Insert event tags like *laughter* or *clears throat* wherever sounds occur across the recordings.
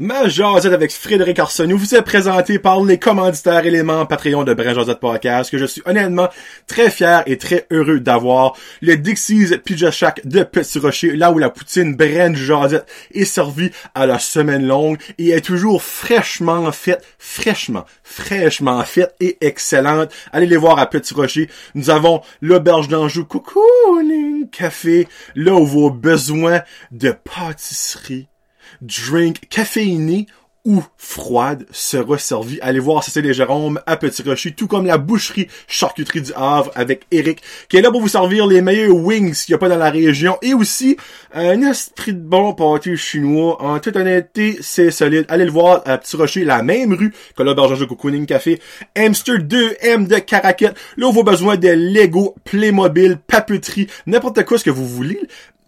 Ma jasette avec Frédéric Arsenault vous est présenté par les commanditaires éléments Patreon de Brin Josette Podcast que je suis honnêtement très fier et très heureux d'avoir. Le Dixie's Pizza Shack de Petit Rocher, là où la poutine Brin Josette est servie à la semaine longue et est toujours fraîchement faite, fraîchement, fraîchement faite et excellente. Allez les voir à Petit Rocher. Nous avons l'auberge d'Anjou Cocooning Café, là où vos besoins de pâtisserie drink caféiné ou froide sera servi. Allez voir c'est les Jérôme à Petit Rocher, tout comme la boucherie charcuterie du Havre avec Eric, qui est là pour vous servir les meilleurs wings qu'il n'y a pas dans la région, et aussi un esprit de bon pâté chinois. En toute honnêteté, c'est solide. Allez le voir à Petit Rocher, la même rue que l'auberge de Cocooning Café. Hamster 2M de Caracat, là où vous avez besoin de Lego, Playmobil, papeterie, n'importe quoi ce que vous voulez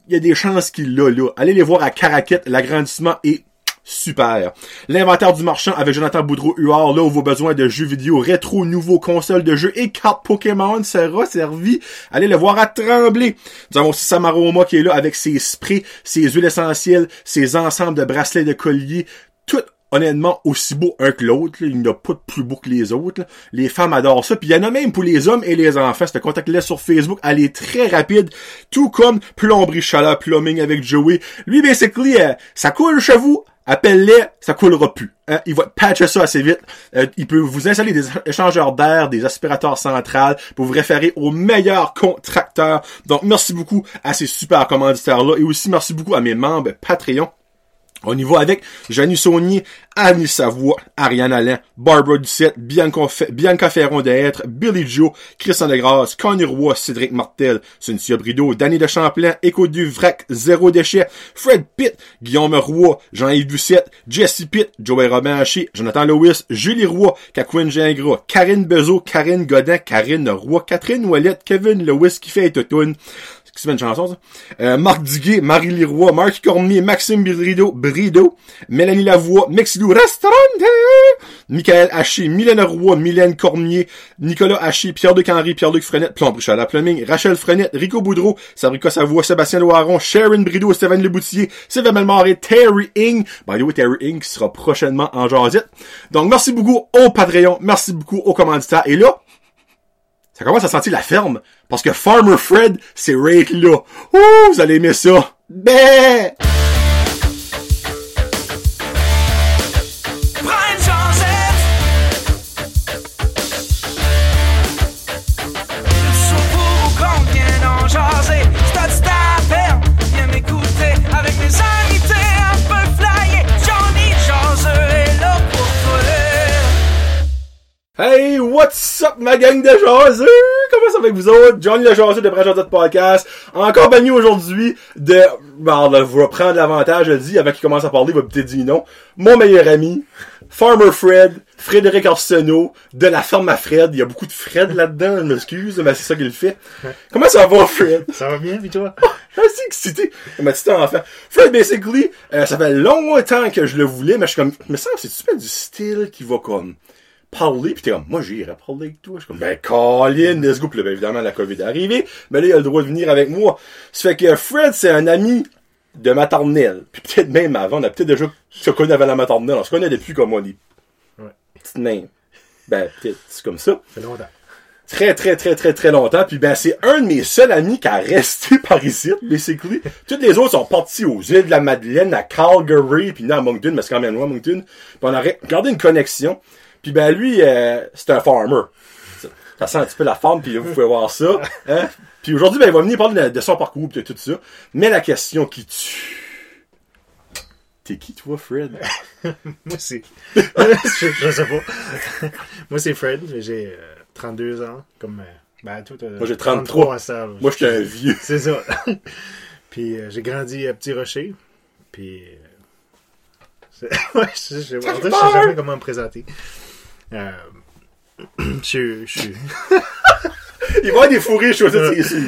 il y a des chances qu'il l'a là. Allez les voir à Caracat, l'agrandissement est super. L'inventaire du marchand avec Jonathan Boudreau-Huard, là où vos besoins de jeux vidéo rétro, nouveaux consoles de jeux et cartes Pokémon sera servi. Allez le voir à Trembler. Nous avons aussi Samaroma qui est là avec ses sprays, ses huiles essentielles, ses ensembles de bracelets de colliers, tout honnêtement aussi beau un que l'autre. Il n'y a pas de plus beau que les autres. Les femmes adorent ça. Puis il y en a même pour les hommes et les enfants. Ce contact-là sur Facebook, elle est très rapide. Tout comme Plomberie Chala Plumbing avec Joey. Lui, basically, euh, ça coule chez vous. Appelle-les, ça coulera plus. Hein? Il va patcher ça assez vite. Euh, il peut vous installer des échangeurs d'air, des aspirateurs centrales pour vous référer aux meilleurs contracteurs. Donc, merci beaucoup à ces super commanditaires-là. Et aussi, merci beaucoup à mes membres Patreon. On y va avec Janie Saunier, Annie Savoie, Ariane Alain, Barbara Ducette, Bianca, Bianca Ferron d'être, Billy Joe, Christian Degrasse, Connie Roy, Cédric Martel, Cynthia Brideau, Danny de Champlain, Écho du Vrac, Zéro Déchet, Fred Pitt, Guillaume Roy, Jean-Yves Ducette, Jesse Pitt, Joey Robin Haché, Jonathan Lewis, Julie Roy, Cacouine Gingras, Karine Bezo, Karine Godin, Karine Roy, Catherine Ouellette, Kevin Lewis qui fait autotune, c'est une chanson, ça. Euh, Marc Duguay, Marie Leroy, Marc Cormier, Maxime Brido, Brido, Mélanie Lavoie, Mexilou Restaurante, Michael Haché, Mylène Roy, Mylène Cormier, Nicolas Haché, Pierre-Luc Henry, Pierre-Luc Frenette, Plomb la Plumbing, Rachel Frenette, Rico Boudreau, Sabrica Savoie, Sébastien Loiron, Sharon Brido, Stéphane Leboutillier, Sylvain Melmoré, Terry Ing, by the way, Terry Ing qui sera prochainement en jasette. Donc, merci beaucoup au Patreon, merci beaucoup aux commanditaires, et là, ça commence à sentir la ferme. Parce que Farmer Fred, c'est right là. Ouh, vous allez aimer ça. Bé! Hey, what's up ma gang de jaseux? Comment ça va avec vous autres? Johnny le jaseux de Brajazot Podcast. Encore banni aujourd'hui de, bon, de vous reprendre l'avantage, je le dis, avant qu'il commence à parler, il va peut-être dire non. Mon meilleur ami, Farmer Fred, Frédéric Arsenault, de la ferme à Fred. Il y a beaucoup de Fred là-dedans, je m'excuse, mais c'est ça qu'il fait. Comment ça va, Fred? Ça va bien, puis toi? Ah, je suis excité. Ma petite enfant. Fred, basically, euh, ça fait longtemps que je le voulais, mais je suis comme, mais ça, c'est super du style qui va comme, parler, pis t'es comme, moi j'irai parler avec toi. Je suis comme, ben Colin, let's go. Pis là, ben, évidemment, la COVID est arrivée, mais là, il a le droit de venir avec moi. Ça fait que Fred, c'est un ami de maternelle. Puis peut-être même avant, on a peut-être déjà se connaît avant la maternelle. On se connaît depuis comme on dit. Ouais. Petite. Ben, peut-être, c'est comme ça. Longtemps. Très, très, très, très, très longtemps. Puis ben, c'est un de mes seuls amis qui a resté *laughs* par ici, basically. Toutes les autres sont partis aux îles de la Madeleine, à Calgary, puis là, à Moncton, mais c'est quand même loin, Moncton. Puis on a gardé une connexion. Puis ben lui, euh, c'est un farmer. Ça sent un petit peu la forme, puis vous pouvez voir ça. Hein? Puis aujourd'hui, ben, il va venir parler de, de son parcours et tout ça. Mais la question qui tue. T'es qui toi, Fred? *laughs* Moi, c'est. je, *laughs* je sais pas. *laughs* Moi, c'est Fred. J'ai euh, 32 ans. Comme. euh, ben, toi, t'as Moi, j'ai 33. à ça. Moi, je suis un vieux. C'est ça. Puis euh, j'ai grandi à Petit Rocher. Puis. euh, ouais, je, je, je sais jamais comment me présenter. Euh, *clears throat* je, je, suis- *laughs* Il va y avoir des fourrés ici.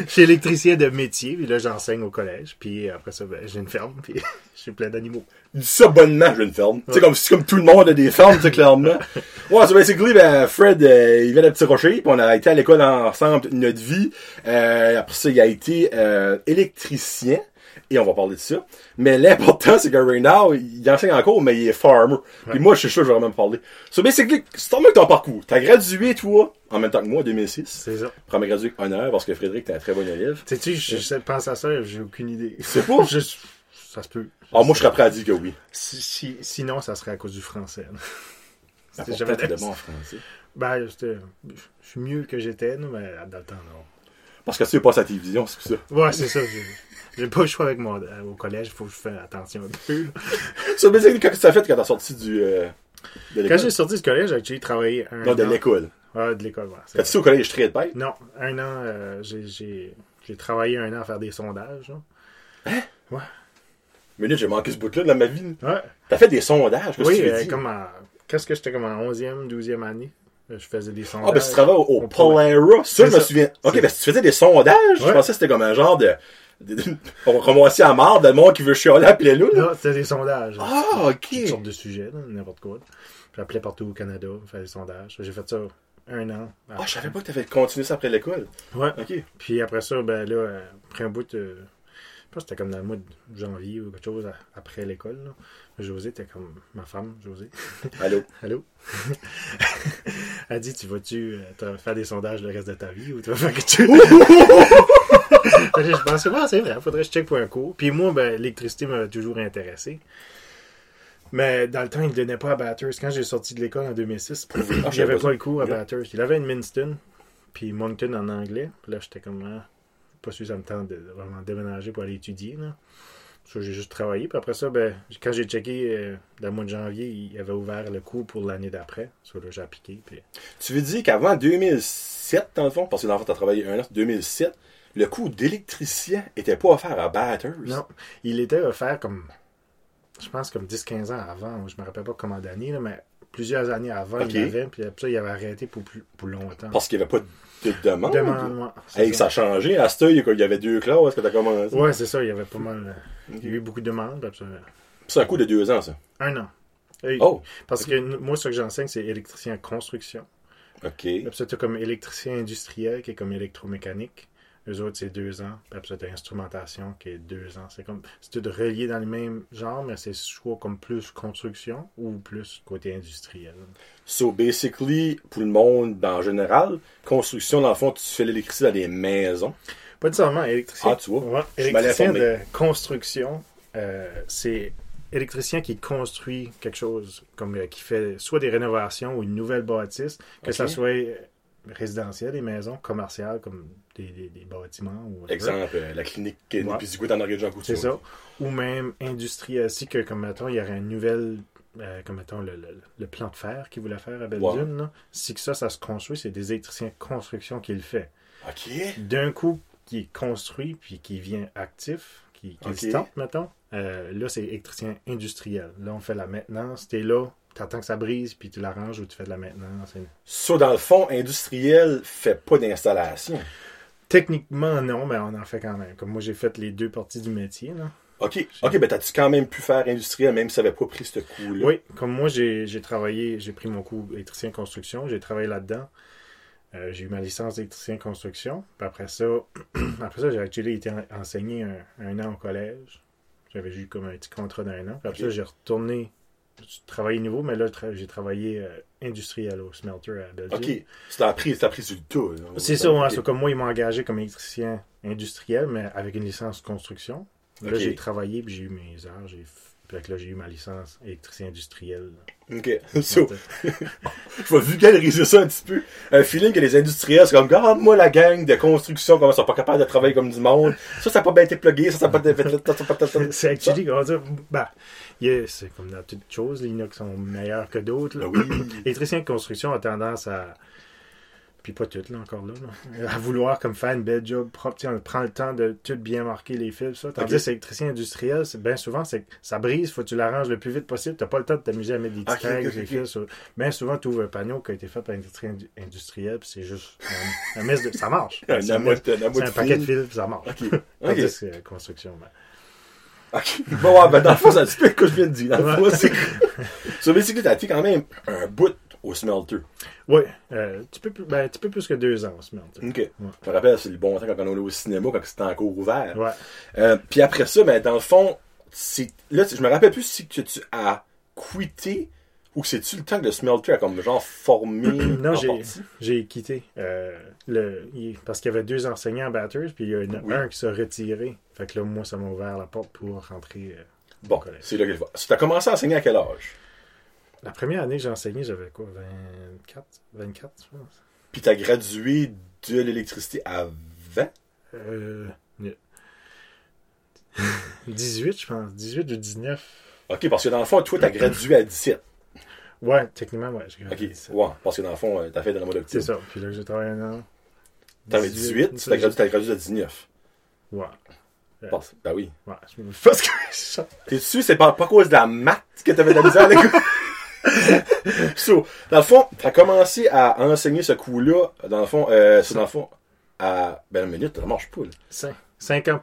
je suis électricien de métier. Puis là, j'enseigne au collège. Puis après ça, ben, j'ai une ferme. Puis *laughs* j'ai plein d'animaux. dis ça bonnement, j'ai une ferme. Comme, c'est comme tout le monde a des fermes, sais, clairement. *laughs* Ouais, c'est basically, ben, Fred, euh, il vient de Petit Rocher, puis on a été à l'école ensemble toute notre vie. Euh, après ça, il a été euh, électricien. Et on va parler de ça. Mais l'important, c'est que Ray now, il enseigne encore, mais il est farmer. Puis moi, je suis sûr que je vais vraiment me parler. So, basically, c'est ton ton parcours. T'as gradué, toi, en même temps que moi, en 2006. C'est ça. Premier gradué honneur, parce que Frédéric, t'es un très bon élève. Tu sais, je, je pense à ça, j'ai aucune idée. C'est pas? *laughs* Je- ça se peut. Ah, moi, je serais prêt à dire que oui. Si- si- sinon, ça serait à cause du français. *laughs* C'était jamais- t'étais bon en français. Ben, je suis mieux que j'étais, mais dans le temps, non. Parce que tu passes à la télévision, c'est ça. Ouais, c'est ça. J'ai- pas le choix avec mon, euh, au collège, il faut que je fasse attention un peu. basically, qu'est-ce que t'as fait quand t'as sorti du, euh, de Quand l'école? j'ai sorti du collège, j'ai travaillé un Non, de an. l'école. Ouais, de l'école, ouais. c'est T'as-tu au collège très de bête? Non, un an, euh, j'ai- j'ai j'ai travaillé un an à faire des sondages. là. Minute, j'ai manqué ce bout-là dans ma vie. Ouais. T'as fait des sondages, qu'est-ce que Oui, tu veux euh, dire? comme en- Qu'est-ce que j'étais comme en 11e, 12e année? Euh, Je faisais des sondages. Ah, ben, tu travailles au, au On Polera. Ça, je C'est me ça. souviens. Ok, C'est- ben, si tu faisais des sondages, je Ouais. pensais que c'était comme un genre de- on ramasser à marre de monde qui veut chialer à là. Non, c'était des sondages. Ah, Toutes ok. sortes de sujets, n'importe quoi. J'appelais partout au Canada, faire des sondages. J'ai fait ça un an. Ah, je savais pas que t'avais continué ça après l'école. Ouais. Ok. Puis après ça, ben là, après un bout, euh, je pense que c'était comme dans le mois de janvier ou quelque chose après l'école. là. José était comme ma femme, José. *laughs* Allô? Allô? *laughs* Elle dit, tu vas-tu euh, faire des sondages le reste de ta vie ou tu vas faire quelque chose? Je pensais, ah, c'est vrai, faudrait que je check pour un cours. Puis moi, ben, l'électricité m'a toujours intéressé. Mais dans le temps, il ne donnait pas à Bathurst. Quand j'ai sorti de l'école en 2006, Ah, il n'y avait pas le cours à Ok. Bathurst. Il avait une Minston, puis Moncton en anglais. Puis là, j'étais comme, ah, pas sûr que ça me tente de vraiment déménager pour aller étudier. Là. Ça, j'ai juste travaillé. Puis après ça, ben, quand j'ai checké euh, dans le mois de janvier, il avait ouvert le cours pour l'année d'après. Ça, là, j'ai appliqué. Puis... Tu veux dire qu'avant 2007, dans le fond, parce que dans le fond, t'as travaillé un an, 2007, le coût d'électricien était pas offert à Batters. Non, il était offert comme, je pense, comme 10-15 ans avant. Je me rappelle pas comment d'année, là, mais plusieurs années avant, Ok. il l'avait. Puis après ça, il avait arrêté pour, plus, pour longtemps. Parce qu'il n'y avait pas de demande? Demande-moi. C'est Hey, ça a changé. À ce il y avait deux classes que t'as commencé? Ouais, c'est ça, il y avait pas mal. Il y a eu beaucoup de demandes. puis après ça, C'est un coût de deux ans, ça. un an. Et- Oh, Parce que moi, ce que j'enseigne, c'est électricien en construction. ok. Puis ça, tu comme électricien industriel qui est comme électromécanique. Eux autres, c'est deux ans. Puis après ça, t'as instrumentation qui est deux ans. C'est comme, c'est tout relié dans le même genre, mais c'est soit comme plus construction ou plus côté industriel. So, basically, pour le monde en général, construction, dans le fond, tu fais l'électricité dans des maisons. Pas nécessairement électricien. Ah, tu vois. Ouais, électricien de construction, euh, c'est électricien qui construit quelque chose, comme euh, qui fait soit des rénovations ou une nouvelle bâtisse, que Ok. ça soit euh, résidentiel, des maisons, commerciales, comme des, des- des bâtiments. Ou. Exemple, euh, la clinique. Népisiguit en Oregon Couture. C'est ça. Ou même industriel aussi, que comme mettons, il y aurait une nouvelle, euh, comme mettons, le, le- le plan de fer qu'ils voulaient faire à Belle-Dune, si que ça, ça se construit, c'est des électriciens de construction qui le fait. Ok. d'un coup qui est construit puis qui vient actif, qui, qui Ok. se tente, mettons, euh, là, c'est électricien industriel. Là, on fait la maintenance. T'es là, t'attends que ça brise, puis tu l'arranges ou tu fais de la maintenance. Ça, dans le fond, industriel fait pas d'installation. Techniquement, non, mais on en fait quand même. Comme moi, j'ai fait les deux parties du métier. Là. Ok. Ok, ben t'as-tu quand même pu faire industriel, même si ça avait pas pris ce coup-là? Oui, comme moi, j'ai travaillé, j'ai pris mon cours électricien construction, j'ai travaillé là-dedans. Euh, j'ai eu ma licence d'électricien construction. Puis après ça, *clears throat* après ça, j'ai actually été en- enseigné un, un an au collège. J'avais eu comme un petit contrat d'un an. Puis après ça, j'ai retourné travailler nouveau, mais là, j'ai travaillé euh, industriel au smelter à Belgique. Ok. C'est appris, c'est appris sur le tout. C'est ça, ouais, Ok. c'est comme moi, ils m'ont engagé comme électricien industriel, mais avec une licence construction. Là, j'ai travaillé, puis j'ai eu mes heures. J'ai... Puis là, j'ai eu ma licence électricien industriel. Ok. *laughs* So, *laughs* je vais vulgariser ça un petit peu. Un feeling que les industriels, c'est comme, regarde-moi la gang de construction, comment ils sont pas capables de travailler comme du monde. Ça, ça n'a pas bien été plugué, ça, ça n'a pas été fait. *laughs* c'est actually, comment dire, bah, yeah, c'est comme dans toutes choses, il y en a qui sont meilleurs que d'autres. Ah. *clears throat* L'électricien de construction a tendance à, puis pas tout, là, encore là, là, à vouloir comme faire une belle job propre. On prend le temps de tout bien marquer les fils, ça. Tandis Ok. que l'électricien industriel, c'est bien souvent, c'est ça brise, faut que tu l'arranges le plus vite possible. T'as pas le temps de t'amuser à mettre des petits tags, ok, des ok. fils. sur- Bien souvent, tu ouvres un panneau qui a été fait par un électricien indu- industriel, puis c'est juste un, un mess de... Ça marche. *laughs* C'est un, paquet de fil. fils, puis ça marche. Tandis que la construction, ben, Ok. Bon, ouais, ben, dans le fond, petit peu ce que je viens de dire. Dans le fond, Ouais. c'est. So, basically, t'as été quand même un bout au smelter. Oui, euh, un petit peu plus, ben, un petit peu plus que deux ans au smelter. OK. Je me rappelle, c'est le bon temps quand on allait au cinéma, quand c'était encore ouvert. Ouais. Euh, puis après ça, ben, dans le fond, là, je me rappelle plus si que tu as quitté ou c'est-tu le temps que le smelter a comme genre formé *clears throat* Non, j'ai, quitté. euh, le, il- parce qu'il y avait deux enseignants batters, puis il y en a Oui. un qui s'est retiré. Fait que là, moi, ça m'a ouvert la porte pour rentrer. euh. Bon, c'est là que je vois. Tu as commencé à enseigner à quel âge? La première année que j'ai enseigné, j'avais quoi 24 24, je pense. Puis tu as gradué de l'électricité à 20? Euh, 18, *laughs* je pense. 18 ou 19. OK, parce que dans le fond, toi, tu as gradué à 17. Ouais, techniquement, ouais. J'ai OK, gradué 17. ouais, parce que dans le fond, tu as fait de la mode C'est ça. Puis là, j'ai travaillé un an. T'avais 18, tu ça, as gradué, t'as gradué à 19. Ouais. Ouais. Parce- Ben oui. Ouais. je me- *laughs* Parce que ça- T'es sûr, c'est pas, pas à cause de la maths que t'avais de la misère à l'école? *laughs* so, dans le fond, t'as commencé à enseigner ce coup-là, dans le fond, euh, c'est dans le fond, à, ben, une minute, ça marche pas, là. Cinq, cinq ans.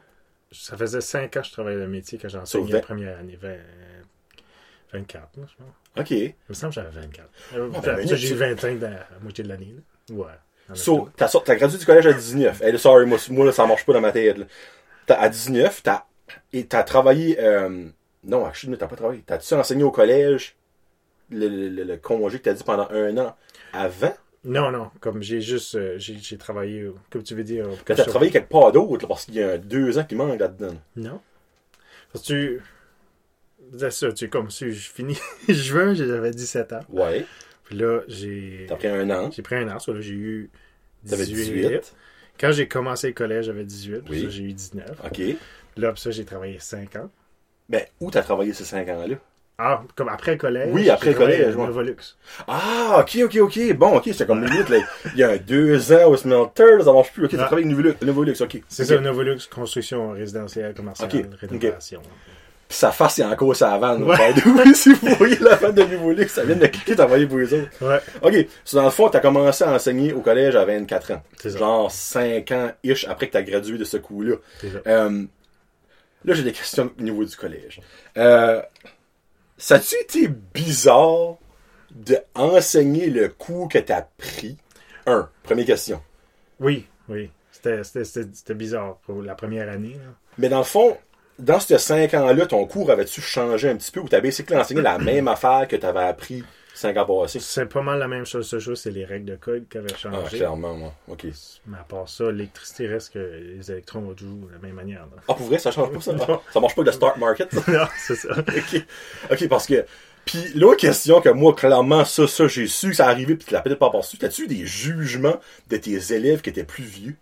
Ça faisait 5 ans que je travaillais le métier enseigné vingt. la première année. 20, 24, là, je pense. OK. Il me semble que j'avais 24. Euh, ben, j'ai eu 25 dans la moitié de l'année. Ouais. So, t'as, t'as gradué du collège à 19. Hey, sorry, moi, moi, là, ça marche pas dans ma tête, là. T'as, à 19, t'as, et t'as travaillé, euh, non, actually, t'as pas travaillé. T'as-tu enseigné au collège le, le, le- le congé que t'as dit pendant un an avant? Non, non. Comme j'ai juste. euh, j'ai, j'ai travaillé. Comme tu veux dire. Que t'as travaillé quelque part d'autre, là, parce qu'il y a deux ans qui manquent là-dedans. Non. Parce que tu. C'est ça, tu comme si je finis *laughs* juin, j'avais 17 ans. Ouais. Puis là, j'ai. T'as pris un an. J'ai pris un an, soit là, j'ai eu T'avais 18. Quand j'ai commencé le collège, j'avais 18. Puis Oui. ça, j'ai eu 19. OK. Là, puis ça, j'ai travaillé 5 ans. Ben, où t'as travaillé ces cinq ans-là? Ah, comme après le collège. Oui, après le collège, ouais. Novolux. Ah, ok, ok, ok. Bon, ok, c'est comme limite, là. Il y a deux ans au Smelter, ça marche plus. Ok, t'as Ah. travaillé avec Nouveau Lux, ok. C'est ça, Novolux, construction résidentielle, commerciale, rénovation. Puis sa face, c'est encore sa vanne. Ouais. *laughs* si vous voyez la vanne de Lux, ça vient de cliquer, t'as envoyé pour les autres. Ouais, Ok, so, dans le fond, t'as commencé à enseigner au collège à 24 ans. c'est ça. Genre 5 ans-ish après que t'as gradué de ce coup-là. C'est ça. Euh, là, j'ai des questions au niveau du collège. Euh, ça a-tu été bizarre de enseigner le cours que t'as pris? Un, première question. Oui, oui. C'était- C'était c'était- c'était bizarre pour la première année. là. Mais dans le fond, dans ces 5 ans-là, ton cours avait-tu changé un petit peu ou t'as basically enseigné la *clears throat* même affaire que t'avais appris 5 ans passés? C'est pas mal la même chose. Ce chose, c'est les règles de code qui avaient Ah, changé. clairement, moi. Ok. Mais à part ça, l'électricité reste que les électrons vont toujours de la même manière. là. Ah, pour vrai, ça change pas ça? *laughs* Non. Ça marche pas avec le stock market? ça? *laughs* non, c'est ça. ok. Ok, parce que. Puis l'autre question que moi, clairement, ça, ça, j'ai su que ça arrivait puis tu l'as peut-être pas perçu. T'as-tu des jugements de tes élèves qui étaient plus vieux?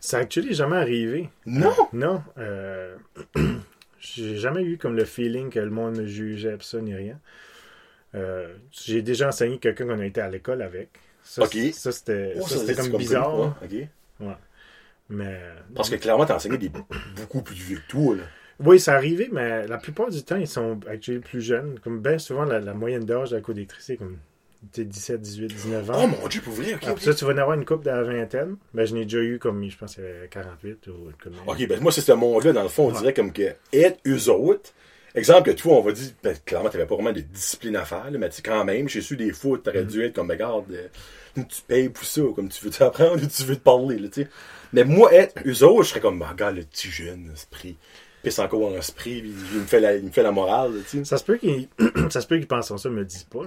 Ça actually jamais arrivé. Non! Non. Euh, *clears throat* j'ai jamais eu comme le feeling que le monde me jugeait ça ni rien. Euh, j'ai déjà enseigné quelqu'un qu'on a été à l'école avec. Ça, Ça, c'était Oh, comme bizarre. hein. ouais. Mais Parce que clairement, t'as enseigné des *clears throat* beaucoup plus vieux que toi, là. oui, ça arrivé, mais la plupart du temps, ils sont actually plus jeunes. Comme bien souvent, la, la moyenne d'âge de la co-directrice, c'est comme sais, 17, 18, 19 ans. Oh mon dieu, pour vrai, ok. Après ça, tu vas en avoir une couple de la vingtaine. Ben, je n'ai déjà eu comme, je pense, qu'il y avait 48 ou comme Ok, ben moi, c'est ce monde-là, dans le fond, on Ouais. dirait comme que être eux autres. Exemple que toi, on va dire, ben, clairement, t'avais pas vraiment de discipline à faire, là, mais tu quand même, j'ai su des fois, t'aurais Mm. dû être comme, regarde, euh, tu payes pour ça, comme tu veux t'apprendre ou tu veux te parler, là, tu sais. Mais moi, être eux autres, je serais comme, ben, regarde le petit jeune, esprit. Pisse encore en esprit, puis il me fait la, il me fait la morale, là, tu sais. Ça se peut qu'ils *clears throat* ça se peut qu'ils pensent ça, me disent pas.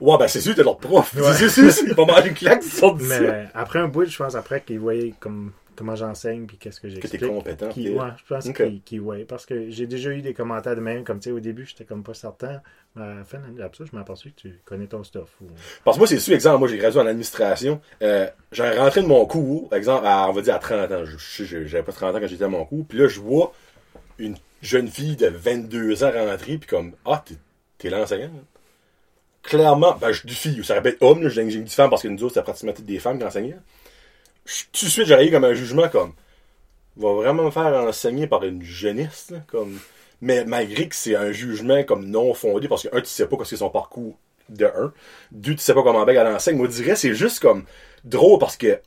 Ouais, ben, c'est sûr, t'es leur prof. Ouais. C'est sûr, pas mal une claque, ils sortent de ça. Mais après un bout, je pense après qu'ils voyaient comme, comment j'enseigne puis qu'est-ce que Que j'explique. t'es compétent. Qui, ouais, je pense qu'ils voyaient. Parce que j'ai déjà eu des commentaires de même, comme tu sais, au début, j'étais comme pas certain. Mais à la fin de ça, je m'aperçu que tu connais ton stuff. Ou... Parce que moi, c'est sûr, exemple, moi, j'ai gradué en administration. Euh, j'ai rentré de mon cours, exemple, à, on va dire à 30 ans. J'avais pas 30 ans quand j'étais à mon cours. Puis là, je vois une jeune fille de 22 ans rentrer, puis comme, ah, t'es, t'es l'enseignant. Clairement, ben, je dis fille, ça répète homme, j'ai dit femme parce que nous autres, c'était pratiquement des femmes qui enseignaient. Tout de suite, j'aurais eu comme un jugement comme, va vraiment me faire enseigner par une jeunesse, là, comme, mais malgré que c'est un jugement comme non fondé, parce que un, tu sais pas qu'est-ce que son parcours de un. Deux, tu sais pas comment Beg elle enseigne. Moi, je dirais, c'est juste comme drôle parce que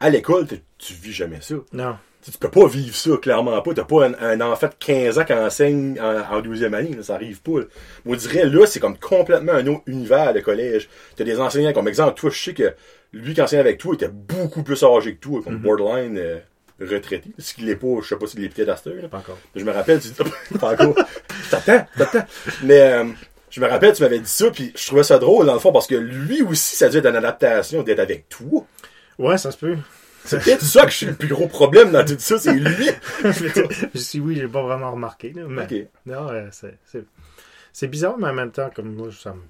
À l'école, tu, vis jamais ça. Non. Tu, tu peux pas vivre ça, clairement pas. T'as pas un, un enfant de 15 ans qui enseigne en, en 12e année, là, ça arrive pas. là. Moi, je dirais, là, c'est comme complètement un autre univers, le collège. T'as des enseignants, comme exemple, toi, je sais que lui qui enseignait avec toi était beaucoup plus âgé que toi, comme borderline euh, retraité. Ce qu'il est pas, je sais pas s'il est peut-être à cette heure, là. Pas encore. Je me rappelle, tu *laughs* pas encore. T'attends, t'attends. Mais euh, je me rappelle, tu m'avais dit ça, puis je trouvais ça drôle dans le fond parce que lui aussi, ça a dû être une adaptation d'être avec toi. Ouais, ça se peut. C'est peut-être ça que je suis le plus gros problème dans tout ça, c'est lui. *laughs* je suis oui, j'ai pas vraiment remarqué. Là, mais non, euh, c'est, bizarre, mais en même temps, comme moi, ça me,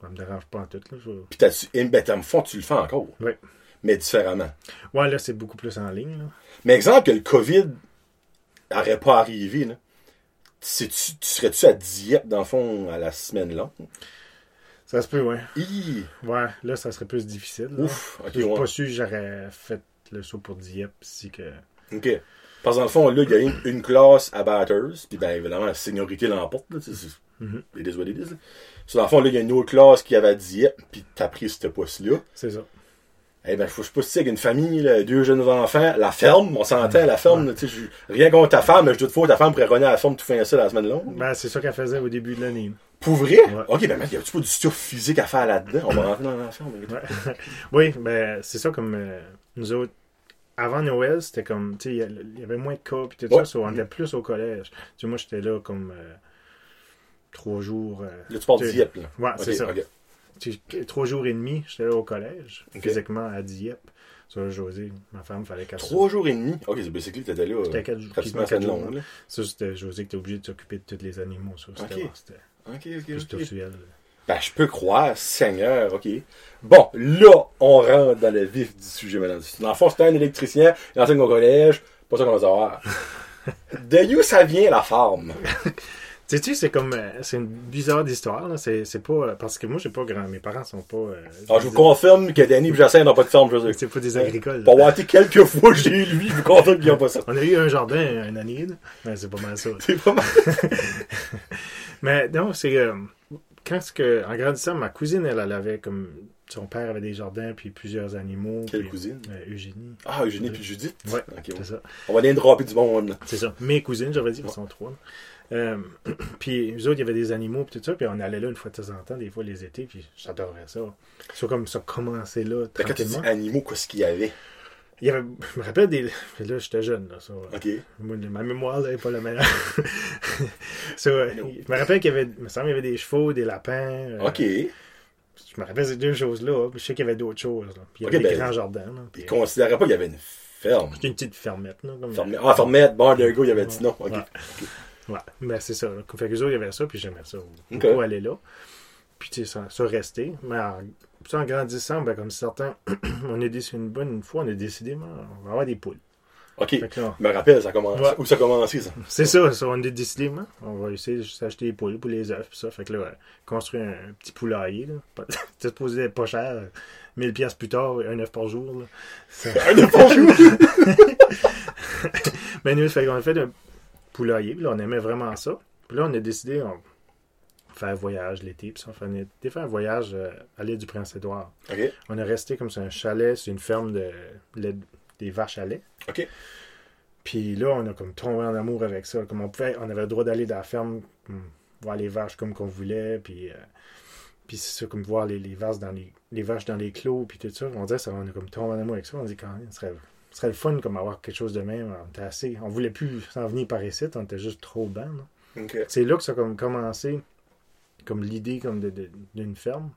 ça me dérange pas en tout. Là, je- Puis eh ben, dans le fond, tu le fais encore. Oui. Mais différemment. Ouais, là, c'est beaucoup plus en ligne. Là. Mais exemple que le COVID n'aurait pas arrivé, là. tu serais-tu à Dieppe, dans le fond, à la semaine longue? Ça se peut, ouais. Hi! Ouais, là, ça serait plus difficile. là. Ouf! Ok, Je suis ouais. pas sûr j'aurais fait le saut pour Dieppe si que. OK. Parce que dans le fond, là, il y a une, une classe à Batters, puis ben évidemment, la seniorité l'emporte, là, c'est- Mhm. it is what. So, dans le fond, là, il y a une autre classe qui avait à Dieppe, puis t'as pris ce poste-là. C'est ça. Eh ben, faut, je sais pas si avec une famille, là, deux jeunes enfants, la ferme, on s'entend, la ferme, tu sais, rien contre ta femme, mais je doute fois ta femme pourrait runner à la ferme tout fin ça la semaine longue. Ben, c'est ça qu'elle faisait au début de l'année. Pour vrai? Ouais. Ok, ben, y a-tu pas du stuff physique à faire là-dedans? On va rentrer dans ferme. mais- Ouais. *laughs* oui, ben, c'est ça comme euh, nous autres. Avant Noël, c'était comme, tu sais, il y avait moins de cas, puis tout Ouais. ça, so, on était plus au collège. Tu sais, moi, j'étais là comme euh, trois jours. euh, Là, tu parles tu- de Dieppe, là. Ouais, Ok, c'est ça. ok. Tu sais, trois jours et demi, j'étais là au collège, Ok. physiquement à Dieppe. Sur José, ma femme, fallait qu'elle Trois jours et demi? Ok, c'est basically, t'étais là. C'était euh, quatre quatre semaine jours. Ça, c'était José qui était obligé de s'occuper de tous les animaux. Ça, c'était. Ok. Ben, je peux croire, Seigneur, ok. Bon, là, on rentre dans le vif du sujet, madame. Dans le fond, c'était un électricien, il enseigne au collège, pas ça qu'on va savoir. *laughs* De où ça vient, la farme? *laughs* Tu sais, c'est comme. euh, c'est une bizarre d'histoire. C'est c'est pas. euh, parce que moi, j'ai pas grand. Mes parents sont pas. euh, Alors, je vous confirme que Danny et Jacinthe n'ont pas de ferme chez eux. C'est pas des agricoles. Pour avoir été quelques fois chez lui, je vous confirme qu'ils n'ont pas ça. On a eu un jardin une année. Mais c'est pas mal ça. C'est pas mal. *laughs* Mais non, c'est. euh, quand ce que, en grandissant, ma cousine, elle, elle avait comme. Son père avait des jardins, puis plusieurs animaux. Quelle puis- cousine? euh, Eugénie. Ah, Eugénie puis Judith? Ouais, Ok, c'est ouais. ça. On va aller dropper du monde, là. C'est ça. Mes cousines, j'avais dit, elles sont trois. Euh, *clears throat* puis eux autres, il y avait des animaux, puis tout ça, puis on allait là une fois de temps en temps, des fois les étés, puis j'adorais ça. C'est comme ça commençait là, que quand tu dis tranquillement. animaux, qu'est-ce qu'il y avait? Il y avait, je me rappelle des. puis Là, j'étais jeune, là. Ça, Ok. Moi, ma mémoire là, n'est pas la meilleure. *laughs* Ça, euh, je me rappelle qu'il y avait. Il me semble qu'il y avait des chevaux, des lapins. euh, Ok. Je me rappelle ces deux choses-là. puis Je sais qu'il y avait d'autres choses. là. Puis il y avait des ben, grands jardins. Là, puis, Ils considéraient pas qu'il y avait une ferme. C'était une petite fermette. Là, comme, Fermette. Ah, fermette, bar de gars, il y avait dit non. Ok. Ouais. Ouais, ben c'est ça. là. Fait que eux autres, il y avait ça, puis j'aimais ça. Ok. Beaucoup aller là. Puis tu sais, ça, ça restait. Mais en, puis en grandissant, ben, comme certains, *clears throat* on a décidé, une bonne une fois, on a décidé, ben, on va avoir des poules. Ok. Là, Je me rappelle, ça commence. Ouais. Où ça a commencé, ça? C'est ça, ça, on a décidé, hein, on va essayer de s'acheter des poules pour les œufs, pis ça. Fait que là, ouais, construire un, petit poulailler, là. C'était *laughs* supposé être pas cher. 1000 pièces plus tard, un œuf par jour, là. *laughs* Un de bon jour? *laughs* Mais nous, fait qu'on a fait un poulailler, puis là, on aimait vraiment ça. Puis là, on a décidé, on faire un voyage l'été, puis ça, on a faire un voyage euh, à l'île du Prince-Édouard. On est resté comme sur un chalet, c'est une ferme de, des vaches à lait. Ok. Puis là, on a comme tombé en amour avec ça. Comme on pouvait, on avait le droit d'aller dans la ferme, hum, voir les vaches comme qu'on voulait, puis, euh, puis c'est ça, comme voir les, les vaches dans les, les vaches dans les clos, puis tout ça. On disait, ça, on a comme tombé en amour avec ça. On dit quand même, ce serait, ce serait le fun comme avoir quelque chose de même. On était assez, on voulait plus s'en venir par ici, on était juste trop. Ok. C'est là que ça a comme commencé, comme l'idée comme d'une ferme.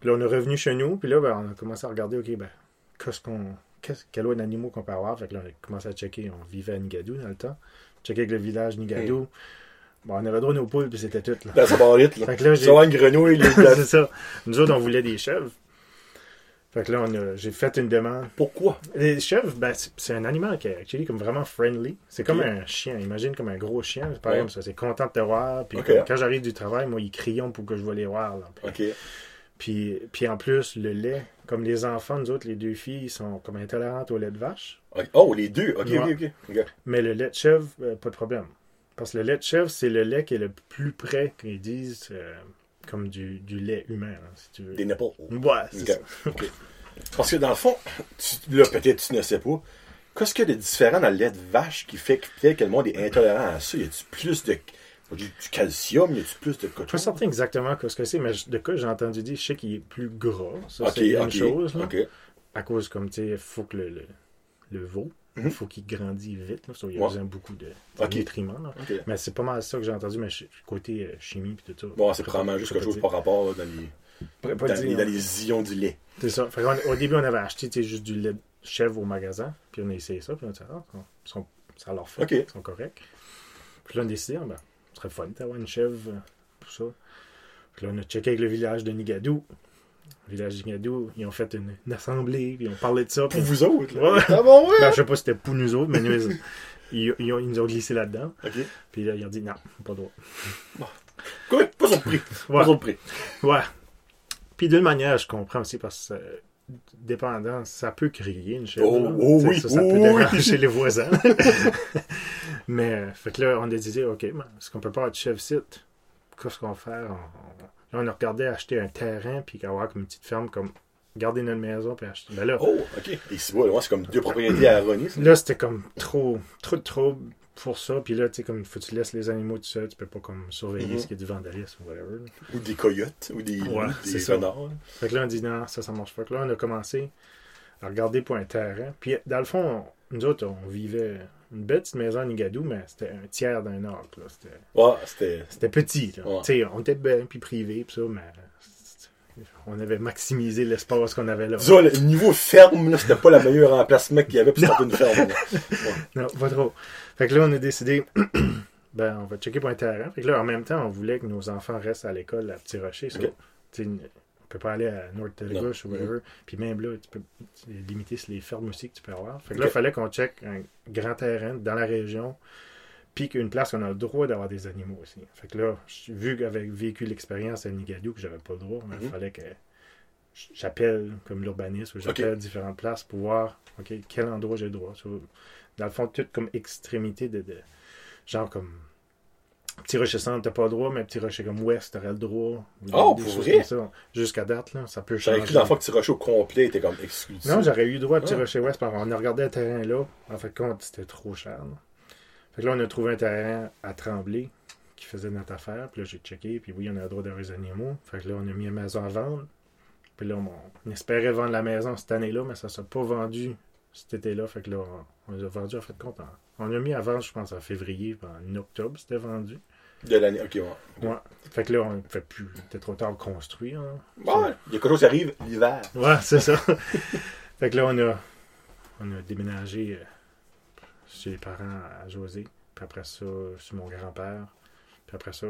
Puis là, on est revenu chez nous, puis là, ben, on a commencé à regarder, OK, ben, qu'est-ce qu'on. Qu'est-ce, quel autre animaux qu'on peut avoir? Fait que là, on a commencé à checker. On vivait à Nigadou dans le temps. Checker avec le village Nigadou. Bon, on avait droit à nos poules, puis c'était tout. Là. Barrette, là. Fait que là, j'ai. Ça va une grenouille, les *laughs* c'est ça. Nous autres, on voulait des chèvres. Fait que là, j'ai fait une demande. Pourquoi? Les chèvres, ben, c'est- un animal qui est actually comme vraiment friendly. C'est comme un chien. Imagine comme un gros chien. C'est pareil Ouais. comme ça. C'est content de te voir. Puis quand j'arrive du travail, moi, ils crient pour que je vois les voir. là. Puis, puis en plus, le lait, comme les enfants, nous autres, les deux filles, ils sont comme intolérantes au lait de vache. Oh, les deux. Ok, Ouais. Ok. Mais le lait de chèvre, euh, pas de problème. Parce que le lait de chèvre, c'est le lait qui est le plus près, qu'ils disent, euh, comme du, du lait humain, là, si tu veux. Des nipples. Ouais, c'est ça. Parce que dans le fond, tu- là, peut-être tu ne sais pas, qu'est-ce qu'il y a de différent dans le lait de vache qui fait que peut-être que le monde est intolérant à ça? Y a-tu plus de, du, du calcium? Y a-tu plus de Je suis coton? pas certain exactement ce que c'est, mais de quoi j'ai entendu dire, je sais qu'il est plus gras. Ça, Ok, c'est une chose. là. ok. À cause, comme tu sais, il faut que le, le, le veau, il Mhm. faut qu'il grandisse vite. Là, il a Ouais. besoin de beaucoup de, de nutriments. là. Mais c'est pas mal ça que j'ai entendu, mais côté euh, chimie et tout ça. Bon, c'est probablement juste quelque chose par rapport là, dans, les, dire. Dans, les, dire, dans non. les ions du lait. C'est ça. Au début, on avait acheté juste du lait de chèvre au magasin, puis on a essayé ça, puis on a dit, ah, ils sont- ça leur fait, ils sont corrects. Puis là, on a décidé, ah, ben, ce serait fun d'avoir une chèvre, euh, tout ça. Puis là, on a checké avec le village de Nigadou. Village de Nigadou, ils ont fait une, une assemblée, puis ils ont parlé de ça. Pour puis- vous autres, là. Ouais. Ah bon, ouais? Ben, je sais pas si c'était pour nous autres, mais nous, ils, ils- ils ont- ils nous ont glissé là-dedans. Puis là, ils ont dit, non, pas droit. Quoi? Pas surpris. Pas surpris. Ouais. Puis d'une manière, je comprends aussi parce que euh, dépendant, ça peut crier une chèvre. Oh, oh oui, ça, ça oh peut oui. déranger les voisins. *laughs* Mais euh, fait que là, on a dit OK, mais est-ce qu'on peut pas être chef site? Qu'est-ce qu'on va faire? On, on- Là, on a regardé acheter un terrain puis avoir comme une petite ferme comme garder notre maison puis acheter. Ben là, Oh, ok. Et c'est bon, c'est comme deux propriétés à Ronnie, là c'était comme trop trop de trouble pour ça. Puis là, tu sais, comme il faut que tu laisses les animaux tout seuls, tu peux pas comme surveiller Mhm. ce qui est du vandalisme ou whatever. là. Ou des coyotes, ou des, Ouais, des ça. renards. Fait que là, on dit non, ça, ça marche pas. Fait que là, on a commencé à regarder pour un terrain. Puis, dans le fond, on- nous autres, on vivait une belle petite maison à Nigadou, mais c'était un tiers d'un arc. là. C'était, Ouais, c'était. c'était petit. Là. Ouais. On était bien, puis privé, puis ça, mais c'était- on avait maximisé l'espace qu'on avait là. Disons, le niveau ferme, là, c'était pas le meilleur emplacement qu'il y avait pour starter une ferme. là. *laughs* Non, pas trop. Fait que là, on a décidé, *clears throat* ben, on va checker pour un terrain. Fait que là, en même temps, on voulait que nos enfants restent à l'école à Petit Rocher. On peut pas aller à North Telgauche ou whatever. Puis même là, tu peux sur les fermes aussi que tu peux avoir. Fait que là, il fallait qu'on check un grand terrain dans la région. Puis qu'une place où on a le droit d'avoir des animaux aussi. Fait que là, vu qu'avec vécu l'expérience à Nigadou, que j'avais pas le droit, il Mhm. fallait que j'appelle comme l'urbaniste ou j'appelle différentes places pour voir OK, quel endroit j'ai le droit. Dans le fond, tout comme extrémité de, de- genre comme Petit Rocher Centre, t'as pas le droit, mais Petit Rocher comme Ouest, t'aurais le droit. Oh, pour vrai? Jusqu'à date, là, ça peut J'avais changer. écrit dans le fond que tu rocher au complet était comme exclusif. Non, j'aurais eu droit à Petit Ah. Rocher Ouest, parce qu'on a regardé un terrain là. En fait, compte, c'était trop cher. là. Fait que là, on a trouvé un terrain à Tremblay qui faisait notre affaire. Puis là, j'ai checké. Puis oui, on a le droit d'avoir les animaux. Fait que là, on a mis une maison à vendre. Puis là, on, on espérait vendre la maison cette année-là, mais ça ne s'est pas vendu cet été-là. Fait que là, on, on les a vendu en fait compte. en- on a mis à vendre, je pense, en février. en octobre, c'était vendu. De l'année. Ok, ouais. Ouais. Fait que là, on ne fait plus. C'était trop tard construire. hein. Ouais, il y a quelque chose qui arrive l'hiver. Ouais, c'est ça. *laughs* fait que là, on a, on a déménagé euh, chez les parents à José. Puis après ça, chez mon grand-père. Puis après ça,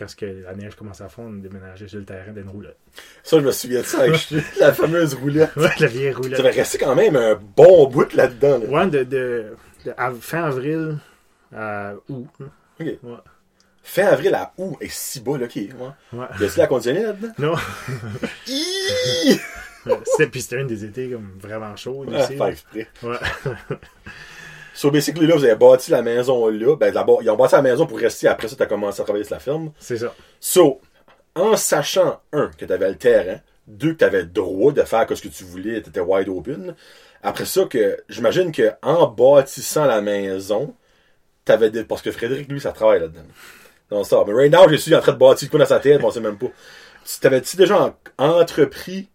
quand que la neige commençait à fondre, on a déménagé sur le terrain d'une roulotte. Ça, je me souviens de ça avec *laughs* la fameuse roulette. Ouais, la vieille Ça roulotte. va rester quand même un bon bout là-dedans. là. Ouais, de, de, de av- fin avril à août. Ok. Ouais. Fin avril à août, et si bas, là, ok. Ouais. Ouais. Y a-tu la conditionnée là-dedans? *laughs* Non, puis c'était un des étés comme vraiment chauds Ah, ici. faire exprès. Ouais. *laughs* So, basically, là, vous avez bâti la maison là. Ben, d'abord, ils ont bâti la maison pour rester. Après ça, t'as commencé à travailler sur la ferme. C'est ça. So, en sachant, un, que t'avais le terrain, deux, que t'avais le droit de faire ce que tu voulais, t'étais wide open. Après ça, que j'imagine que en bâtissant la maison, t'avais des... Parce que Frédéric, lui, ça travaille là-dedans. Non, ça. Mais right now, je suis en train de bâtir quoi dans sa tête, on sait même pas. Tu T'avais-tu déjà en- entrepris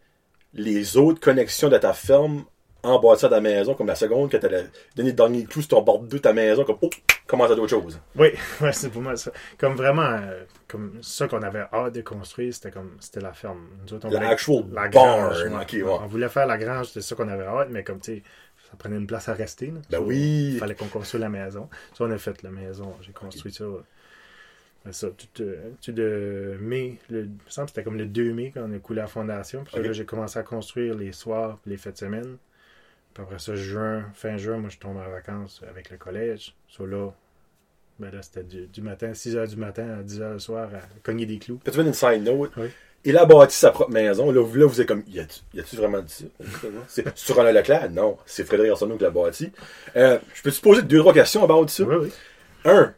les autres connexions de ta ferme en bâtissant ta maison, comme la seconde que t'allais donner le dernier clou sur ton bord de ta maison, comme, oh, commence à d'autres choses. Oui, *laughs* ouais, c'est pour moi ça. Comme vraiment, euh, comme ça qu'on avait hâte de construire, c'était comme, c'était la ferme. Nous autres, on La voulait- actual la barn, grange, ouais. ok, ouais. On voulait faire la grange, c'était ça qu'on avait hâte, mais comme tu sais, ça prenait une place à rester. là. Ben So, oui. Il fallait qu'on construise la maison. Ça, on a fait la maison. J'ai construit ça. Ben ça, tout, euh, tout de mai, le, il me semble que c'était comme le 2 mai quand on a coulé la fondation. Puis là, j'ai commencé à construire les soirs, les fêtes de semaine. Puis après ça, juin, fin juin, moi, je tombe en vacances avec le collège. So là, ben là, c'était du, du matin, 6 h du matin à 10 h le soir à cogner des clous. Peut-être une side note. Oui. Il a bâti sa propre maison. Là, vous, là, vous êtes comme, y a-tu vraiment dit ça? C'est sur René Leclerc? Non. C'est Frédéric Arsenault qui l'a bâti. Euh, je peux te poser deux, trois questions about ça? Oui, oui. Un,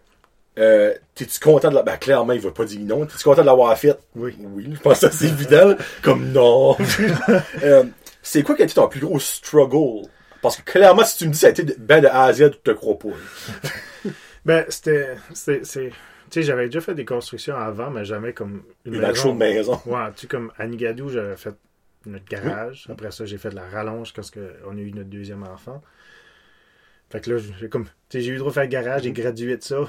euh, t'es-tu content de la... Ben, clairement, il va pas dire non. T'es-tu content de l'avoir fait? Oui. Oui, je pense que c'est évident. Comme non. *laughs* euh, c'est quoi qui a été ton plus gros struggle? Parce que clairement, si tu me dis ça a été ben de A à Z, tu te crois pas. là. *laughs* Ben, c'était. c'est- c'est- Tu sais, j'avais déjà fait des constructions avant, mais jamais comme une, Une actual maison. Ouais, tu sais, comme à Nigadou, j'avais fait notre garage. Après ça, j'ai fait de la rallonge quand on a eu notre deuxième enfant. Fait que là, j'ai comme. J'ai eu le droit de faire le garage, j'ai gradué de ça.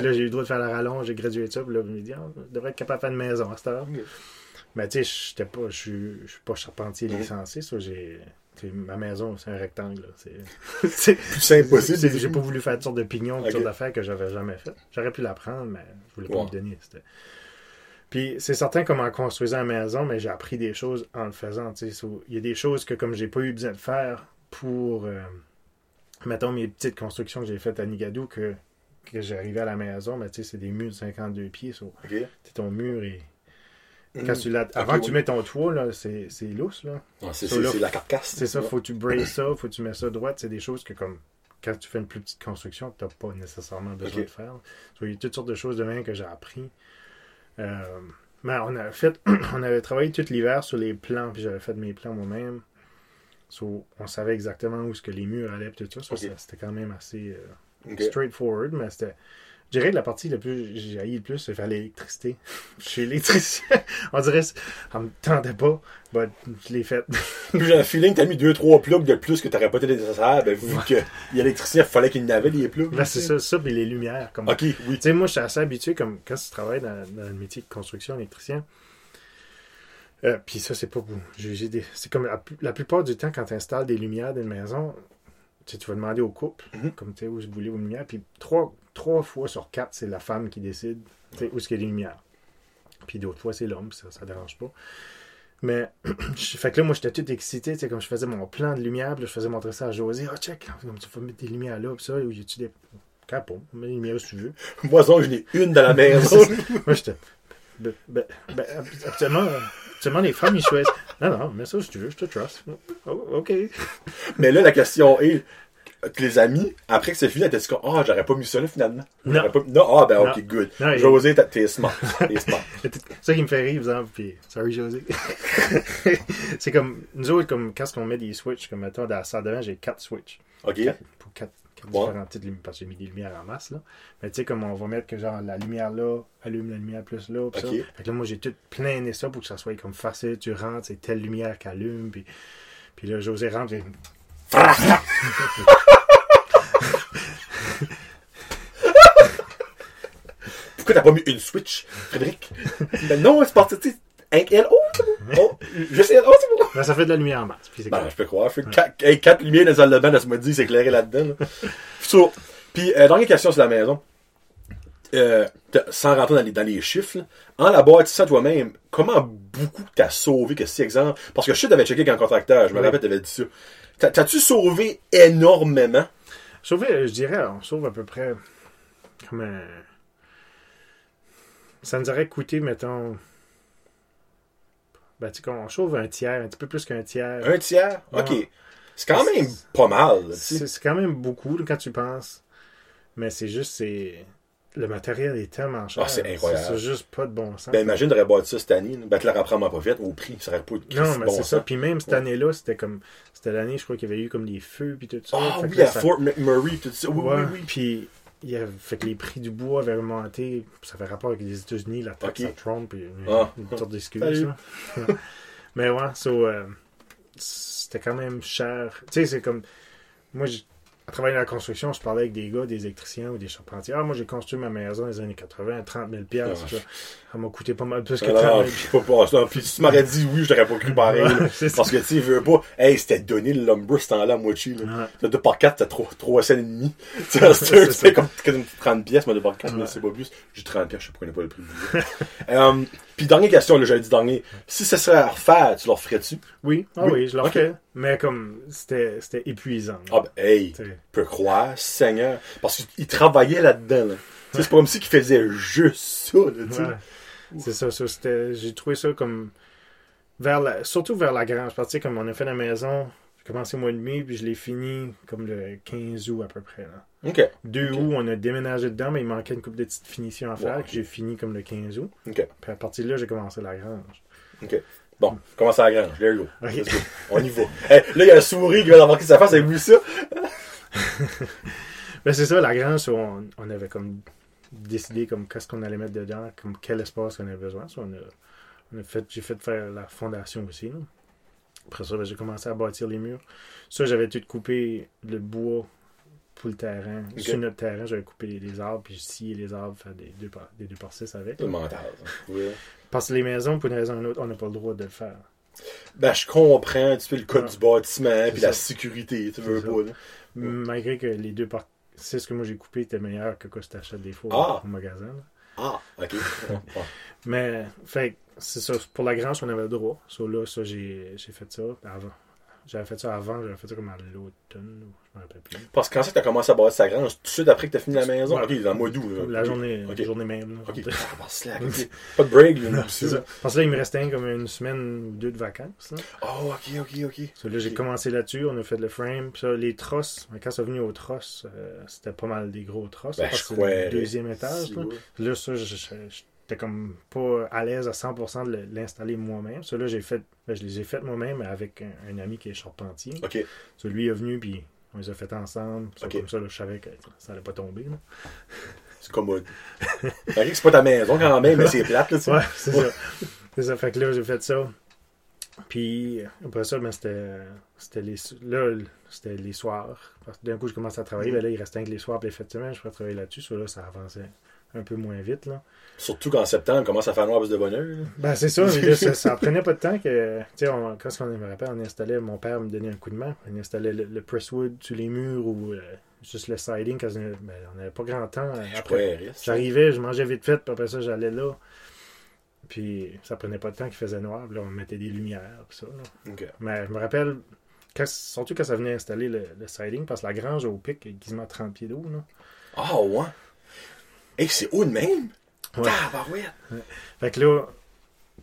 Là, j'ai eu le droit de faire la rallonge, j'ai gradué de ça. Puis là, je me dis, ah, je devrais être capable de faire une maison à cette heure. Mais tu sais, j'étais pas, je suis je suis pas charpentier licencié, ça. J'ai. Ma maison, c'est un rectangle. *laughs* C'est- C'est Plus simple possible. c'est- J'ai pas voulu faire toutes sortes de pignons, toutes Ok. sortes d'affaires que j'avais jamais faites. J'aurais pu l'apprendre, mais je voulais pas Ouais. me donner. Puis c'est certain comme en construisant la maison, mais j'ai appris des choses en le faisant. Il y a des choses que comme j'ai pas eu besoin de faire pour euh, mettons mes petites constructions que j'ai faites à Nigadou que, que j'arrivais à la maison, mais c'est des murs de 52 pieds. so, ton mur est. Mm. Quand tu l'as- Avant que tu oui. mets ton toit, là, c'est c'est lousse. Là. C'est So c'est- là, c'est la carcasse. C'est ça, faut que tu braces ça, faut que tu mets ça droit. C'est des choses que, comme, quand tu fais une plus petite construction, tu n'as pas nécessairement besoin de faire. So, il y a toutes sortes de choses de même que j'ai appris. Euh, mais on a fait, *clears throat* on avait travaillé tout l'hiver sur les plans, puis j'avais fait mes plans moi-même. So, on savait exactement où ce que les murs allaient, puis tout ça. So, Ok. ça, C'était quand même assez euh, straightforward, mais c'était. Je dirais que la partie la plus j'ai haï le plus, c'est faire l'électricité. *laughs* Je suis électricien. On dirait, ça me tentait pas, but je l'ai fait. *laughs* J'ai un feeling que t'as mis 2-3 plugs de plus que t'aurais pas été nécessaire, ben, vu que il y a l'électricien, il fallait qu'il y en avait des plugs. Ben, c'est ça, ça, puis les lumières. Comme... Ok, oui. Tu sais, moi, je suis assez habitué, comme quand tu travailles dans, dans le métier de construction, électricien. Euh, puis ça, c'est pas beau. J'ai, j'ai des... C'est comme la, plupart du temps, quand tu installes des lumières dans une maison, tu, sais, tu vas demander au couple, Mhm. comme tu sais, où je voulais aux lumières. Puis trois, trois fois sur quatre, c'est la femme qui décide où est-ce qu'il y a les lumières. Puis d'autres fois, c'est l'homme, ça, ça dérange pas. Mais, *clears throat* fait que là, moi, j'étais tout excité, tu sais, comme je faisais mon plan de lumière, puis là, je faisais montrer ça à José. Ah, check, comme tu vas mettre des lumières là, puis ça, où y a-tu des. Capon, mets les lumières si tu veux. *laughs* Moi, ça, j'en ai une dans la *laughs* maison. Moi, j'étais. Ben, ben, ben, habituellement, habituellement, les femmes, ils choisissent. Non, non, mais ça, si tu veux, je te trust. Oh, OK. Mais là, la question est, que les amis, après que c'est fini, t'as dit, ah, j'aurais pas mis ça là, finalement? Non. Pas- Non, ah, ben, ok, Non. good. Non, José, t'es smart. *laughs* T'es smart. *laughs* C'est ça qui me fait rire, par exemple. Puis, sorry, José. *laughs* c'est comme, nous autres, comme, quand on met des switches, comme, mettons, dans la salle de j'ai quatre switches. Ok. Quatre- pour quatre, lumières, parce que j'ai mis des lumières en masse, là. Mais tu sais, comme on va mettre que, genre, la lumière là, allume la lumière plus là, puis ça. Fait que là, moi, j'ai tout plané ça pour que ça soit comme facile. Tu rentres, c'est telle lumière qui allume, puis, puis là, José rentre, *laughs* Pourquoi t'as pas mis une Switch, Frédéric? ben non, c'est parti, tu sais. Oh. Oh, je sais, oh, c'est bon. Ben, ça fait de la lumière en masse. Puis Ben, je peux croire. Fait quatre, hey, quatre lumières dans de bain, ça m'a dit, c'est éclairé là-dedans. là. So, puis, euh, dernière question sur la maison. Euh, sans rentrer dans les, dans les chiffres, là, en la bâtissant toi-même, comment beaucoup t'as sauvé que si exemple, parce que je sais t'avais checké qu'en contracteur, je me Oui. rappelle t'avais dit ça. T'as- T'as-tu sauvé énormément? Sauver, euh, je dirais, on sauve à peu près comme un... Ça nous aurait coûté, mettons... Ben, tu sais, qu'on sauve un tiers, un petit peu plus qu'un tiers. Un tiers? Ok. C'est quand même pas mal. C'est quand même beaucoup quand tu penses. Mais c'est juste, c'est... Le matériel est tellement cher. Ah, c'est incroyable. C'est juste pas de bon sens. Ben, imagine t'aurais bâti ça cette année, ben, tu l'aurais probablement pas fait au prix, ça aurait pas de non, mais bon c'est ça. Puis même cette année-là, c'était comme... C'était l'année, je crois qu'il y avait eu comme des feux puis tout ça. Ah Fait que oui, là, à ça- Fort McMurray, tout ça. Oui, Ouais, oui, oui. Puis, il y a, fait que les prix du bois avaient augmenté. Ça fait rapport avec les États-Unis, la taxe à Trump, puis une, Ah. une sorte d'excuse. *laughs* Mais ouais, so, euh, c'était quand même cher. Tu sais, c'est comme. Moi, j'ai- à travailler dans la construction, je parlais avec des gars, des électriciens ou des charpentiers. Ah, moi, j'ai construit ma maison dans les années 80 à 30 000 piastres. Ça. Ça m'a coûté pas mal plus que 30 non, 000 je pas ça. Puis si tu m'aurais dit oui, je t'aurais pas cru pareil. là. Ça. Parce que tu sais, veux pas. Hey, c'était donné le lumber ce temps-là à moitié. Là. Ouais. Le 2 par 4, t'as 3, 3 cents et demi. *laughs* C'était ça. comme, comme 30 pièces, mais 2 par 4, mais Ouais. c'est pas plus. J'ai 30 pièces, je sais pas, je connais pas le prix *laughs* euh, Puis dernière question, là, j'avais dit dernier. Si ça serait à refaire, tu le referais-tu? Oui, ah Oui. oui, je le Ok. refais. Mais comme, c'était épuisant. là. Ah ben, hey, Tu peux croire, Seigneur. Parce qu'il travaillait là-dedans, là. C'est pas comme si qu'il faisait juste ça, là, tu sais. Ouais. C'est ça, ça c'était, j'ai trouvé ça comme vers la, surtout vers la grange. Parce que, tu sais, comme on a fait la maison, j'ai commencé au mois de mai, puis je l'ai fini comme le 15 août à peu près. Là. Ok, 2 Ok. août, on a déménagé dedans, mais il manquait une couple de petites finitions à faire, Ouais, que j'ai fini comme le 15 août. ok. Puis à partir de là, j'ai commencé la grange. Ok. Bon, commence à la grange. There you go. Go. On y va. Hey, là, il y a un souris qui vient d'embarquer sa face. Avez-vous vu ça? *laughs* Ben, c'est ça, la grange, on, on avait comme décidé comme qu'est-ce qu'on allait mettre dedans, comme quel espace qu'on avait besoin. So, on a, on a fait, j'ai fait faire la fondation aussi. là. Après ça, ben, j'ai commencé à bâtir les murs. Ça, j'avais tout coupé le bois pour le terrain. Sur notre terrain, j'avais coupé les, les arbres, puis scié les arbres, faire des deux par, des deux par six avec. Le mental. ça. Oui. Parce que les maisons, pour une raison ou une autre, on n'a pas le droit de le faire. Ben, je comprends. Tu fais le code Ouais. du bâtiment, puis ça. la sécurité. Tu veux pas. Malgré que les deux par c'est ce que moi j'ai coupé était meilleur que ce que tu achètes des fois Ah. au magasin. là. Ah, ok. *laughs* Mais, fait, c'est ça. Pour la grange, on avait le droit. So, là, ça, j'ai j'ai fait ça avant. J'avais fait ça avant, j'avais fait ça comme à l'automne, je me rappelle plus. Parce que quand c'est que t'as commencé à bâtir sa grange, tout de suite après que t'as fini la maison? Ouais. Ok, dans le mois d'août, là. La journée, la journée même. là. Ok. *laughs* Ah, bah. *laughs* Pas de break, là, non C'est ça. Parce que là, il me restait comme une semaine ou deux de vacances. Là. Oh, ok, ok, ok. So, là, j'ai commencé là-dessus, on a fait le frame. Puis ça, les trosses, quand c'est venu aux trosses, euh, c'était pas mal des gros trosses. Ben, je crois. le deuxième étage. Si, là. ouais. Là, ça, je- je- j'étais comme pas à l'aise à 100% de le- l'installer moi-même. Ça, là, j'ai fait, ben, je les ai fait moi-même avec un, un ami qui est charpentier. Ok. Ça, lui est venu, puis on les a fait ensemble. Ça, Ok. Comme ça, là, je savais que ça allait pas tomber. là. C'est commode. ok, c'est pas ta maison quand même, mais c'est plate, là, tu *laughs* sais. Ouais, c'est ça. C'est ça. Fait que là, j'ai fait ça. Puis après ça, ben, c'était, c'était les, là, c'était les soirs. Parce que d'un coup, je commençais à travailler. Mhm. Ben là, il restait que les soirs, puis les fêtes de semaine, je pouvais travailler là-dessus. Ça, là, ça avançait un peu moins vite. Là. Surtout qu'en septembre, il commence à faire noir plus de bonheur. Ben, c'est ça, mais là, ça, ça *laughs* prenait pas de temps que. Tu sais, on- quand on me rappelle, on installait, mon père me donnait un coup de main. On installait le, le presswood sur les murs ou euh, juste le siding. Quand on ben, on n'avait pas grand temps. j'arrivais, je mangeais vite fait, puis après ça, j'allais là. Puis ça prenait pas de temps qu'il faisait noir. Puis là, on mettait des lumières, puis ça. là. Mais je me rappelle, quand, surtout quand ça venait installer le, le siding, parce que la grange au pic est quasiment 30 pieds d'eau. Ah, ouais? Hey, c'est haut de même? Ouais. Ah, bah ouais. Fait que là,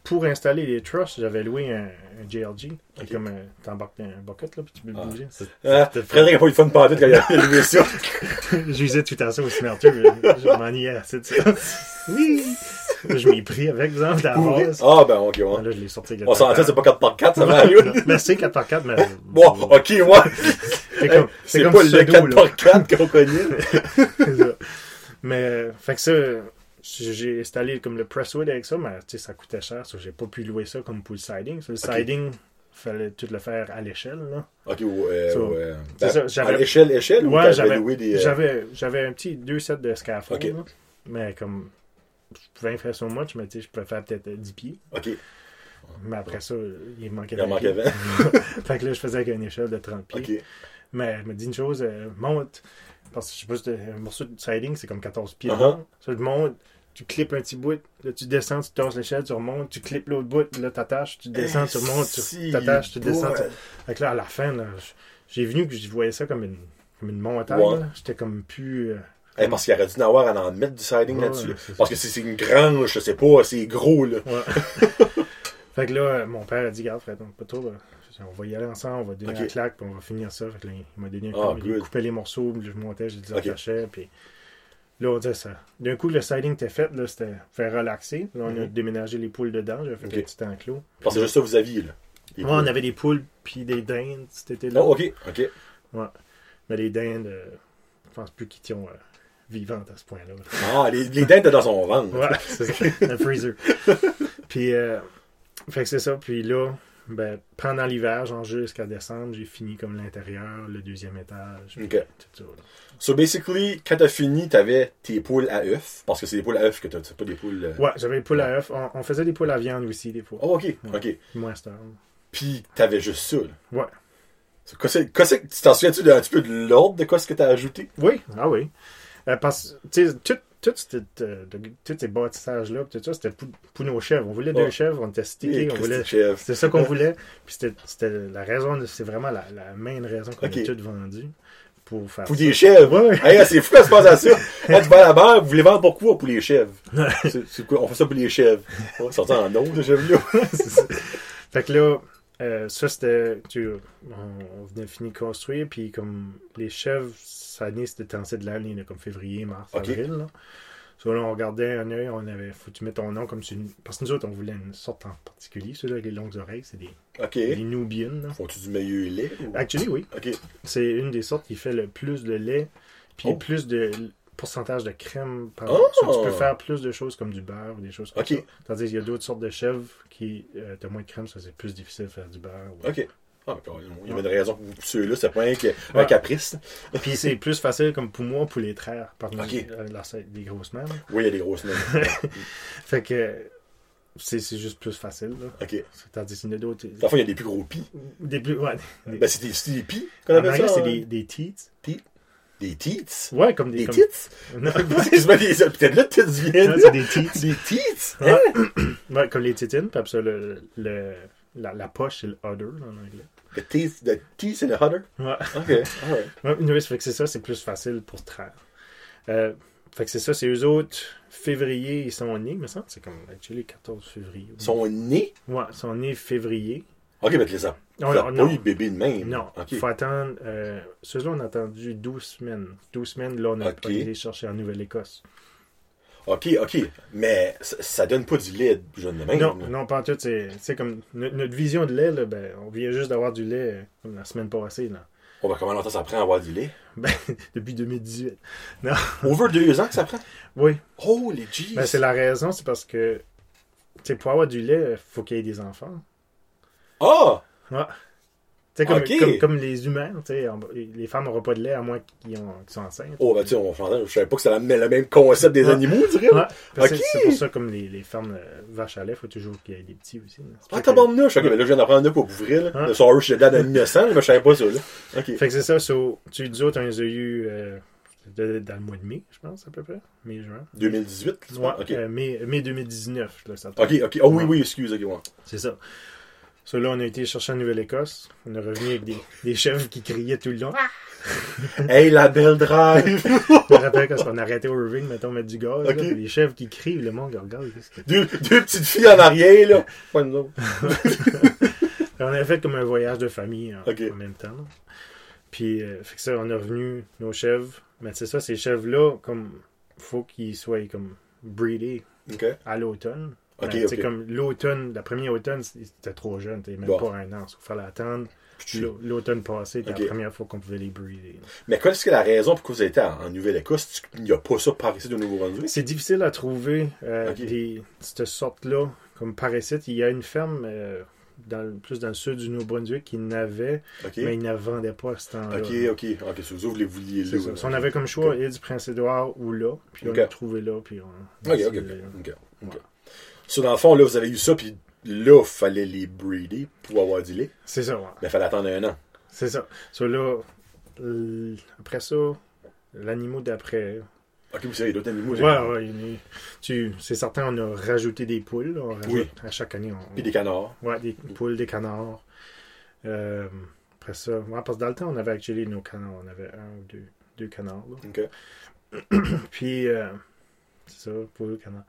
pour installer les trusses, j'avais loué un, un JLG. qui est Ok. comme un, t'embarques un bucket, là, puis tu peux le Ah. bouger. C'est- Ah, Frédéric a pas eu de fun pas quand il a *laughs* loué ça. *laughs* J'usais tout à ça au smelter, mais je m'ennuyais assez de ça. *laughs* Oui! Je m'y pris avec, exemple, base. Ah, ben, ok, ouais. Là, je l'ai sorti avec le On s'entend, c'est pas 4x4, ça va aller. Mais c'est 4x4, mais. Bon, ok, ouais. C'est comme, C'est comme pas le pseudo, là. 4x4 qu'on connaît. Mais, euh, fait que ça, j'ai installé comme le presswood avec ça, mais tu sais, ça coûtait cher, ça, j'ai pas pu louer ça comme pour le siding. Le Ok. siding, fallait tout le faire à l'échelle, là. Ok, ouais, ouais. Ben, ça, À l'échelle, échelle, ou Ouais, j'avais- loué des... euh, J'avais, j'avais un petit deux sets de scaffold, mais comme, je pouvais en faire so much, mais tu sais, je pouvais faire peut-être euh, 10 pieds. Ok, Mais après ça, il manquait il en 20 manquait pieds. *laughs* 20. fait que là, je faisais avec une échelle de 30 pieds. Mais elle me dit une chose, euh, monte, parce que je sais pas, si un morceau de siding, c'est comme 14 pieds. Uh-huh. long. Ça, tu montes, tu clips un petit bout, là, tu descends, tu tasses l'échelle, tu remontes, tu clips l'autre bout, là, t'attaches, tu descends, tu remontes, tu t'attaches, tu descends. tu- que là, à la fin, j'ai venu que je voyais ça comme une, comme une montagne. Ouais. J'étais comme plus. euh, Eh, parce qu'il aurait dû en avoir à en mettre du siding Ouais, là-dessus. là. Parce que c'est c'est une grange, je sais pas, c'est gros, là. Ouais. *laughs* fait que là, euh, mon père a dit, regarde, Fred, pas trop, là. On va y aller ensemble, on va donner Ok. un claque, puis on va finir ça. Fait que là, il m'a donné un Ah, coup, il coupait les morceaux, je montais, je les attachais, puis là, on disait ça. D'un coup, le siding était fait, là, c'était faire relaxer. Là, on a Mhm. déménagé les poules dedans, j'avais fait un petit enclos. Parce que c'est juste ça vous aviez, là. Ouais, on avait des poules, puis des dindes, c'était là. Oh, ok, ok. Mais les dindes, euh, je pense plus qu'ils étaient euh, vivantes à ce point-là. Ah, les, les dents étaient dans son ventre. Ouais, c'est ça. *laughs* Un freezer. Puis, euh, fait que c'est ça. Puis là, ben, pendant l'hiver, genre jusqu'à décembre, j'ai fini comme l'intérieur, le deuxième étage. Ok. Tout ça. là. So, basically, quand t'as fini, t'avais tes poules à œufs. Parce que c'est des poules à œufs que t'as, c'est pas des poules. euh, Ouais, j'avais des poules à œufs. On, on faisait des poules à viande aussi, des fois. Oh, ok, ok. Moins star. Puis t'avais juste ça, là. Ouais. So, qu'est-ce que- qu'est-ce que- tu t'en souviens-tu d'un petit peu de l'ordre de quoi ce que t'as ajouté? Oui, ah oui. Euh, parce que, tu sais, tout, tout, euh, tous ces bâtissages-là, tout ça, c'était pour, pour nos chèvres. On voulait deux chèvres, on était stickés, on voulait. C'est ça qu'on *laughs* voulait. Puis c'était- la raison, c'est vraiment la, la main raison qu'on a toutes vendu pour faire Pour des chèvres. Ouais. Hey, c'est fou quand tu penses à ça. *laughs* Tu vas à la banque, vous voulez vendre pourquoi? Pour les chèvres? *laughs* Quoi? On fait ça pour les chèvres. On va sortir en chèvres-là. C'est ça. Fait que là, euh, ça c'était. tu- On, on venait de finir de construire, puis comme les chèvres, année, c'était temps de l'année, là, comme février, mars, avril. Là. So, là, on regardait un œil, on avait, faut que tu mettes ton nom comme une... Parce que nous autres, on voulait une sorte en particulier. Ceux-là avec les longues oreilles, c'est des, Ok. des Nubians. Font-tu du meilleur lait? ou- Actually, oui. C'est une des sortes qui fait le plus de lait, puis Oh. plus de pourcentage de crème par Oh! So, tu peux faire plus de choses comme du beurre ou des choses comme ça. Tandis qu'il y a d'autres sortes de chèvres qui euh, t'as moins de crème, ça c'est plus difficile de faire du beurre. ou- Ok. Ah. Il y avait une raison pour ceux-là, c'est pas un, un caprice. *laughs* Puis c'est plus facile comme pour moi pour les traire parmi Ok. euh, la- des grosses mères. Oui, il y a des grosses mains. *laughs* Fait que c'est juste plus facile. Là. ok. Tandis qu'il y en a d'autres. Parfois, il y a des plus gros pis. Des plus. Ouais, des- Ben, c'est des, des pis qu'on appelle anglais, ça. c'est hein? des, des teats. Des teats? Ouais, comme des. Des comme- tits? *laughs* Non, c'est pas des. Peut-être là, viennent. non, c'est des teats. Des tits? Ouais. *clears throat* Ouais, comme les tétines, puis après ça, le, le- la, la poche, c'est le udder en anglais. The teeth, the teeth in the hutter? Ouais. Ok. Alright. Ouais, anyway, ça fait que c'est ça, c'est plus facile pour traire. Euh, fait que c'est ça, c'est eux autres, février, ils sont nés, mais ça, c'est comme, actually, 14 février. Ils sont nés? Ouais, ils sont nés février. Ok, mais les a. Avez non, pas eu bébé de même. Non, il faut attendre. Euh, Ceux-là, on a attendu 12 semaines. 12 semaines, là, on a Ok. pas été chercher en Nouvelle-Écosse. Ok, ok. Mais ça, donne pas du lait jeune de même. Non, non, pas en tout. C'est comme no- notre vision de lait, là, ben, on vient juste d'avoir du lait euh, comme la semaine passée, là. Oh, ben, comment longtemps ça prend à avoir du lait? *laughs* Ben, depuis 2018. Over deux ans que ça prend? Oui, Holy jeez! ben, c'est la raison, c'est parce que, pour avoir du lait, il faut qu'il y ait des enfants. Ah! Ouais. Comme, comme, comme les humains, tu sais, on- les femmes n'auront pas de lait à moins qu'ils soient enceintes. Oh, ben, tu sais, on s'entend, je savais pas que c'était le même concept des animaux, tu dirais. Ouais. C'est pour ça, comme les, les fermes euh, vaches à lait, il faut toujours qu'il y ait des petits aussi. là. Ah, que- tabarnouche! Ok, mais là, je viens d'apprendre de quoi pour ouvrir, là. Le soir, je suis d'un innocent, mais je savais pas ça, là. Fait que c'est ça, so, tu nous autres, les a eu euh, dans le mois de mai, je pense, à peu près. 2018, Ouais, vois? Ok. euh, mai, mai 2019. Là, ça Ok, ok. Oh, oui, oui, excuse, ok, ouais. C'est ça. So, là, on a été chercher en Nouvelle-Écosse. On est revenu avec des, des chèvres qui criaient tout le long. Hey, la belle drive! *laughs* Je me rappelle quand on arrêtait au Irving, mettons, mettre du gaz. Là, les chèvres qui crient, le monde regarde. deux, deux petites filles en arrière, là. Pas nous autres. *laughs* On avait fait comme un voyage de famille en, Ok. en même temps. là. Puis, euh, fait que ça, on est revenu nos chèvres. Mais c'est ça, ces chèvres-là, comme, faut qu'ils soient comme breedés à l'automne. Ok, Ben, tu sais, ok. comme l'automne, la première automne, c'était trop jeune, t'es même Bon. pas un an, il fallait attendre. L'automne passé, c'était la première fois qu'on pouvait les breeder. Mais quelle est la raison pourquoi vous avez été en, Nouvelle-Écosse? Il n'y a pas ça par ici de Nouveau-Brunswick? C'est difficile à trouver euh, des, cette sorte-là, comme parasite. Il y a une ferme euh, dans, plus dans le sud du Nouveau-Brunswick qui n'avait, mais ils ne vendaient pas à ce temps-là. Ok, ok. Ok, si vous, vous les vouliez là. ça. on avait comme choix, île du Prince-Édouard ou là, puis on l'a trouvé là, puis on... Ok, ok, ok. So, dans le fond, là, vous avez eu ça, puis là, il fallait les breeder pour avoir du lait. C'est ça, ouais. Mais il fallait attendre un an. C'est ça. So là, après ça, l'animal d'après. Ok, vous savez, d'autres animaux. Ouais, ouais, tu, c'est certain, on a rajouté des poules. là. On rajoute, Oui. À chaque année, on, Puis des canards. Ouais, des poules, des canards. Euh, après ça, ouais, parce que dans le temps, on avait actually nos canards. On avait un ou deux, deux canards. là. Ok. *clears throat* Puis, euh, c'est ça, poules, canards.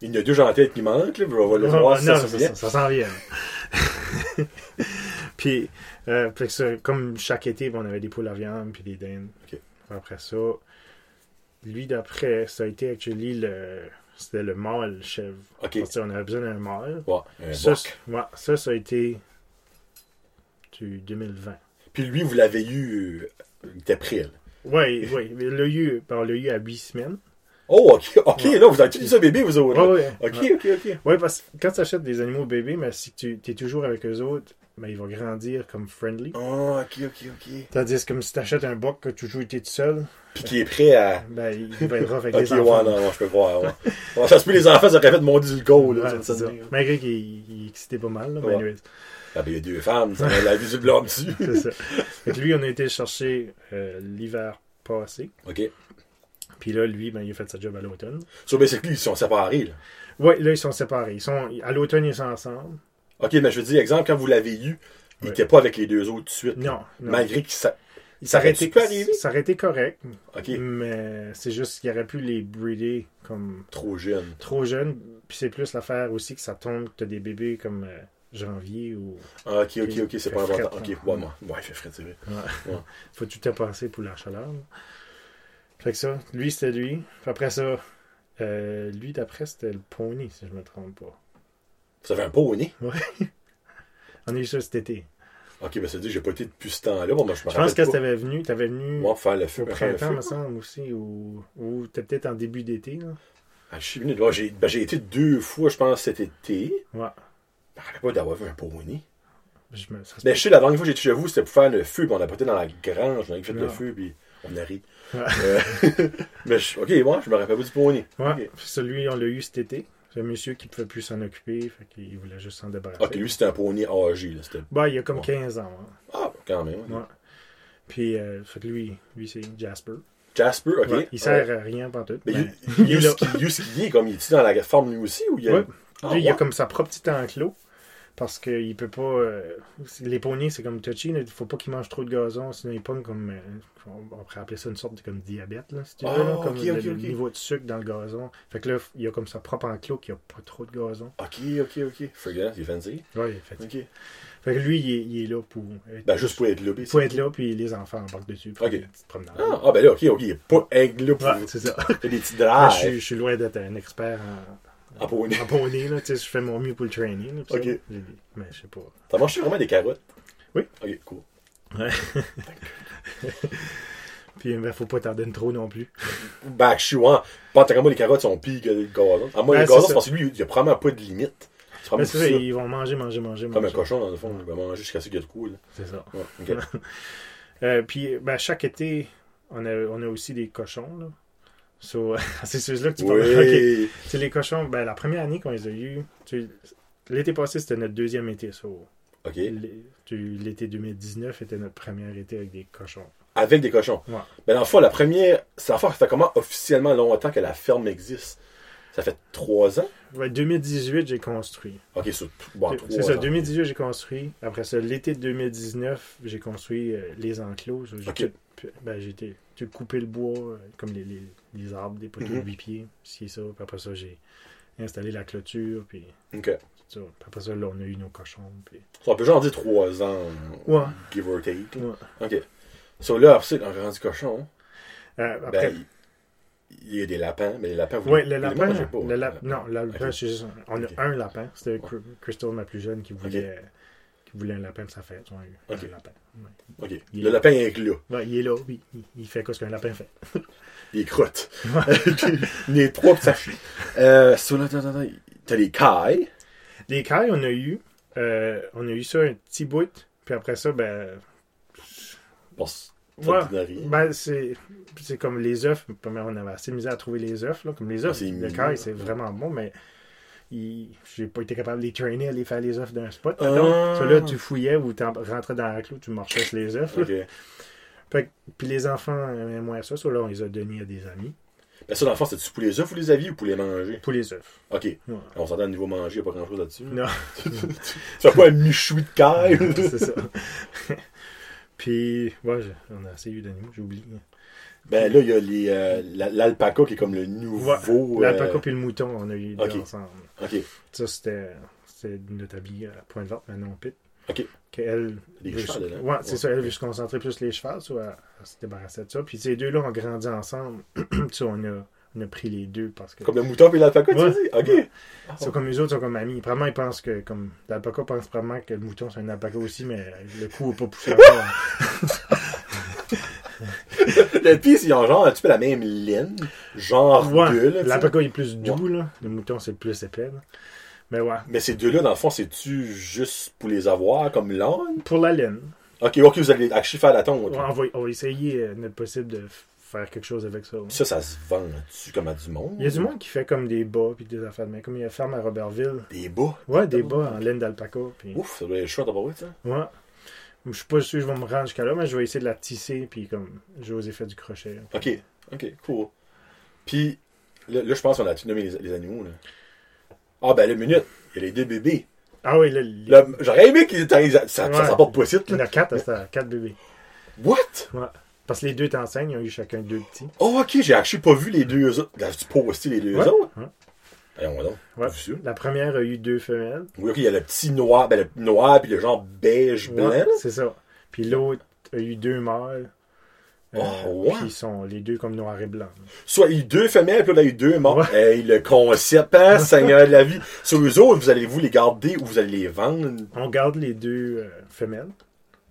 Il y en a deux en tête qui manquent, là. On va les voir si non, ça ça, ça, ça s'en vient. *laughs* puis, euh, ça, comme chaque été, on avait des poules à viande puis des dindes. Après ça, lui d'après, ça a été actually le. C'était le mâle chèvre. Qu'on avait besoin d'un mâle. Ouais, un Ça, ouais, ça, ça a été du 2020. Puis lui, vous l'avez eu. euh, Il était prêt. Oui, oui. On l'a eu, ben, on l'a eu à 8 semaines. Oh, ok, ok, Ouais. là, vous avez dit ça bébé, vous autres. Ouais, là. ouais. Ok, Ouais. ok, ok. Ouais, parce que quand tu achètes des animaux bébés, mais si tu es toujours avec eux autres, ben, ils vont grandir comme friendly. Oh, ok, ok, ok. Tandis que comme si tu achètes un boc que tu toujours été tout seul, Puis qui est prêt à. ben, il va être rough avec Ok, les ouais, enfants. non, non, je peux voir. Ouais. Ouais, ça se peut, les enfants, ça aurait fait mon dilgo, là. Ouais, ça- ça-. Malgré qu'il il excitait pas mal, là, Ouais. mais anyways, Ah, ben, il y a deux femmes, ça la vue du blanc dessus. c'est ça. Fait que lui, on a été chercher euh, l'hiver passé. Ok. Puis là, lui, ben, il a fait sa job à l'automne. So, basically, ils sont séparés, là. Ouais, là, ils sont séparés. Ils sont, à l'automne, ils sont ensemble. Ok, mais je veux dire, exemple, quand vous l'avez eu, il n'était pas avec les deux autres tout de suite. Non, non. Malgré que ça. ça aurait, été, ça aurait été correct, Ok. mais c'est juste qu'il aurait pu les breeder comme Trop jeune. trop jeunes. Puis c'est plus l'affaire aussi que ça tombe, que tu as des bébés comme euh, janvier ou. Ah, ok, ok, ok, c'est pas important. Ok, ouais, moi. Ouais, il fait frais, c'est vrai. Ouais. Ouais. Faut tout à passer pour la chaleur. là? Fait que ça, lui, c'était lui. Puis après ça, Euh, lui, d'après, c'était le pony, si je me trompe pas. Ça fait un poney. *laughs* On a eu ça cet été. Ok, ben ça dit, j'ai pas été depuis ce temps-là. Bon, moi, je Je pense que t'avais venu, t'avais venu Moi, faire le feu. au printemps, me semble, aussi, ou, ou t'es peut-être en début d'été, là. Ah, je suis venu. j'ai ben, j'ai été deux fois, je pense, cet été. Ouais. Je me rappelle pas d'avoir vu un poney. Je me, Mais peut- je sais, la dernière fois que j'étais chez vous, c'était pour faire le feu, puis on a pas été dans la grange, on a fait le Non. feu, puis on a ri. Ouais. Euh, *laughs* mais je- ok, moi, je me rappelle pas du poney. Ouais. Ok. Puis Celui, on l'a eu cet été. C'est un monsieur qui ne pouvait plus s'en occuper, fait qu'il voulait juste s'en débarrasser. Ok, lui, c'était un poney âgé, là. C'était. Bah, il y a comme Ouais. 15 ans. hein. Ah, quand même. ouais. Puis, euh, fait que lui, lui c'est Jasper. Jasper, ok. Ouais, il sert à rien pendant tout. Mais Ben, il, il est il comme il est dans la forme lui aussi ou il a. Ouais. Ah, Lui, il a comme sa propre petite enclos. Parce qu'il peut pas. euh, les poneys, c'est comme touchy. Il faut pas qu'il mange trop de gazon, sinon il pogne comme. euh, on pourrait appeler ça une sorte de comme diabète, là, si tu veux. Là, comme ok, le, ok, le ok. niveau de sucre dans le gazon. Fait que là, il a comme sa propre enclos qui a pas trop de gazon. Ok, ok, ok. Forget, il est fancy. Ouais, il est fatigué. Ok. Fait que lui, il est, il est là pour. être- Ben, juste pour être là, Il faut être là, puis les enfants embarquent dessus. pour Ok. une petite promenade. Ah, ah, ben là, ok, ok. Il est pas aigle là pour Ouais, c'est ça. des petits Moi, drives. je, suis, je suis loin d'être un expert en, En poney. en poney. Là, tu sais, je fais mon mieux pour le training. là, ça. Ok. Mais je sais pas. Ça mange vraiment des carottes? Oui. Ok, cool. *laughs* Puis, ben, faut pas t'en donner trop non plus. Ben, je suis, ouais. Pas moi, les carottes sont pires que le gazon. À moi, Ben, le c'est gazon, c'est parce que lui, il y a probablement pas de limite. Ben, c'est ça, ils vont manger, manger, manger, Comme un cochon, dans le fond. Il va manger jusqu'à ce qu'il y a de coups, là. C'est ça. Ouais, ok. *laughs* Euh, puis, ben, chaque été, on a, on a aussi des cochons. Là. So, *laughs* c'est ceux-là que tu parles. Oui. Les cochons. Ben, la première année qu'on les a eus, l'été passé, c'était notre deuxième été. So, l'été 2019 était notre premier été avec des cochons. Avec des cochons. Ouais. Mais dans le fond, la première. Ça fait comment officiellement longtemps que la ferme existe? Ça fait trois ans? Ouais, 2018, j'ai construit. Ok, bon, trois c'est ça, ans. 2018, j'ai construit. Après ça, l'été de 2019, j'ai construit euh, les enclos. J'ai Ok. tout- ben, coupé le bois, euh, comme les, les, les arbres, des poteaux Mhm. de 8 pieds, ci et ça. Puis après ça, j'ai installé la clôture, puis Ok. tout ça. Puis après ça, là, on a eu nos cochons. Puis... On peut genre dire trois ans. Ouais. Give or take. Ouais. Ok. So là, après ça, j'ai rendu cochon, Euh, après, ben, il- y a des lapins, mais les lapins, vous ouais, les- le les lapin, mangez pas. le lap- hein? non, le lapin, c'est juste- on a un lapin. C'était Cr- Crystal, ma plus jeune, qui voulait, qui voulait un lapin de sa fête. On a eu Ok. un lapin. Ouais. Le est- lapin est là. Ouais, il est là, il, il fait quoi ce qu'un lapin fait. *laughs* Il est crotte. *laughs* les trois petits *laughs* sachets. Euh, so t'as les cailles. Les cailles, on a eu, euh, on a eu ça un petit bout, puis après ça, ben, Bon, Ouais. ben c'est, c'est comme les œufs. On avait assez de misère à trouver les œufs, là, comme les œufs. Ah, les cailles, c'est vraiment bon, mais il- j'ai pas été capable de les traîner à les faire les œufs d'un spot. Ah. Donc, ça là, tu fouillais ou tu rentrais dans la clou, tu marchais sur les œufs. Fait que- puis les enfants aimaient moins ça, ça là, on les a donnés à des amis. Ben ça, dans le fond, c'était-tu pour les œufs ou les avis ou pour les manger? Pour les œufs. Ok. Ouais. On s'entend au niveau manger, il n'y a pas grand-chose là-dessus. Non, *laughs* Tu fais pas un michoui de caille. c'est ça. *laughs* puis, ouais, on a assez eu d'animaux, j'ai oublié. ben là, il y a les, euh, la- l'alpaca qui est comme le nouveau... euh, L'alpaca puis le mouton, on a eu deux ensemble. Ok. Ça, c'était c'était notre habillé à point de vente, maintenant Pit. Ok. Qu'elle. Des veut- chevals, là. Ouais, c'est Ouais. ça. Elle veut se concentrer plus les chevals, soit elle, elle se débarrasser de ça. Puis ces deux-là ont grandi ensemble. *clears throat* ça, on a, on a pris les deux parce que. Comme le mouton et l'alpaca, Ouais. tu dis? Ok. Ouais. Ils sont comme les autres, sont comme amis. Probablement, ils pensent que, comme, l'alpaca pense probablement que le mouton, c'est un alpaca aussi, mais le coup n'a pas poussé encore. *laughs* le pire, c'est qu'ils ont genre un petit peu la même laine. Genre ouais, tu l'alpaca est plus doux, là. Le mouton, c'est plus épais, là. Mais ouais. Mais ces deux-là, dans le fond, c'est-tu juste pour les avoir comme l'âne? Pour la laine, Ok, ok, vous allez actually faire la tonte. ouais, on, va, on va essayer euh, notre possible de faire quelque chose avec ça. ouais. Ça, ça se vend dessus comme à du monde? Il y a du monde qui fait comme des bas puis des affaires de main. Comme il y a une ferme à Robertville. Des bas? Ouais, des bas en laine d'alpaca. Puis... Ouf, ça doit être chouette d'avoir ça. Ouais. Je suis pas sûr que je vais me rendre jusqu'à là, mais je vais essayer de la tisser. Puis comme, j'ai osé faire du crochet. Ok, ok, cool. Puis, là, là, je pense qu'on a tout nommé les, les animaux. Là. Ah, ben, la minute, il y a les deux bébés. Ah oui, là, Là, J'aurais aimé qu'ils étaient. Ça, ça, Ouais. ça pas site, il y en là. a quatre, c'était quatre bébés. What? Ouais. Parce que les deux enceintes, ils ont eu chacun deux petits. Oh, ok, j'ai actually pas vu les deux autres. Là, tu posté les deux Ouais. autres? Voyons donc. Ouais. Pas ça. La première a eu deux femelles. Oui, ok, il y a le petit noir, ben, le noir, puis le genre beige blanc. Ouais, là. c'est ça. Puis l'autre a eu deux mâles. Euh, Oh, ouais. Puis ils sont les deux comme noir et blanc. Soit il y a deux femelles, puis là, il y a deux morts. Ouais. Hey, le concept, hein, *laughs* Seigneur de la vie. Sur eux autres, vous allez-vous les garder ou vous allez les vendre? On garde les deux euh, femelles.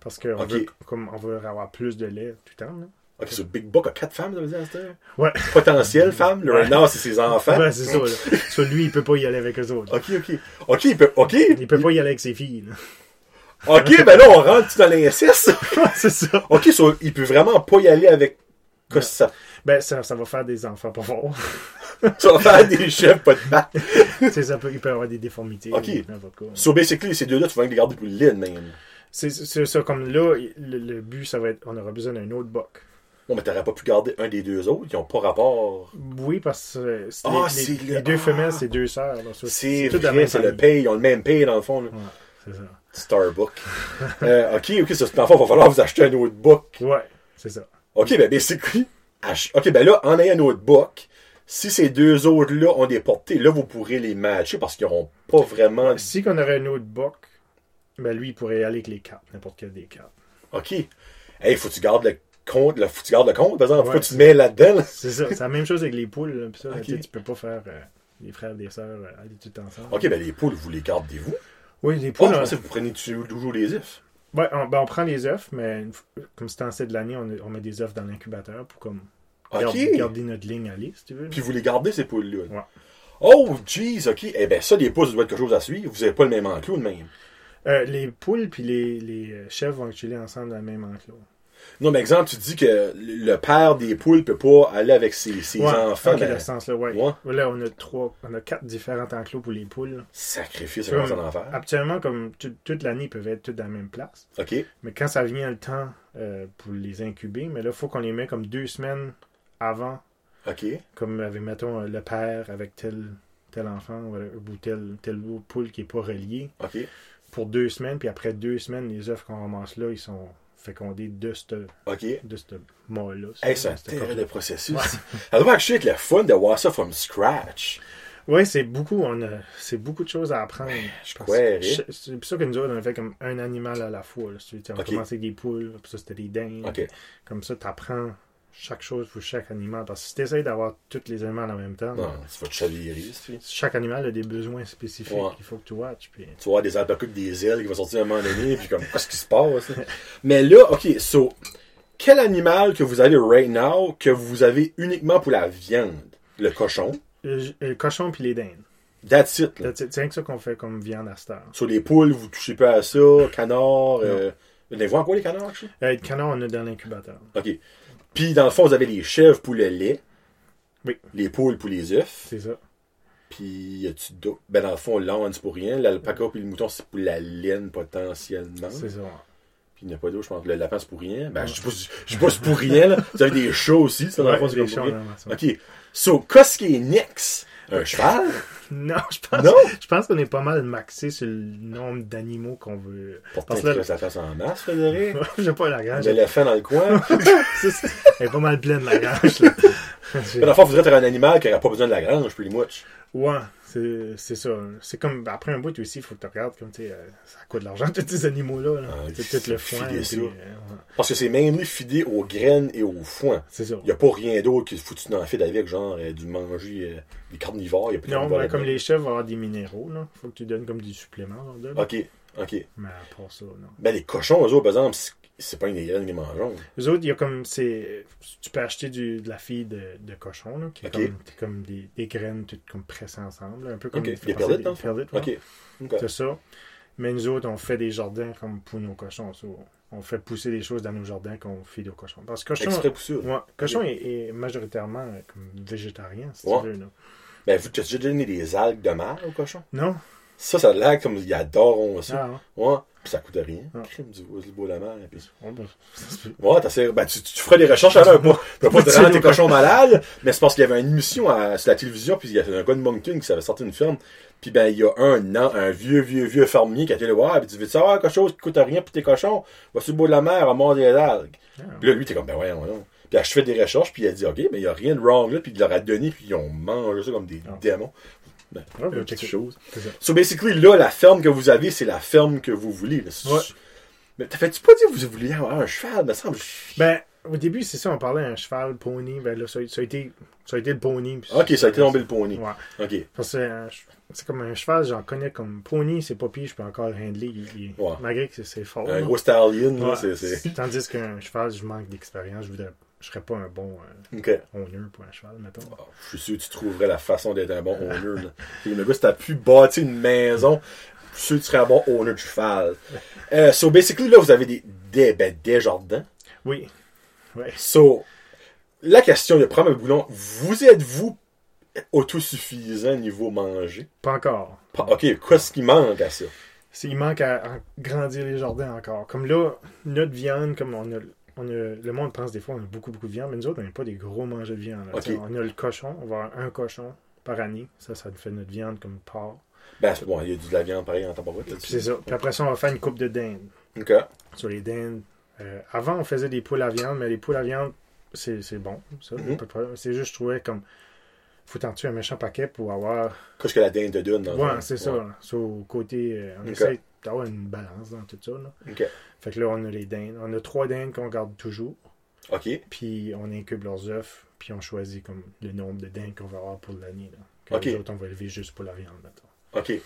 Parce qu'on veut, comme on veut avoir plus de lait tout le temps. Là. Ok, ce Big Buck a quatre femmes, ça veut dire, à? Ouais. Potentielles femmes. Le Ouais. renard, c'est ses enfants. Ouais, c'est ça. Là. *laughs* Soit lui, il peut pas y aller avec eux autres. Ok, ok. Ok, il peut, ok. Il peut pas y aller avec ses filles. là. Ok, ben là, on rentre dans l'inceste. *laughs* c'est ça. Ok, so, il peut vraiment pas y aller avec, que ça, Ben, ça, ça va faire des enfants pas forts. *laughs* ça va faire des chefs, pas de tu sais, *laughs* ça peut, il peut avoir des déformités. Ok. ou quoi. So, basically, ces deux-là, tu vas les garder pour le lait, même. C'est c'est ça, comme là, le, le but, ça va être, on aura besoin d'un autre buck. Bon, mais t'aurais pas pu garder un des deux autres, ils ont pas rapport. Oui, parce que euh, c'est Ah, les, c'est les- le- les deux ah. femelles, c'est deux sœurs. C'est tout vrai, c'est le famille. pay, ils ont le même pay, dans le fond, là. Ouais, c'est ça. Starbuck. euh, ok, ok, ça, fond, il va falloir vous acheter un autre book. Ouais, c'est ça. Ok, ben, basically, ach- ok, ben là, en ayant un autre book, si ces deux autres-là ont des portées, là, vous pourrez les matcher parce qu'ils n'auront pas vraiment. Si qu'on aurait un autre buck, ben lui, il pourrait aller avec les quatre, n'importe quel des quatre. Ok. Hey, faut que tu gardes le compte, là, faut que tu gardes le compte, par exemple, faut que tu te mets là-dedans. là. C'est ça. C'est la même chose avec les poules. là, pis ça, tu peux pas faire euh, les frères et les sœurs euh, aller tout ensemble. Ok, ben, les poules, vous les gardez-vous. Oui, les Oh, poules. je on- pensais que vous prenez toujours les œufs. Ouais, on, ben, on prend les œufs, mais comme c'est en cette de l'année, on, on met des œufs dans l'incubateur pour comme garder, notre ligne aller, si tu veux. Puis vous les gardez, ces poules-là. Ouais. Oh, jeez, ok. Eh ben, ça, les poules, ça doit être quelque chose à suivre. Vous n'avez pas le même enclos, de même? Euh, les poules puis les, les euh, chèvres vont chiller ensemble dans le même enclos. Non, mais exemple, tu dis que le père des poules peut pas aller avec ses, ses Ouais, enfants. ok, ben, sens-là, ouais. Ouais. Là, on a trois, on a quatre différents enclos pour les poules. Sacrifice, c'est Comme- vraiment en enfer. Habituellement, comme tout- toute l'année, ils peuvent être toutes dans la même place. Ok. Mais quand ça vient le temps euh, pour les incuber, mais là, il faut qu'on les met comme deux semaines avant, Ok. comme avec, mettons, euh, le père avec tel, tel enfant ou, ou tel, tel poule qui n'est pas relié, Ok. pour deux semaines, puis après deux semaines, les œufs qu'on ramasse là, ils sont fécondés de ce Ok. de ce mât-là. Hey, c'est un terrible processus. Ça doit être le fun de voir ça from scratch. Ouais, c'est beaucoup, on a, c'est beaucoup de choses à apprendre. je C'est pour ça que nous autres, on a fait comme un animal à la fois. Là, on a Ok. commencé avec des poules, puis ça c'était des dindes. Ok. Comme ça, tu apprends chaque chose pour chaque animal. Parce que si tu essaies d'avoir tous les animaux en même temps, Non, c'est votre chavirer, c'est chaque animal a des besoins spécifiques Ouais. qu'il faut que tu watches. Puis... Tu vas voir des avec des ailes qui vont sortir à un moment donné, puis comme, *laughs* qu'est-ce qui se passe? Mais là, ok, so, quel animal que vous avez right now que vous avez uniquement pour la viande? Le cochon? Le, le cochon puis les dindes. That's it, là. C'est c'est rien que ça qu'on fait comme viande à heure. Sur les poules, vous touchez pas à ça. Canard, euh... Vous les voyez quoi, les canards? Euh, le canard, on a dans l'incubateur. Ok. Puis, dans le fond, vous avez les chèvres pour le lait. Oui. Les poules pour les œufs. C'est ça. Puis, y a-tu d'autres? Ben, dans le fond, l'âne, c'est pour rien. L'alpaca puis le mouton, c'est pour la laine, potentiellement. C'est ça. Puis, il n'y a pas d'autre, je pense. Le lapin, c'est pour rien. Ben, je sais pas, c'est pour rien, là. *laughs* Vous avez des chats aussi, ça, dans le Ouais, fond, c'est pour rien. Ok. So, qu'est-ce qui est next? Un cheval? *laughs* Non, je pense, Non? je pense qu'on est pas mal maxé sur le nombre d'animaux qu'on veut. Pourtant, Parce que là- la face en masse, *laughs* Frédéric. J'ai pas la grange. Un éléphant dans le coin. *laughs* Ça. Elle est pas mal pleine, la grange. là. Mais dans le fond, vous êtes un animal qui n'aurait pas besoin de la grange, pretty much. Ouais, c'est ça. C'est comme, après un bout aussi, il faut que tu regardes comme, tu sais, euh, ça coûte de l'argent, *laughs* tous ces animaux-là. là. Ah, tout le foin. puis, euh, ouais. Parce que c'est mainly fidé aux graines et aux foin. C'est ça. Il n'y a pas rien d'autre qui faut que tu n'en fais avec, genre euh, du manger, euh, des carnivores. Il y a plus de Non, ben, comme les chefs vont avoir des minéraux, là. Faut que tu donnes comme des suppléments, là. Ok, ok. Mais à part ça, non. Ben, les cochons, eux autres, par exemple, c'est- pas une des graines qu'ils mangent. Les autres, il y a comme, c'est, tu peux acheter du, de la fille de, de cochon, là, qui est comme, des, des graines toutes comme pressées ensemble, là, un peu comme Ok. les Des perlites, fond? perlites, ouais. Ok. Ok. C'est ça. Mais nous autres, on fait des jardins comme pour nos cochons. ça. On fait pousser des choses dans nos jardins qu'on fait aux cochons. Parce que cochon, ouais, cochon est, est majoritairement euh, comme végétarien, si Ouais. tu veux. Là. Ben, vous, tu as déjà donné des algues de mer aux cochons? Non? Ça, ça a l'air comme ils adorent ça. Ah, Ouais. Puis ça coûte rien. Ah. Crime du beau la mer. Puis... ouais, ben. Ouais, t'as ben, tu, tu feras des recherches à l'heure. Pas, pas, te rendre tes cochons malades, mais c'est parce qu'il y avait une émission à- sur la télévision, puis il y a un gars de Moncton qui s'avait sorti une ferme. Puis ben, il y a un, an, un vieux, vieux, vieux fermier qui a été le voir, puis tu veux savoir quelque chose qui coûte rien pour tes cochons? Va sur le bout de la mer à mordre des algues. Ah. Puis là, lui, t'es comme, ben voyons, non. Puis là, je fais des recherches, puis il a dit, OK, mais il n'y a rien de wrong là, puis il leur a donné, puis ils ont mangé ça comme des démons. Ben, Ouais, une ben, chose. C'est ça. So basically, là, la ferme que vous avez, c'est la ferme que vous voulez. là. Ouais. Mais t'as fait-tu pas dire que vous vouliez avoir un cheval, me semble? Ben, Au début, c'est ça, on parlait d'un cheval, pony. Ben là, ça, ça a, été, ça a été le pony. Ok, ça a été tombé le pony. Ouais. Ok. Parce que c'est un- c'est comme un cheval, j'en connais comme pony, c'est pas pire, je peux encore le handler. il- il- Ouais. Malgré que c'est- fort. Un gros stallion, là, Ouais. c'est. c'est- Tandis qu'un cheval, je manque d'expérience. Je voudrais. Je serais pas un bon euh, Ok. owner pour un cheval, mettons. Ah, Je suis sûr que tu trouverais la façon d'être un bon. Et *laughs* Le gars, si t'as pu bâtir une maison, je suis sûr que tu serais un bon owner de cheval. *laughs* Euh, so, basically, là, vous avez des, des, ben, des jardins. Oui. Ouais. So, la question, de prendre un boulon, vous êtes-vous autosuffisant niveau manger? Pas encore. Pas- Ok, qu'est-ce qui manque à ça? C'est- Il manque à, à grandir les jardins encore. Comme là, notre viande, comme on a, on a- le monde pense des fois on a beaucoup, beaucoup de viande, mais nous autres, on n'est pas des gros mangeurs de viande. On a le cochon, on va avoir un cochon par année. Ça, ça nous fait notre viande comme porc. Ben, bon, il y a du de la viande pareil en tabarouette là-dessus. c'est ça. Puis après ça, on va faire une coupe de dinde. Ok. Sur les dindes. euh, avant, on faisait des poules à viande, mais les poules à viande, c'est c'est bon. Ça, Mhm. de. C'est juste, je trouvais comme. Faut t'en tuer un méchant paquet pour avoir. Qu'est-ce que la dinde te donne dans le Ouais, c'est ça. Là. So, côté, euh, on Ok. essaie d'avoir une balance dans tout ça. Là. Ok. Fait que là, on a les dindes. On a trois dindes qu'on garde toujours. Ok. Puis on incube leurs œufs. Puis on choisit comme le nombre de dindes qu'on va avoir pour l'année. Ok. Les autres, on va élever juste pour la viande. mettons. Ok.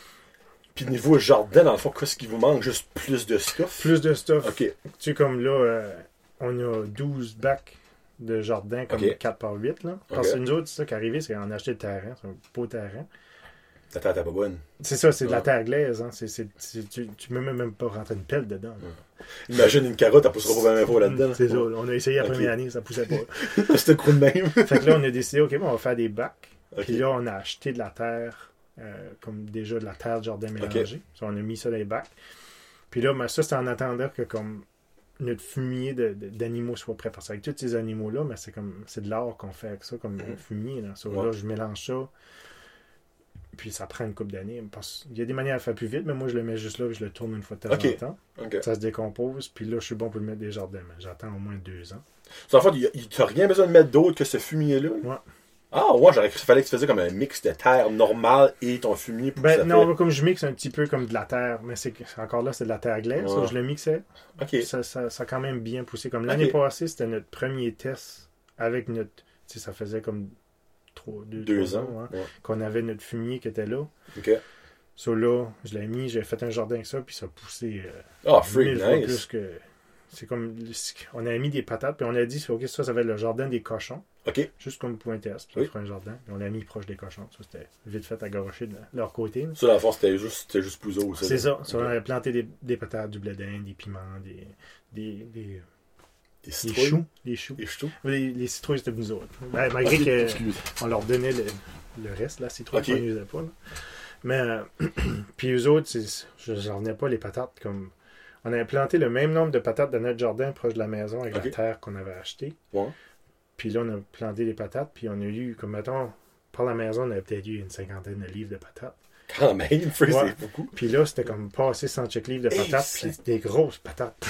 Puis niveau jardin, dans le fond, qu'est-ce qui vous manque? Juste plus de stuff? Plus de stuff. Ok. Tu sais, comme là, euh, on a 12 bacs de jardin, comme Ok. 4 par 8. Là. Parce que nous autres, c'est ça qui est arrivé, c'est qu'on a acheté le terrain. C'est un beau terrain. Ta tête est pas bonne. C'est ça, c'est de la Ouais. terre glaise. Hein. C'est, c'est- c'est- tu ne peux même pas rentrer une pelle dedans. là. Imagine une carotte, elle poussera pas bien fort là-dedans. C'est ça. On a essayé la Ok. première année, ça poussait pas. *laughs* C'était coup de même. *laughs* fait que là, on a décidé, OK, bon, on va faire des bacs. Ok. Puis là, on a acheté de la terre, euh, comme déjà de la terre de jardin mélangée. On a mis ça dans les bacs. Puis là, ben, ça, c'est en attendant que comme notre fumier de- de- d'animaux soit prêt. Parce qu'avec tous ces animaux-là, mais c'est comme c'est de l'or qu'on fait avec ça, comme un fumier. Là. Ouais. là, je mélange ça. Puis ça prend une coupe d'années. Parce qu'il y a des manières à faire plus vite, mais moi, je le mets juste là, puis je le tourne une fois de temps Ok. en temps. Ça se décompose, puis là, je suis bon pour le mettre des jardins. J'attends au moins deux ans. En fait, il il- t'as rien besoin de mettre d'autre que ce fumier-là? Ouais. Ah, ouais, j'aurais cru qu'il fallait que tu faisais comme un mix de terre normale et ton fumier pour que Ben ça non, fait- comme je mixe un petit peu comme de la terre, mais c'est encore là, c'est de la terre glaise. Ouais. je le mixais. Ok. Ça, ça, ça a quand même bien poussé. Comme l'année passée, c'était notre premier test avec notre. Tu sais, ça faisait comme trois, deux, Deux trois ans. hein, Ouais. qu'on avait notre fumier qui était là. Ok. So là, je l'ai mis, j'ai fait un jardin avec ça, puis ça a poussé euh, Ah, freak, mille fois plus que. C'est comme. On a mis des patates, puis on a dit, ok, ça, ça va être le jardin des cochons. Ok. Juste comme un test. Puis ça Oui. un jardin. Puis on l'a mis proche des cochons. Ça, c'était vite fait à garocher de leur côté. Ça, le fond, c'était juste, c'était juste ça. C'est ça. On avait planté des, des patates, du blé d'Inde, des piments, des, des, des, Des citrouilles. choux. Des choux. Des choux. Les, les citrouilles, c'était nous autres. Ben, malgré Ok, qu'on leur donnait le, le reste, la citrouille, Ok. ça ne usait pas. là. Mais, euh, *clears throat* puis eux autres, je n'en revenais pas les patates. comme On avait planté le même nombre de patates dans notre jardin proche de la maison avec la terre qu'on avait achetée. Ouais. Puis là, on a planté des patates, puis on a eu, comme mettons, par la maison, on avait peut-être eu une cinquantaine de livres de patates. Quand même, *laughs* Ouais. beaucoup. Puis là, c'était comme passé 100 livres de patates, c'est- puis des grosses patates.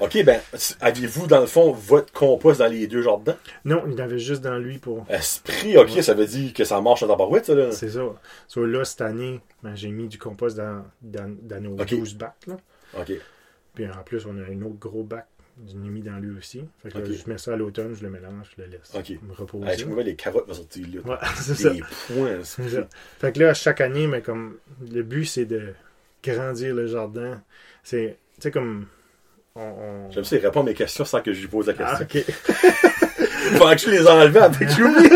Ok, ben, aviez-vous, dans le fond, votre compost dans les deux jardins? Non, il en avait juste dans lui pour. Esprit, ok, Ouais. ça veut dire que ça marche en tabarouette, ça, là. C'est ça. So, là, cette année, ben, j'ai mis du compost dans, dans, dans nos Ok. 12 bacs. Là. Ok. Puis en plus, on a un autre gros bac. Je l'ai mis dans lui aussi. Fait que là, je mets ça à l'automne, je le mélange, je le laisse Ok. me reposer. Hey, je me vois les carottes vont sortir là. Ouais, *laughs* c'est ça. Points. C'est ça. Fait que là, chaque année, mais comme le but, c'est de grandir le jardin. C'est, tu sais, comme. On, J'aime ça, il répond à mes questions sans que je lui pose la Ah, question. ok. *laughs* Pendant que je les enlevais avec j'oublie.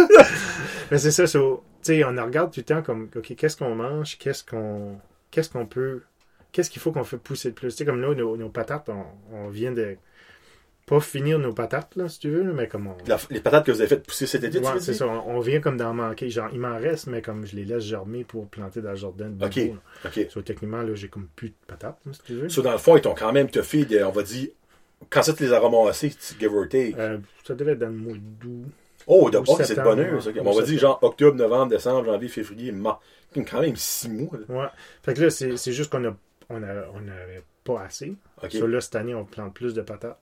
*laughs* Mais c'est ça, so, tu sais, on regarde tout le temps comme, OK, qu'est-ce qu'on mange, qu'est-ce qu'on qu'est-ce qu'on peut, qu'est-ce qu'il faut qu'on fait pousser de plus? Tu sais, comme là, nos, nos patates, on, on vient de pas finir nos patates, là, si tu veux, là, mais comme on... La- les patates que vous avez faites pousser cet été, Ouais, c'est ça, on, on vient comme d'en manquer. Genre, il m'en reste, mais comme je les laisse germer pour planter dans le jardin de Ok. Là. Ok. So, techniquement, là, j'ai comme plus de patates, là, si tu veux. So, dans le fond, ils t'ont quand même te fait, on va dire, quand ça, tu les as ramassés, tu- give or take. Euh, ça devait être dans le mois d'août. Oh, oh, c'est de bonheur, ça. On va dire genre octobre, novembre, décembre, janvier, février, mars. Quand même six mois. là. Ouais. Fait que là, c'est juste qu'on a, on a, on avait pas assez. Ok. So, là, cette année, on plante plus de patates.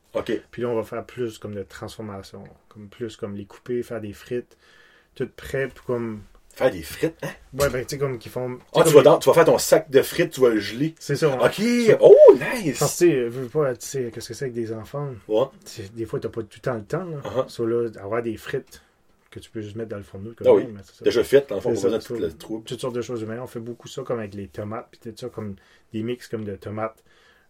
Puis là, on va faire plus comme de transformation. Comme plus comme les couper, faire des frites. Tout prêt pour comme Faire des frites, hein? Ouais, ben, tu sais, comme qu'ils font. Ah, tu vas, dans- tu vas faire ton sac de frites, tu vas le geler. C'est ça. Ok, Ça- oh, Parce nice! que, tu veux pas, tu sais, qu'est-ce que c'est avec des enfants? Ouais. Des fois, t'as pas tout le temps le temps, là. Uh-huh. So, là, avoir des frites que tu peux juste mettre dans le fourneau. Ah oui. mais ça. Déjà fait, dans le fond, C'est pas besoin ça, de tout ça. le trouble. Toutes sortes de choses humaines. On fait beaucoup ça, comme avec les tomates, puis tout ça, comme des mix comme de tomates,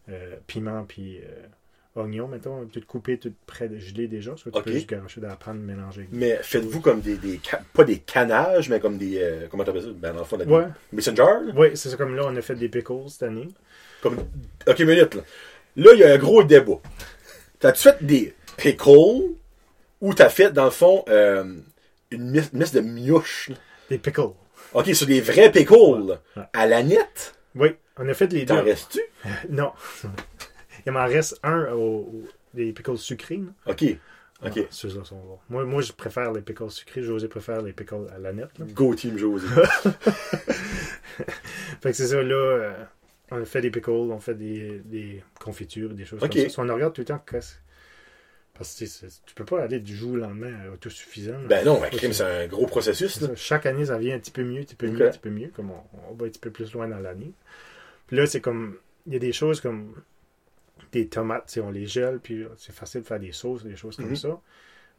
euh, piment, puis euh, oignons, mettons, tout coupé, tout prêt de gelé déjà. Soit tu peux juste garocher dans la panne, mélanger. Mais faites-vous comme des, des pas des canages, mais comme des, euh, comment t'appelles ça? Ben, dans le fond, des Ouais. messenger? Oui, c'est ça comme là, on a fait des pickles cette année. Comme, ok, minute, là. Là, il y a un gros débat. T'as-tu fait des pickles ou t'as fait, dans le fond, euh, une misse de miouche, là? Des pickles. Ok, sur des vrais pickles. Ouais. À la nette, Oui, on a fait les deux. t'en restes-tu? *laughs* Non. Il m'en reste un au, au- des pickles sucrés. là. Ok. Ok. Ouais, Ceux-là sont bons. Moi, moi, je préfère les pickles sucrés. José préfère les pickles à la nette. là. Go Team José. *laughs* Fait que c'est ça, là, euh, on a fait des pickles, on fait des, des confitures, des choses Ok. comme ça. So, on regarde tout le temps qu'est-ce- parce que tu peux pas aller du jour au lendemain à autosuffisant. ben non, un Faut crime, c'est un gros processus, là. Chaque année, ça vient un petit peu mieux, un petit peu mieux, un petit peu mieux, comme on, on va un petit peu plus loin dans l'année. Puis là, c'est comme, il y a des choses comme des tomates, on les gèle, puis c'est facile de faire des sauces, des choses comme Mhm. ça.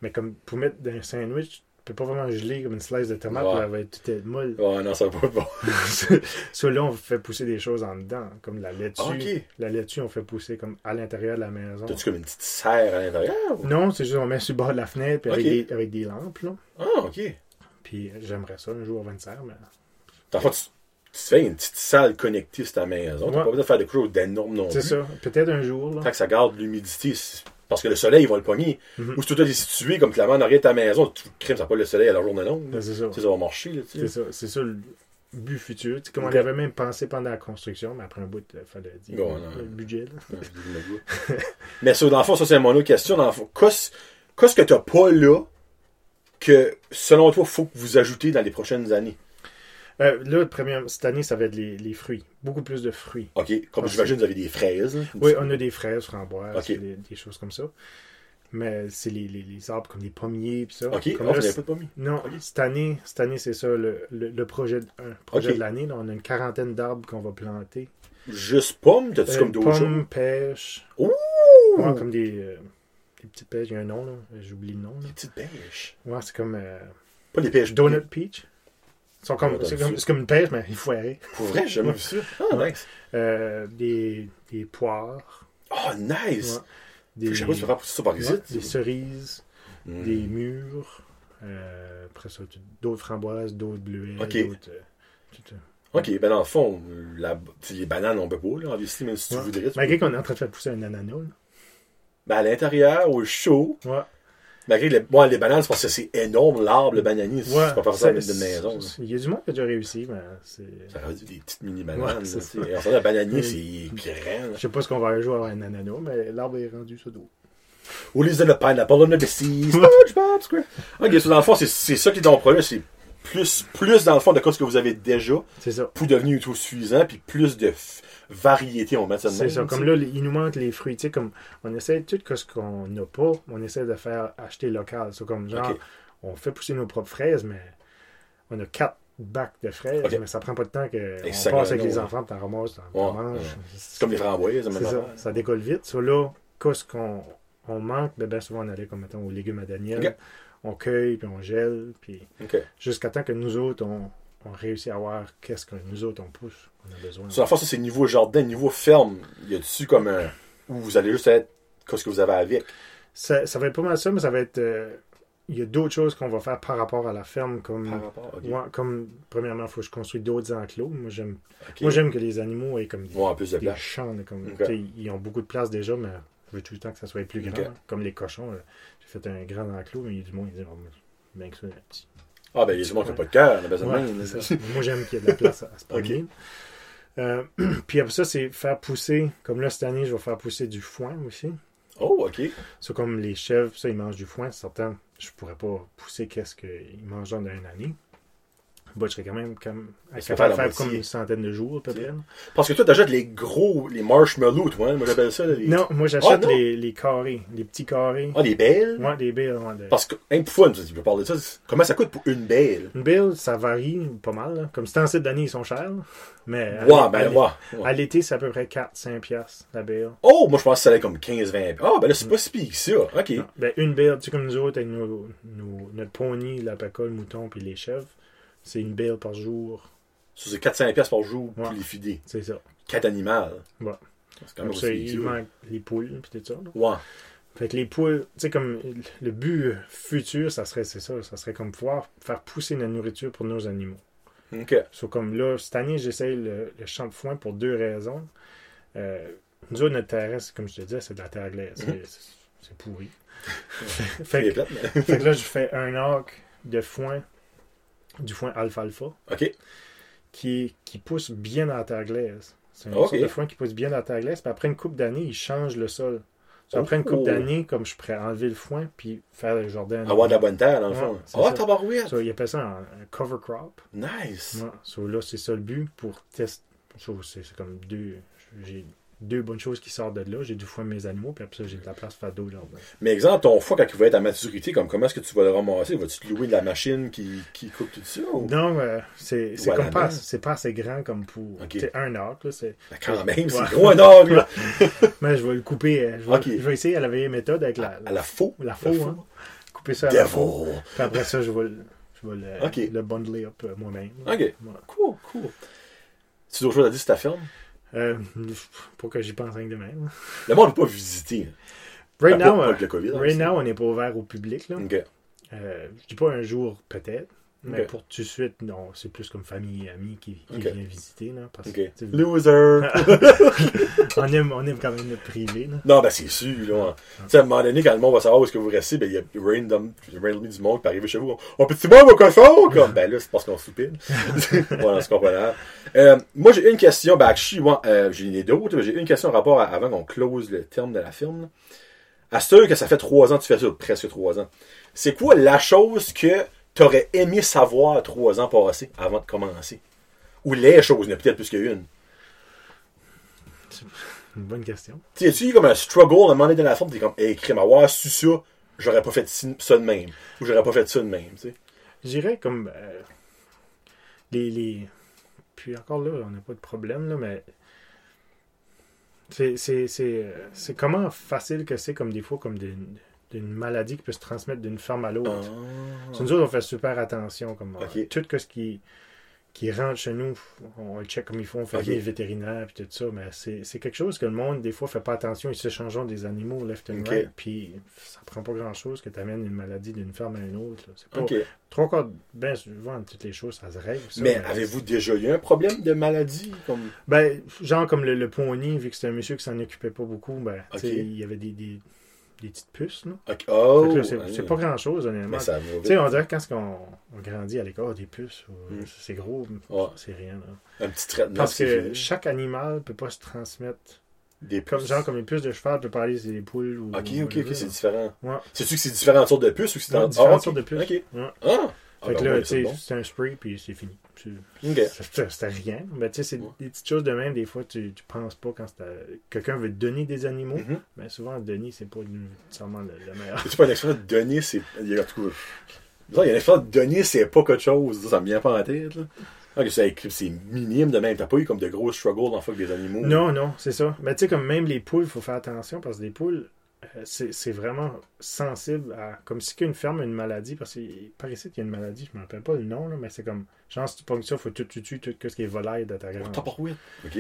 Mais comme pour mettre dans un sandwich, peux pas vraiment geler comme une slice de tomate, Ouais. elle va être toute molle. Ouais, non, ça va pas être bon. *laughs* so, là, on fait pousser des choses en dedans, comme la laitue. Ok. La laitue, on fait pousser comme à l'intérieur de la maison. T'as-tu comme une petite serre à l'intérieur? ou- Non, c'est juste on met sur le bord de la fenêtre puis avec, des, avec des lampes. Là. Ah, ok. Puis euh, j'aimerais ça un jour avoir une serre, mais tu, fais une petite salle connectée sur ta maison. T'as Ouais. pas besoin de faire quelque chose d'énorme non c'est ça. Peut-être un jour. Là. Tant que ça garde l'humidité. Parce que le soleil, il va le pogner. Mhm. Ou si toi, t'es situé comme clairement en arrière de ta maison, tu crème, ça pas le soleil à la journée longue. Ben, c'est ça. Tu ça va marcher, tu C'est ça. C'est ça le but futur. Tu comme on avait même pensé pendant la construction, mais après un bout, il fallait dire Bon, non. le budget. Là. *laughs* Mais ça, dans le fond, ça, c'est mon autre question. Dans le fond, qu'est-ce que t'as pas là que, selon toi, faut que vous ajoutez dans les prochaines années? Euh, là, cette année, ça va être les, les fruits. Beaucoup plus de fruits. OK. Comme j'imagine, vous avez des fraises. là. Oui, on a des fraises, framboises, des, des choses comme ça. Mais c'est les, les, les arbres comme des pommiers puis ça. OK. Comme Ah, là, vous n'avez pas de pommiers? Non, cette année, cette année c'est ça, le, le, le projet, de, un projet de l'année. On a une quarantaine d'arbres qu'on va planter. Juste pommes? T'as-tu Euh, comme d'autres choses? pommes, pêches. Ouh! Ouais, comme des, euh, des petites pêches. Il y a un nom, là. J'oublie le nom. là. Des petites pêches. Ouais, c'est comme euh, Pas des pêches. Donut Peach. Comme, Ah, c'est, comme, c'est comme une pêche, mais il faut errer. Pour vrai, j'ai jamais vu ça. *laughs* Ah, nice. Euh, des, des poires. Oh, nice. Ouais. Des, Je sais pas si tu peux faire pousser ça par ici. ouais, des cerises. Hmm. des mûres. Euh, après ça, d'autres framboises, d'autres bleuets, Ok. d'autres. euh. OK, ben dans le fond, la, les bananes, on peut pas, là, obviously, même si tu Ouais. voudrais. tu Malgré qu'on est en train de faire pousser un ananas. là. Ben, à l'intérieur, au chaud, Ouais. Malgré les, bon, les bananes, c'est parce que c'est énorme, l'arbre, le bananier. Ouais, peux pas faire ça c'est- avec de maison. Il y a du monde qui a déjà réussi, mais c'est. Ça aurait dit des petites mini bananes. Ouais, c'est fait, le bananier, c'est grand. Je sais pas ce qu'on va un jour avoir un ananas, mais l'arbre est rendu ça d'eau. Au lieu de le pineapple, on SpongeBob Square. Ok, so dans le fond, c'est c'est ça qui est dans le projet, c'est plus, plus dans le fond de quoi ce que vous avez déjà ça. pour devenir autosuffisant, puis plus de variété, on met ça de C'est ça. Comme là, il nous manque les fruits. Tu sais, comme on essaie tout ce qu'on n'a pas, on essaie de faire acheter local. C'est comme genre, on fait pousser nos propres fraises, mais on a quatre bacs de fraises, mais ça prend pas de temps que on ça, passe avec les ouais. enfants, t'en ramasses, t'en Ouais, manges. ouais. C'est comme les framboises, C'est ça, ça décolle vite. Ça, là, qu'est-ce qu'on on manque, ben, ben souvent on allait comme mettons aux légumes à Daniel. On cueille, puis on gèle, puis jusqu'à temps que nous autres, on, on réussit à voir qu'est-ce que nous autres, on pousse, on a besoin. Le fond, ça, c'est niveau jardin, niveau ferme. Y a-tu comme un. Où vous allez juste être. Qu'est-ce que vous avez avec? Ça, ça va être pas mal ça, mais ça va être... euh, Il y a d'autres choses qu'on va faire par rapport à la ferme, comme... par rapport. Ouais, comme, premièrement, il faut que je construise d'autres enclos. Moi, j'aime Ok. moi, j'aime que les animaux aient comme des, Ouais, plus de des champs. Comme, Ils ont beaucoup de place déjà, mais je veux tout le temps que ça soit plus grand. Hein. Comme les cochons. là. J'ai fait un grand enclos, mais il y a du monde qui dit oh, mais bien que ça, un petit. Ah, ben, il y a du monde qui n'a pas de cœur, Ouais. Moi, j'aime qu'il y ait de la place à, à se *laughs* promener. Euh, *clears throat* puis après ça, c'est faire pousser. Comme là, cette année, je vais faire pousser du foin aussi. Oh, ok. C'est comme les chèvres, ça, ils mangent du foin. Certains, je pourrais pas pousser qu'est-ce qu'ils mangent dans une année. Bah, je serais quand même comme, capable de faire comme une centaine de jours, à peu Ok. près. là. Parce que toi, t'achètes les gros, les marshmallows, toi, hein? Moi, j'appelle ça, les... Non, moi, j'achète Ah, les, les carrés, les petits carrés. Ah, les belles? Ouais, des billes. ouais, de- Parce que, un peu fun, tu veux parler de ça. Comment ça coûte pour une belle? Une bill, ça varie pas mal. là. Comme c'est en cette d'année, ils sont chers. Mais Ouais, à ben, ouais. À l'été, c'est à peu près 4-5 piastres, la bill. Oh, moi, je pense que ça allait comme 15-20. Ah, ben là, c'est pas si pire que ça. OK. Non. Ben, une bill, tu sais, comme nous autres, avec nos, nos- notre pony, l'alpaca, le mouton, puis les chèvres, c'est une bill par jour. Ça, c'est 400$ piastres par jour pour Ouais. les fidés. C'est ça. 4 animaux. Ouais. C'est quand même ça, il manque les poules, puis tout ça. là. Ouais. Fait que les poules, tu sais, comme le but futur, ça serait, c'est ça, ça serait comme pouvoir faire pousser la nourriture pour nos animaux. OK. So, comme là, cette année, j'essaye le, le champ de foin pour deux raisons. Euh, nous autres, notre c'est- comme je te disais, c'est de la terre glace. C'est- C'est c'est pourri. *laughs* Fait, que, fait que là, je fais un arc de foin, du foin alfalfa, OK. qui, qui pousse bien dans la terre glace. C'est un Ok. sorte de foin qui pousse bien dans la terre glace. Puis après une coupe d'années, il change le sol. So, après une coupe d'années, comme je pourrais enlever le foin puis faire le jardin. Avoir de la bonne terre, dans le fond. Ah, tabarouette. So, il appelle ça un, cover crop. Nice. Ouais. So, là, c'est ça le but pour tester. So, c'est c'est comme deux. J'ai deux bonnes choses qui sortent de là. J'ai du foin de mes animaux, puis après ça, j'ai de la place pour faire d'autres jardins. Mais exemple, ton foie, quand il va être à maturité, comme comment est-ce que tu vas le ramasser? Vas-tu te louer de la machine qui, qui coupe tout ça? ou- Non, euh, c'est c'est comme la pas, c'est pas assez grand comme pour sais, un arc. Là, c'est- Ben, quand même, c'est Ouais. gros un orgue, là. *laughs* Mais je vais le couper. euh, Je vais, Ok. je vais essayer à la vieille méthode avec la, À la faux? la faux. La hein. Couper ça à la faux. Puis après ça, je vais le, je vais le, le bundler up euh, moi-même. Ok. Cool, cool. Tu choses à dire sur ta ferme? Euh, pour que j'y pense rien de même? Le monde peut pas visiter. Right pas- now, pas euh, COVID, right hein, now, on n'est pas ouvert au public. Là. OK. Euh, je dis pas un jour, peut-être. Mais pour tout de suite, non, c'est plus comme famille et amis qui, viennent visiter. Là, parce que, Loser! *laughs* on, aime, on aime quand même notre privé. Là. non, ben c'est sûr, là. Tu sais, à un moment donné, quand le monde va savoir où est-ce que vous restez, ben il y a random, randomly du monde qui peut arriver chez vous. On peut-tu boire vos cochons? Comme, ben là, c'est parce qu'on soupine. voilà, c'est comprenable. Euh, moi, j'ai une question, ben, actually, euh, j'ai ai d'autres, mais j'ai une question en rapport à, avant qu'on close le terme de la firme. là. À sûr que ça fait trois ans que tu fais ça, presque trois ans. C'est quoi la chose que t'aurais aimé savoir trois ans passés avant de commencer? Ou les choses, il y en a peut-être plus qu'une. Une bonne question. Tu sais, tu comme un struggle à un moment donné dans la forme, t'es comme, hey, crème, avoir su ça, j'aurais pas fait ça de même. Ou j'aurais pas fait ça de même, tu sais. Je dirais comme euh, les, les. Puis encore là, on n'a pas de problème, là, mais. C'est, c'est, c'est, euh, comment facile que c'est, comme des fois, comme d'une, d'une maladie qui peut se transmettre d'une ferme à l'autre. Sur nous autres, on fait super attention. Comme, euh, Ok. tout ce qui, qui rentre chez nous, on le check comme il faut, on fait Ok. venir les vétérinaires puis tout ça. Mais c'est, quelque chose que le monde, des fois, fait pas attention. Ils s'échangent des animaux left and Ok. right. Puis ça prend pas grand chose que tu amènes une maladie d'une ferme à une autre. C'est pas. Trois quarts, ben souvent, toutes les choses, ça se règle. ça, Mais avez-vous déjà eu un problème de maladie? Comme... Ben, genre comme le, le pony, vu que c'était un monsieur qui s'en occupait pas beaucoup, ben, tu sais, Ok. il y avait des, des, des petites puces, là. Oh! Que c'est, c'est pas grand-chose, honnêtement. Mais ça va Tu sais, on dirait que quand on, on grandit à l'école, des puces, Mm. c'est gros, Ouais. c'est rien. Là. Un petit traitement. Parce c'est que chaque animal peut pas se transmettre. Des Comme, puces. genre, comme une puce de cheval peut pas aller sur des poules. Ou, Ok, ok, ok, c'est différent. Ouais. C'est-tu que c'est différentes sortes de puces ou c'est Non, dans- différentes Ah, sortes de puces. Ok. Ouais. Ah! Ah, Fait que ben, là, ouais, c'est bon. c'est un spray, puis c'est fini. C'est- Ok. C'était rien. Mais tu sais, c'est Ouais. des petites choses de même. Des fois, tu, tu penses pas quand à- quelqu'un veut donner des animaux. Mhm. Mais souvent, donner, c'est pas nécessairement le, le meilleur. C'est pas une expression de donner, c'est. Il y a, il y a une expression de donner, c'est pas quelque chose. Ça me vient pas en tête, là. C'est minime de même. T'as pas eu comme de gros struggles dans le avec des animaux. Non, non, c'est ça. Mais tu sais, comme même les poules, il faut faire attention parce que les poules, euh, c'est c'est vraiment sensible à. Comme si qu'une ferme a une maladie, parce que par ici, il y a une maladie, je me rappelle pas le nom, là, mais c'est comme. Genre, si tu pognes ça, il faut tout tu tues tout ce qui est volaille de ta Oh, pas oui. Ok.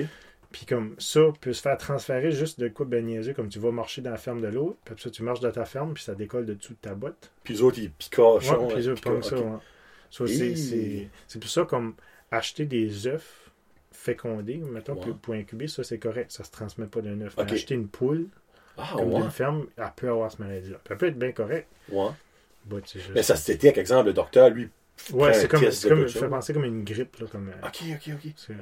Puis comme ça peut se faire transférer juste de quoi ben niaiseux, comme tu vas marcher dans la ferme de l'autre, puis ça, tu marches dans ta ferme, puis ça décolle de dessous de ta botte. Puis les autres, ils picochent. Ouais, puis les autres ça. ouais. C'est- Hi. c'est c'est pour ça, comme acheter des œufs fécondés, mettons, Ouais. pour, pour incuber, ça c'est correct, ça se transmet pas d'un œuf. Ok. Mais acheter une poule, Ah, comme ouais. d'une ferme, elle peut avoir cette maladie-là. Elle peut être bien correcte. Ouais. Bah, tu sais, je- Mais ça, c'était, par exemple, le docteur, lui. Ouais, c'est comme, c'est comme, fait chose. penser comme une grippe, là, comme, euh, Ok, ok, ok. c'est, euh,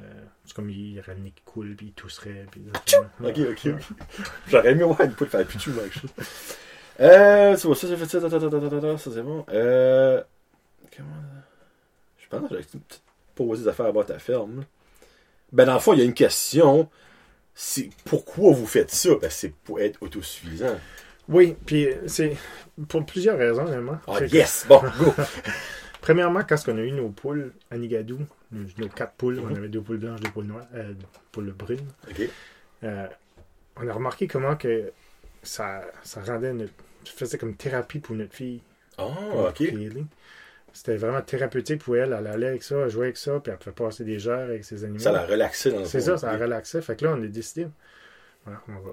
c'est comme il y aurait le nez qui coule, puis il tousserait, puis... Ok, ok, ok. *laughs* J'aurais aimé voir une poule faire pichou ça. Euh, c'est bon, ça, j'ai fait ça, ça c'est bon. Euh, comment, je Je pense que j'avais une petite posée d'affaires à ta ferme. là. Ben, dans le fond, il y a une question. C'est pourquoi vous faites ça? Ben, c'est pour être autosuffisant. Oui, puis c'est pour plusieurs raisons, vraiment. Ah, que- yes! Bon, go! *laughs* Premièrement, quand on a eu nos poules à Nigadou, nos, quatre poules, on Mhm. avait deux poules blanches, deux poules noires, euh, poules brunes, euh, on a remarqué comment que ça, ça rendait notre. faisait comme thérapie pour notre fille. Ah, pour OK. C'était vraiment thérapeutique pour elle. Elle allait avec ça, elle jouait avec ça, puis elle pouvait passer des heures avec ses animaux. Ça l'a relaxé dans C'est ça, ça la relaxait. Fait que là, on a décidé. Voilà, on va.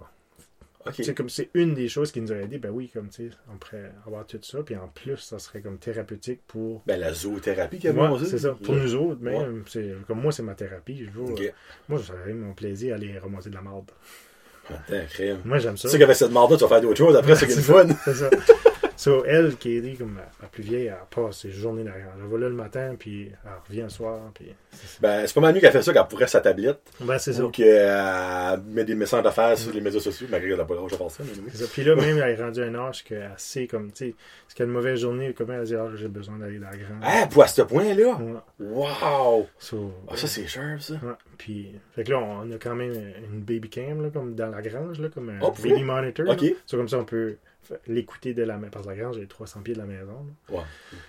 OK. C'est comme c'est une des choses qui nous a aidé. Ben oui, comme tu sais, on pourrait avoir tout ça. Puis en plus, ça serait comme thérapeutique pour. Ben, la zoothérapie qu'il y a c'est ça. Pour nous autres, Ouais. c'est comme moi, c'est ma thérapie. Je veux- OK. Moi, j'aurais mon plaisir à aller ramasser de la marde. Attends, crème. Moi, j'aime Tu ça. sais qu'avec cette marde-là, tu vas faire d'autres choses après, c'est *laughs* le fun. C'est ça. *laughs* So, elle, qui est comme la, plus vieille, elle passe ses journées derrière. Elle va là le matin, puis elle revient le soir. Puis... Ben, c'est pas mal mieux qu'elle fait ça qu'elle pourrait sa tablette. Ben, c'est ça. Ou qu'elle met des messages d'affaires sur les médias sociaux. Mais elle n'a pas le droit de faire ça. mais. Puis là, même, elle est rendue à un âge qu'elle sait, comme, tu sais, si elle a une mauvaise journée, comment elle dit, ah, j'ai besoin d'aller dans la grande. Ah, pour à ce point-là? Ouais. Wow! So, Ah, ça, c'est cher, ça. ouais. Puis, fait que là, on a quand même une baby cam, là, comme dans la grange, là, comme un Oh, baby monitor. Ok. So, comme ça, on peut l'écouter de la maison. Parce que la grange est 300 pieds de la maison. là. Ouais.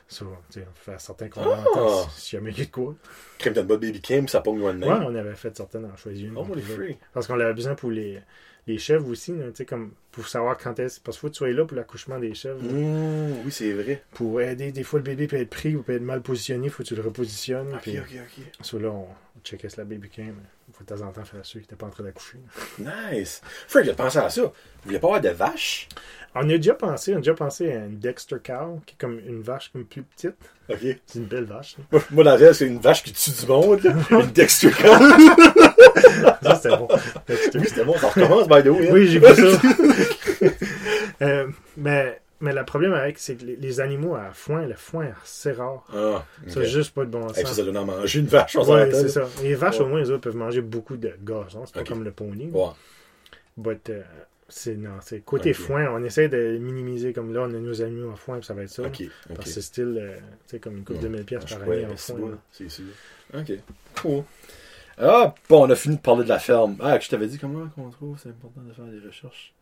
So, on fait certain qu'on Ah! entend si- s'il y a mieux de quoi. Crème de bonne baby cam, ça pogne loin de Ouais, on avait fait certaines en choisir une. Oh, les free. Parce qu'on avait besoin pour les, les chèvres aussi, là, tu sais, comme pour savoir quand est-ce. Parce qu'il faut que tu sois là pour l'accouchement des chèvres. Mmh, oui, c'est vrai. Pour aider, des fois le bébé peut être pris ou peut être mal positionné, faut que tu le repositionnes. Ok, puis, ok, ok. so là, on, on checkait la baby cam. Fois de temps en temps, faire sûr qu'il n'était pas en train d'accoucher. Nice. Frank, j'ai pensé à ça. Vous voulez pas avoir de vaches? On a déjà pensé, on a déjà pensé à une Dexter cow, qui est comme une vache comme plus petite. Ok. C'est une belle vache. là. Moi, moi, dans le rêve, c'est une vache qui tue du monde. *laughs* Une Dexter Cow. Ça, c'était bon. Dexter. Oui, c'était bon, ça recommence, by the way. hein. Oui, j'ai vu ça. *laughs* Euh, mais, mais le problème avec, c'est que les, les animaux à foin, le foin, c'est rare. Ah, n'a juste pas de bon Hey, ça, sens. ça donne à manger une vache, on Ouais, c'est ça. Les vaches, Ouais. au moins, les autres peuvent manger beaucoup de gazon. C'est pas comme le pony. Ouais. But, euh, c'est, non, c'est côté foin, on essaie de minimiser comme là, on a nos animaux à foin, puis ça va être ça. Ok, Parce que c'est style, euh, tu sais, comme une coupe de 1000 pièces par Ouais, année en c'est foin. c'est sûr. Ok, cool. Ah, bon, on a fini de parler de la ferme. Ah, je t'avais dit comment on trouve, c'est important de faire des recherches.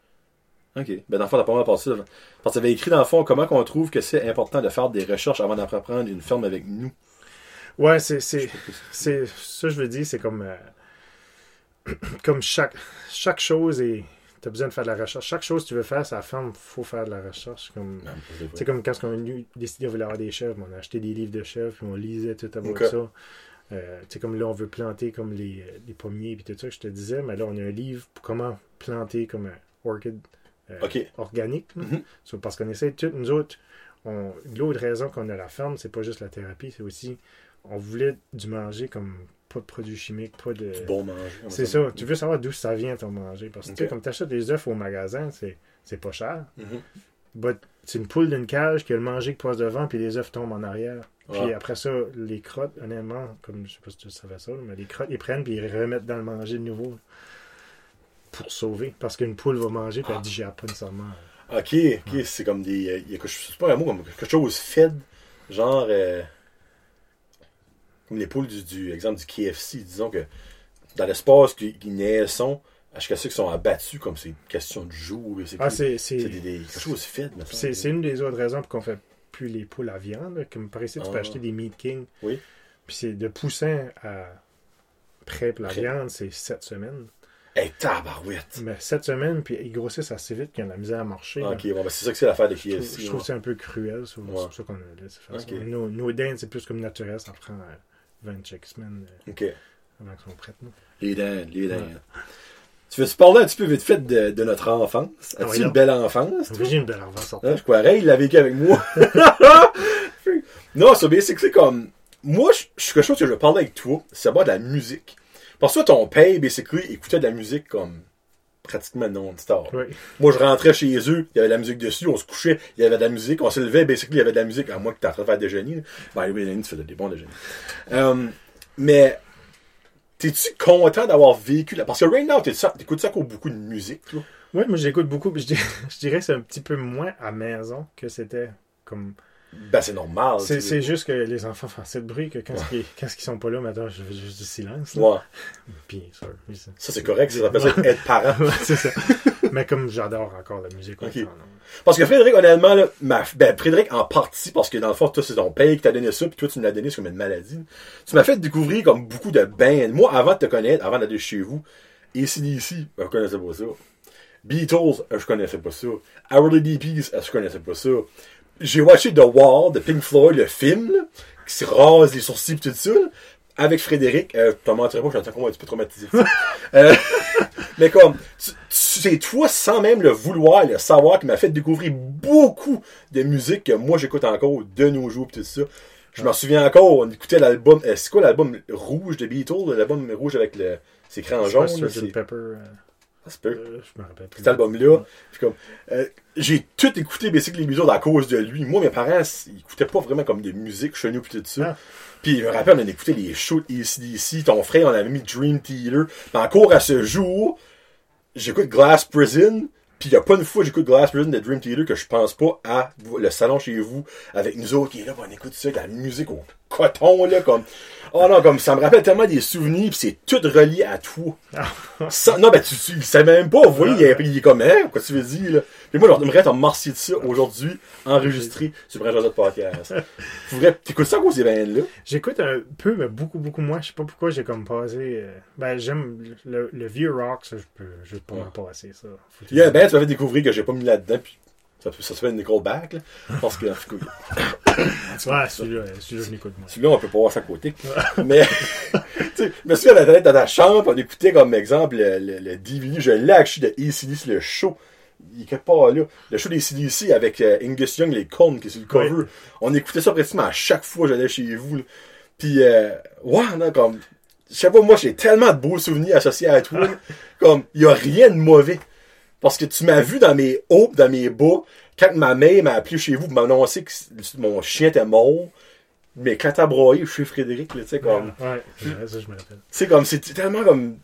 Ok, ben dans le fond, t'as pas mal passé. Parce que t'avais écrit dans le fond comment qu'on trouve que c'est important de faire des recherches avant d'apprendre une ferme avec nous. Ouais, c'est, c'est, c'est, ça, je veux dire, c'est comme, euh, *clears throat* comme chaque, chaque chose est, t'as besoin de faire de la recherche. Chaque chose que tu veux faire, ça ferme, faut faire de la recherche. Comme, C'est comme quand on a décidé on voulait avoir des chèvres, on a acheté des livres de chèvres, puis on lisait tout about Ok. ça. Euh, tu sais, comme là, on veut planter comme les, les pommiers, puis tout ça, que je te disais, mais là, on a un livre pour comment planter comme un orchid euh, organique. là. Mhm. Parce qu'on essaie tout, nous autres, l'autre raison qu'on a la ferme, c'est pas juste la thérapie, c'est aussi, on voulait du manger comme pas de produits chimiques, pas de. Du bon manger. C'est ça, tu veux savoir d'où ça vient ton manger? Parce que tu sais, comme tu achètes des œufs au magasin, c'est pas cher. But c'est une poule d'une cage qui a le manger qui passe devant, puis les œufs tombent en arrière. Puis Ouais. après ça, les crottes, honnêtement, comme je sais pas si tu savais ça, mais les crottes, ils prennent puis ils remettent dans le manger de nouveau. Pour sauver. Parce qu'une poule va manger puis elle digère pas nécessairement. Ok, ok, c'est comme des. euh, Il y a quelque chose, c'est pas un mot, comme quelque chose fed. Genre. euh, comme les poules du, du exemple du KFC. Disons que dans l'espace qui, qui naissent, jusqu'à ceux qui sont abattus, comme c'est une question de jour. C'est Ah, c'est. des, des- quelque chose fed. C'est une des autres raisons pour qu'on fait plus les poules à viande. Comme par ici, tu peux Ah. acheter des Meat King. Oui. Puis c'est de poussin à prêt pour la Prêt. viande, c'est 7 semaines. Hey, tabarouette! Mais 7 semaines, puis ils grossissent assez vite qu'ils ont de la misère à marcher. là. Ok, bon, ben, c'est ça que c'est l'affaire des Je trouve, KFC. je trouve que ouais. c'est un peu cruel. C'est Ouais. pour ça qu'on a laissé faire ça. Ok. Nos, nos dents, c'est plus comme naturel. Ça prend euh, 20 check semaines euh, Ok. avant qu'ils sont prêtes. là. Les dents, les dents. Ouais. Tu veux-tu parler un petit peu vite fait de, de notre enfance? Ah As-tu oui, une belle enfance? toi? J'ai une belle sortie. Hein, je croirais, il l'a vécu avec moi. *laughs* non, c'est bien, c'est que c'est comme. Moi, je je suis quelque chose que je veux parler avec toi, c'est pas de la musique. Parce que toi, ton père, basically, écoutait de la musique comme pratiquement non-stop. Oui. Moi, je rentrais chez eux, il y avait de la musique dessus, on se couchait, il y avait de la musique, on se levait, basically, il y avait de la musique, à moi que t'es en train de faire déjeuner. Ben oui, tu faisais des bons déjeuners. Mais, t'es-tu content d'avoir vécu là? Parce que right now, t'es- t'écoutes ça encore beaucoup de musique, toi? Oui, moi j'écoute beaucoup. Puis je, dirais, *laughs* je dirais que c'est un petit peu moins à maison que c'était comme. Ben, c'est normal. C'est juste que les enfants font assez de bruit que quand, ils, quand ils sont pas là, maintenant, je veux juste du silence. là. Ouais. Puis, ça, oui, ça. Ça, c'est correct. Ça s'appelle ça être parent. *laughs* Ouais, c'est ça. Mais comme j'adore encore la musique. Parce que Frédéric, honnêtement, là, ma, ben, Frédéric, en partie, parce que dans le fond, toi, c'est ton père qui t'a donné ça, puis toi, tu me l'as donné, c'est comme une maladie. Tu m'as fait découvrir comme beaucoup de bands. Moi, avant de te connaître, avant d'aller chez vous, ACDC, ben, je connaissais pas ça. Beatles, je connaissais pas ça. Hourly DPs, je connaissais pas ça. J'ai watché The Wall de Pink Floyd, le film, là, qui se rase les sourcils et tout ça, là, avec Frédéric. Euh, je te mentirais pas, je suis encore un petit peu traumatisé. *laughs* Euh, mais comme, tu- tu- c'est toi, sans même le vouloir, le savoir, qui m'a fait découvrir beaucoup de musique que moi j'écoute encore de nos jours pis tout ça. Je m'en souviens encore, on écoutait l'album, euh, c'est quoi l'album rouge de Beatles, l'album rouge avec le, c'est écran C'est jaune, pas là, Sgt. c'est, Pepper. Euh, ça se peut. euh, je me rappelle plus. Cet album-là, euh, j'ai tout écouté Basically Beatles à cause de lui. Moi, mes parents, ils écoutaient pas vraiment comme des musiques chez nous pis tout ça. Ah. Puis je me rappelle, on écoutait les shows de ACDC. Ton frère, on avait mis Dream Theater. Mais encore à ce jour, j'écoute Glass Prison. Puis il y a pas une fois que j'écoute Glass Prison de Dream Theater que je pense pas à le salon chez vous avec nous autres qui est là, on écoute ça, de la musique au coton, là, comme. Oh non, comme ça me rappelle tellement des souvenirs, puis c'est tout relié à toi. *laughs* Ça- non, ben tu, tu il savait même pas, vous voyez, il, est- il est comme, hein, quoi tu veux dire, là? Puis moi, j'aimerais te remercier de ça aujourd'hui, enregistré sur Brand Josette Podcast. *laughs* Faudrait, t'écoutes ça à cause des bandes là? J'écoute un peu, mais beaucoup, beaucoup moins. Je sais pas pourquoi j'ai comme passé. euh, Ben, j'aime le, le vieux rock, ça, je peux, je peux pas m'en passer, ça. Faut Il y a un band, tu m'avais découvrir que j'ai pas mis là-dedans, puis ça, ça s'appelle Nickelback, là. Parce que, *coughs* Ouais, celui-là, celui-là, je l'écoute moins. Celui-là, on peut pas voir ça à côté. *laughs* Mais, tu sais, je me dans ta chambre, on écoutait comme exemple le, le, le DVD, je l'ai acheté de ACDC, le show. Il est quelque part là. Le show des CDC avec euh, Angus Young, les cornes qui est sur le cover. On écoutait ça pratiquement à chaque fois que j'allais chez vous. là. Puis, euh, ouais, non, comme, je sais pas, moi, j'ai tellement de beaux souvenirs associés à toi. *laughs* comme, il y a rien de mauvais. Parce que tu m'as vu dans mes hauts, dans mes bas, quand ma mère m'a appelé chez vous pour m'annoncer que mon chien était mort. Mais quand t'as broyé chez Frédéric, là, tu sais, comme, Ouais, ça, je me rappelle. c'est comme, c'est tellement comme,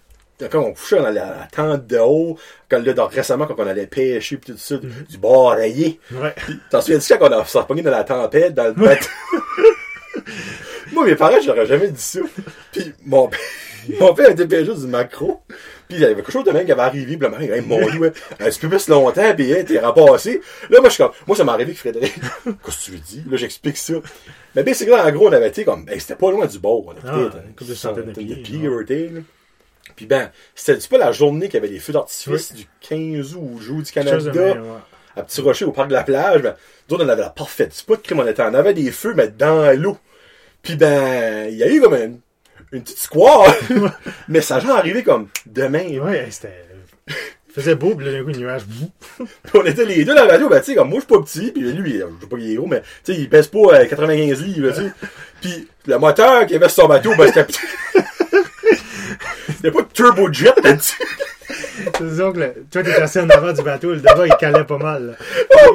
quand on couchait dans la, la tente de haut, quand là, récemment, quand on allait pêcher pis tout ça, du, du bord rayé. Ouais. T'en souviens-tu quand on a s'est dans la tempête, dans le bateau? *laughs* Moi, mes parents, j'aurais jamais dit ça. Puis mon père, *laughs* mon père était pêcheur du macro. Puis il y avait quelque chose de même qui avait arrivé. Puis le mari, hey, mon dieu, petit peu plus longtemps, puis hein, t'es rapassé. Là, moi, je suis comme, moi, ça m'est arrivé avec Frédéric. *laughs* Qu'est-ce que tu veux dire? Là, j'explique ça. Mais bien, c'est que là, en gros, on avait été comme, ben, c'était pas loin du bord. On a Ah, peut-être une couple de pieds, pieds, ouais. Puis ben, c'était pas la journée qu'il y avait des feux d'artifice du 15 août, au jour du Canada même, ouais. à Petit Rocher au parc de la plage, ben, nous on avait la parfaite spot crime, on était, on avait des feux, mais dans l'eau. Puis ben, il y a eu comme une, une petite square, *laughs* mais ça genre arrivé comme demain. Ouais, c'était. Il faisait beau, puis là, d'un coup, nuage. *laughs* On était les deux dans la radio, ben tu sais, comme moi je suis pas petit, puis lui, je sais pas qu'il est gros, mais tu sais, il pèse pas euh, 95 livres, tu sais. *laughs* Puis le moteur qu'il y avait sur son bateau, ben c'était petit. C'était pas de turbojet là-dessus. Disons que le- toi, t'es assis en avant du bateau, le devant, il calait pas mal. là.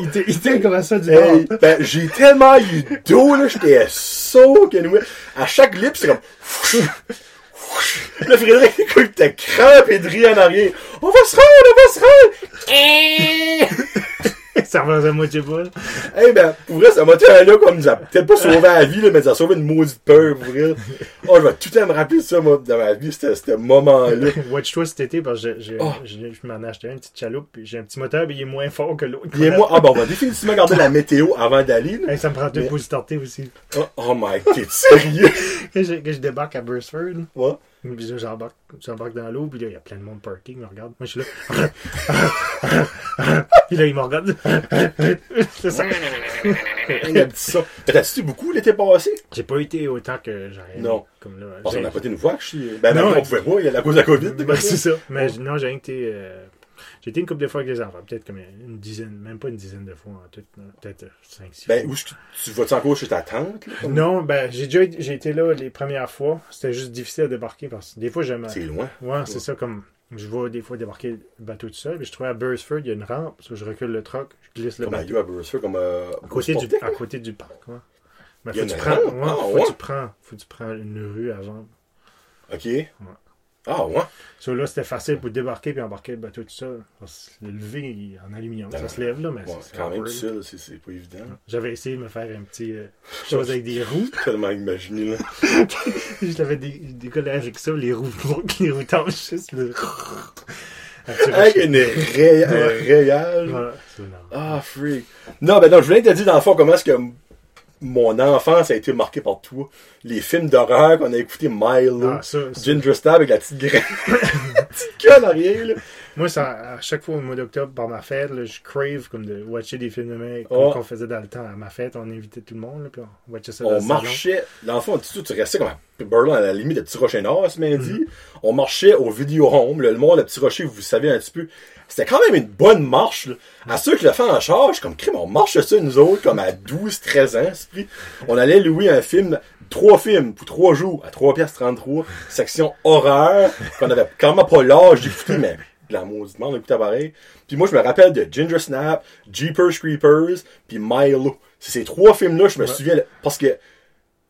Il était- il était comme ça du Hey, bord. ben, j'ai tellement eu d'eau, là, j'étais saut que À chaque lip, c'est comme. Le Frédéric, écoute, il était crampé de rire en arrière. On va se rendre, on va se rendre! *laughs* *laughs* *laughs* Ça faisait moitié pas. là. hey, ben, pour vrai, ce moteur-là, comme, nous a peut-être pas sauvé la vie, là, mais ça a sauvé une maudite peur, pour vrai. Oh, je vais tout le temps me rappeler ça, moi, dans ma vie, ce ce moment-là. *laughs* Watch-toi cet été, parce que j'ai- Oh. je m'en ai acheté un, une petite chaloupe, puis j'ai un petit moteur, puis il est moins fort que l'autre. Il est moi, ah, ben, on va définitivement garder la météo avant d'aller, là. Hey, ça me prend deux Mais- starter aussi. Oh, oh my, t'es sérieux? *laughs* Quand je, quand je débarque à Burstford, là, Ouais. J'embarque, j'embarque dans l'eau, puis là, il y a plein de monde parking, me regarde. Moi, je suis là. *laughs* puis là, il me regarde. *laughs* C'est ça. Il a dit ça. T'as-tu beaucoup l'été passé? J'ai pas été autant que j'aurais Non. Comme là. Parce qu'on J'ai- n'a pas été une fois que je suis. Ben, Non, non, on pouvait pas, il y a la cause de la COVID. Ben, c'est ça. Mais non, j'ai été. euh, J'ai été une couple de fois avec les enfants. Peut-être comme une dizaine, même pas une dizaine de fois en tout. là. Peut-être 5-6 Ben, fois. où tu vas-tu encore chez ta tante? là, Non, ben, j'ai déjà été- j'ai été là les premières fois. C'était juste difficile à débarquer parce que des fois, j'aime. C'est loin. Ouais, c'est ça. Comme je vois des fois débarquer le bateau tout seul. Puis je trouvais à Burstford, il y a une rampe. parce que je recule le truck, je glisse le Comme bateau. À Burstford, comme euh, À côté, du, à côté du parc. Ouais. Mais faut que tu prends, ouais, Ah, faut ouais. tu prends, faut que tu prends une rue avant. Ok. Ah, ouais. So, là, c'était facile pour débarquer puis embarquer le bateau tout ça. Que Le lever en aluminium, ça se lève là, mais Ouais, c'est quand même, tout ça, là, c'est pas évident. J'avais essayé de me faire un petit euh, chose avec des roues. *laughs* Tellement imaginé, là. *laughs* Je l'avais dé- décollé avec ça, les roues, les roues tanches, juste le... *laughs* Avec une ray- un rayage. Voilà. Ah, freak. Non, ben non, je voulais te dire, dans le fond, comment est-ce que mon enfance a été marquée par toi. Les films d'horreur qu'on a écouté, Milo, Ah, ça, ça. Ginger Stab avec la petite graine, *laughs* la petite queue en arrière, là. Moi, ça, à chaque fois au mois d'octobre, par ma fête, là, je crave comme de watcher des films de Oh. qu'on faisait dans le temps. À ma fête, on invitait tout le monde, là, puis on watchait ça dans On le marchait, dans le fond, tu, tu restais comme à Berlin, à la limite de Petit Rocher Nord ce midi. Mhm. On marchait au Video Home, le monde, le Petit Rocher, vous savez un petit peu. C'était quand même une bonne marche, là. À ceux qui le font en charge, comme crime, on marche ça, nous autres, comme à 12, 13 ans. On allait louer un film, trois films pour trois jours, à 3 pièces 33, section horreur, qu'on avait quand même pas l'âge d'écouter, mais la mauditement, on écoutait pareil. Puis moi, je me rappelle de Ginger Snap, Jeepers Creepers, puis Milo. C'est ces trois films-là, je me souviens, parce que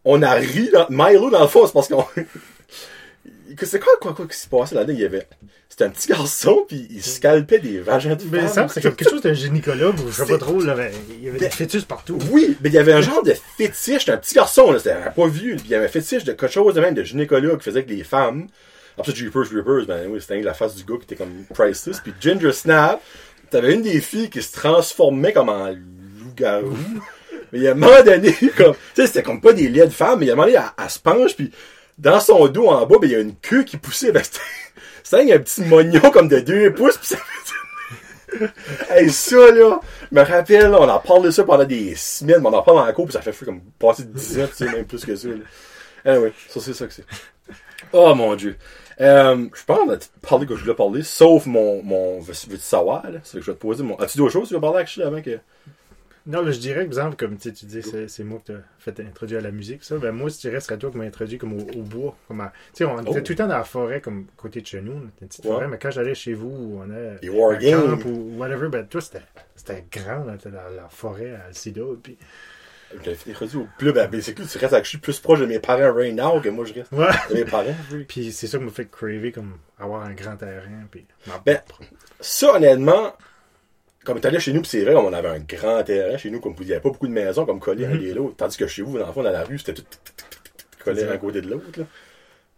on a ri dans Milo dans le fond, c'est parce qu'on *laughs* c'est quoi quoi quoi qui se passait là-dedans, il y avait c'était un petit garçon puis il scalpait des vagins de Mais femmes. ça, c'est quelque chose d'un gynécologue, ou je sais pas trop, là, mais il y avait des fœtus partout. Oui, mais il y avait un genre de fétiche, c'était un petit garçon, là, c'était pas vieux, puis il y avait un fétiche de quelque chose de même de gynécologue qui faisait avec les femmes. Après ça, Jeepers Creepers, ben oui, c'était la face du gars qui était comme priceless. Puis Ginger Snap, t'avais une des filles qui se transformait comme en loup-garou. *laughs* mais il y a un moment donné, comme, tu sais, c'était comme pas des laits de femmes, mais il y a un moment donné, elle, elle se penche, puis dans son dos en bas, ben il y a une queue qui poussait, ben c'était, *laughs* un petit mognon comme de deux pouces, puis ça *laughs* Hey, ça, là, je me rappelle, on en parle de ça pendant des semaines, mais on en parle dans la cour, puis ça fait comme passer de 10 ans, tu sais, même plus que ça, là. Anyway, ça, c'est ça que c'est. Oh, mon Dieu. Euh, je pense qu'on a parlé que je voulais parler, sauf mon, mon, veux- veux-tu savoir, là? C'est que je vais te poser mon, as-tu d'autres choses que tu veux parler avec avant que, Non, là, je dirais, par exemple, comme tu tu dis, c'est, c'est moi qui t'ai fait introduire à la musique, ça. Ben, moi, je dirais, ce serait toi qui m'as introduit comme au, au bois. Comme à- tu sais, on était Oh. tout le temps dans la forêt, comme côté de chez nous. une petite Ouais. forêt, mais quand j'allais chez vous, on a War un camp ou whatever, ben, toi, c'était, c'était grand, là, dans la forêt à Alcida, puis... je l'avais fait introduire au club, ben, basically, tu restes avec, je suis plus proche de mes parents right now que moi, je reste Ouais. de mes parents, oui. Puis c'est ça qui m'a fait craver, comme avoir un grand terrain, puis... Ben, Ça, honnêtement, comme t'allais chez nous, c'est vrai, on avait un grand terrain chez nous, comme il n'y avait pas beaucoup de maisons comme collées un et l'autre. Tandis que chez vous, dans le fond, dans la rue, c'était tout collé C'est un ça. côté de l'autre. là.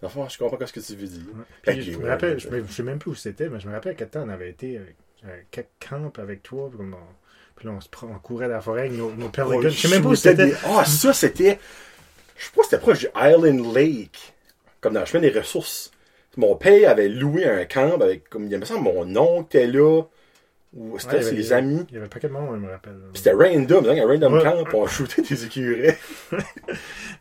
Dans le fond, je comprends pas ce que tu veux dire. Ouais. Fait Puis que je me rappelle, je, me- je sais même plus où c'était, mais je me rappelle à quel temps on avait été avec euh, quelques camps avec toi, comme on, puis là, on, se on courait dans la forêt avec nos, nos de Oh, gun. Je sais même pas où c'était. des- Ah, ça, c'était. Je sais pas si c'était proche du Island Lake, comme dans le chemin des ressources. Mon père avait loué un camp avec, comme il me semble, mon oncle était là, ou c'était Ouais, ses amis. Il y avait un paquet de monde, je me rappelle. Puis c'était random, hein, un random Ouais. camp, puis on shootait des écureuils. *laughs*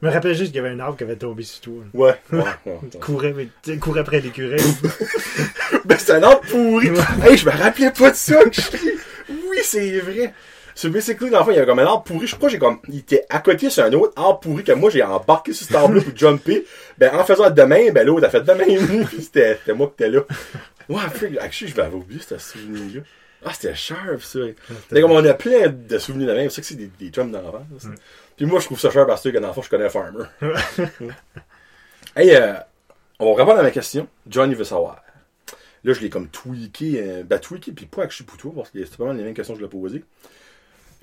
Je me rappelle juste qu'il y avait un arbre qui avait tombé sur toi. Ouais, ouais, ouais. *laughs* Mais tu courais après l'écureuil. *laughs* Ben, c'est un arbre pourri. hey, je me rappelais pas de ça. Oui, c'est vrai. Sur Basically, dans le fond, il y avait comme un arbre pourri. Je sais pas, j'ai comme, il était à côté sur un autre arbre pourri que moi, j'ai embarqué sur cet arbre-là pour *laughs* jumper. Ben, en faisant de même, ben, l'autre a fait de même. Puis c'était, moi qui étais là. Ouais, freak, actually, je m'avais oublié ce souvenir-là. Ah, c'était sharp, ça. Mais comme on a plein de souvenirs de même, c'est que c'est des, des d'enfance. ça. Puis moi, je trouve ça sharp parce que dans le fond, je connais Farmer. *laughs* hey, euh, on va répondre à ma question. Johnny veut savoir. Là, je l'ai comme tweaké, euh, ben tweaké, puis pas toi, parce que c'est pas mal les mêmes questions que je l'ai posées.